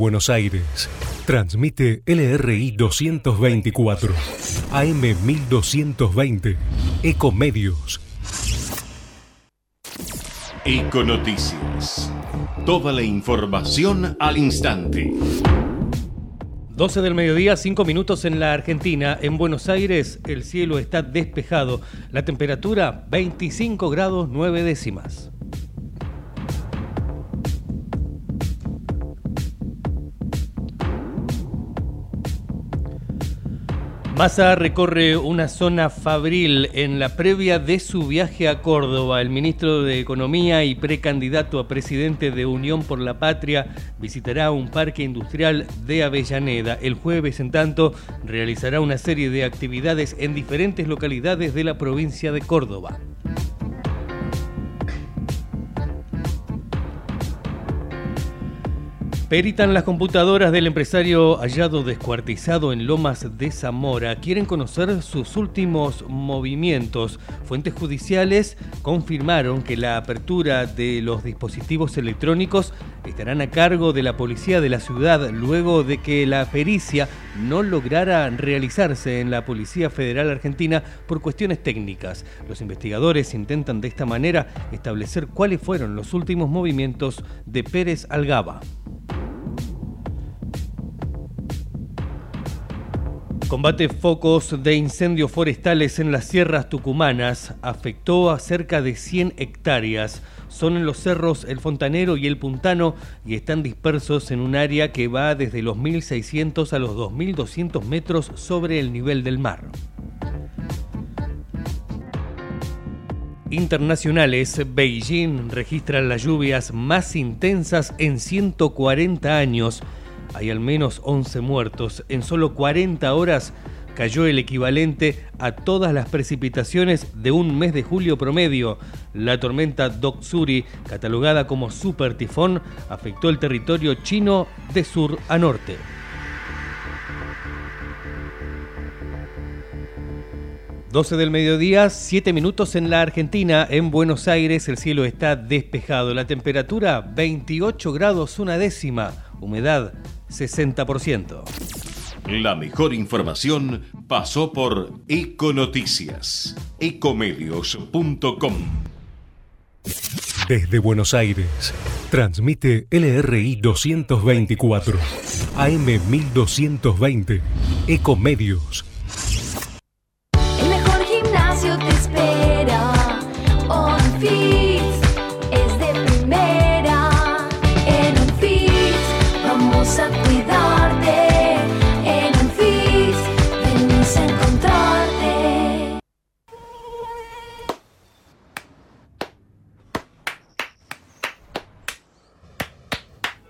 Speaker 4: Buenos Aires, transmite LRI 224, AM 1220, Ecomedios.
Speaker 21: Econoticias. Toda la información al instante.
Speaker 28: 12 del mediodía, 5 minutos en la Argentina. En Buenos Aires el cielo está despejado. La temperatura 25 grados 9 décimas. Massa recorre una zona fabril en la previa de su viaje a Córdoba. El ministro de Economía y precandidato a presidente de Unión por la Patria visitará un parque industrial de Avellaneda. El jueves, en tanto, realizará una serie de actividades en diferentes localidades de la provincia de Córdoba.
Speaker 3: Peritan las computadoras del empresario hallado descuartizado en Lomas de Zamora. Quieren conocer sus últimos movimientos. Fuentes judiciales confirmaron que la apertura de los dispositivos electrónicos estarán a cargo de la policía de la ciudad luego de que la pericia no lograra realizarse en la Policía Federal Argentina por cuestiones técnicas. Los investigadores intentan de esta manera establecer cuáles fueron los últimos movimientos de Pérez Algaba. Combate focos de incendios forestales en las sierras tucumanas afectó a cerca de 100 hectáreas. Son en los cerros El Fontanero y El Puntano y están dispersos en un área que va desde los 1600 a los 2200 metros sobre el nivel del mar. Internacionales, Beijing registra las lluvias más intensas en 140 años hay al menos 11 muertos. En solo 40 horas cayó el equivalente a todas las precipitaciones de un mes de julio promedio. La tormenta Doksuri, catalogada como super tifón, afectó el territorio chino de sur a norte. ...12 del mediodía, 7 minutos en la Argentina, en Buenos Aires el cielo está despejado, la temperatura 28 grados una décima, humedad 60%.
Speaker 21: La mejor información pasó por Econoticias, ecomedios.com.
Speaker 9: Desde Buenos Aires, transmite LRI 224, AM 1220, Ecomedios.
Speaker 22: El mejor gimnasio te espera. OnFit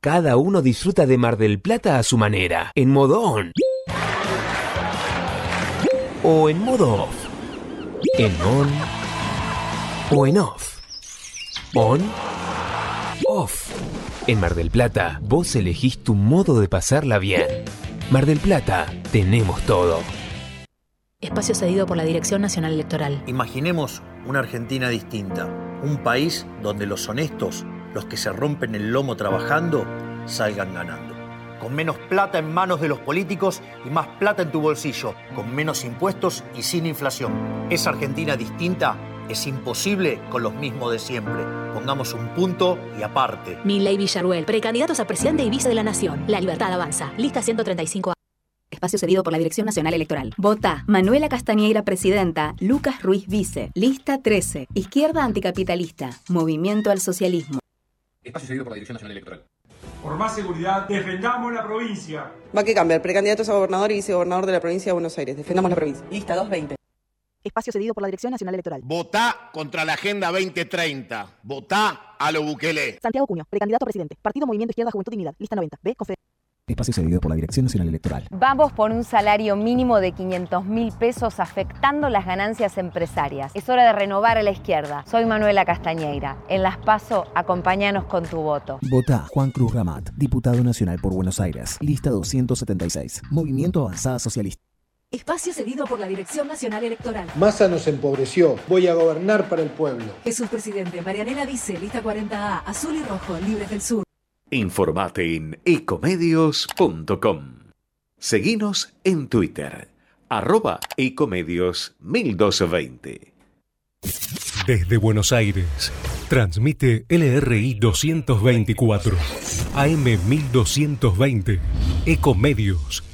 Speaker 29: Cada uno disfruta de Mar del Plata a su manera, en modo on. O en modo off. En on. O en off. On. Off. En Mar del Plata, vos elegís tu modo de pasarla bien. Mar del Plata, tenemos todo.
Speaker 30: Espacio cedido por la Dirección Nacional Electoral.
Speaker 1: Imaginemos una Argentina distinta, un país donde los honestos, los que se rompen el lomo trabajando, salgan ganando. Con menos plata en manos de los políticos y más plata en tu bolsillo, con menos impuestos y sin inflación. Esa Argentina distinta es imposible con los mismos de siempre. Pongamos un punto y aparte.
Speaker 30: Milley Villarruel, precandidatos a presidente y vice de la Nación. La libertad avanza. Lista 135A.
Speaker 31: Espacio cedido por la Dirección Nacional Electoral. Vota Manuela Castañeira, presidenta. Lucas Ruiz, vice. Lista 13. Izquierda anticapitalista. Movimiento al socialismo.
Speaker 32: Espacio cedido por la Dirección Nacional Electoral.
Speaker 33: Por más seguridad, defendamos la provincia.
Speaker 34: Va que cambiar. Precandidatos a gobernador y vicegobernador de la provincia de Buenos Aires. Defendamos la provincia.
Speaker 31: Lista 220. Espacio cedido por la Dirección Nacional Electoral.
Speaker 35: Votá contra la Agenda 2030. Votá a lo Bukele.
Speaker 31: Santiago Cuño, precandidato a presidente. Partido Movimiento Izquierda Juventud Dignidad. Lista 90. B. Confe.
Speaker 36: Espacio cedido por la Dirección Nacional Electoral.
Speaker 37: Vamos por un salario mínimo de 500 mil pesos afectando las ganancias empresarias. Es hora de renovar a la izquierda. Soy Manuela Castañeira. En Las Paso, acompáñanos con tu voto.
Speaker 36: Vota Juan Cruz Ramat, diputado nacional por Buenos Aires. Lista 276. Movimiento Avanzada Socialista.
Speaker 30: Espacio cedido por la Dirección Nacional Electoral.
Speaker 38: Massa nos empobreció. Voy a gobernar para el pueblo.
Speaker 30: Jesús Presidente, Marianela Vice, lista 40A, Azul y Rojo, Libres del Sur.
Speaker 21: Informate en ecomedios.com. Seguinos en Twitter, arroba ecomedios 1220.
Speaker 9: Desde Buenos Aires, transmite LRI 224, AM 1220, Ecomedios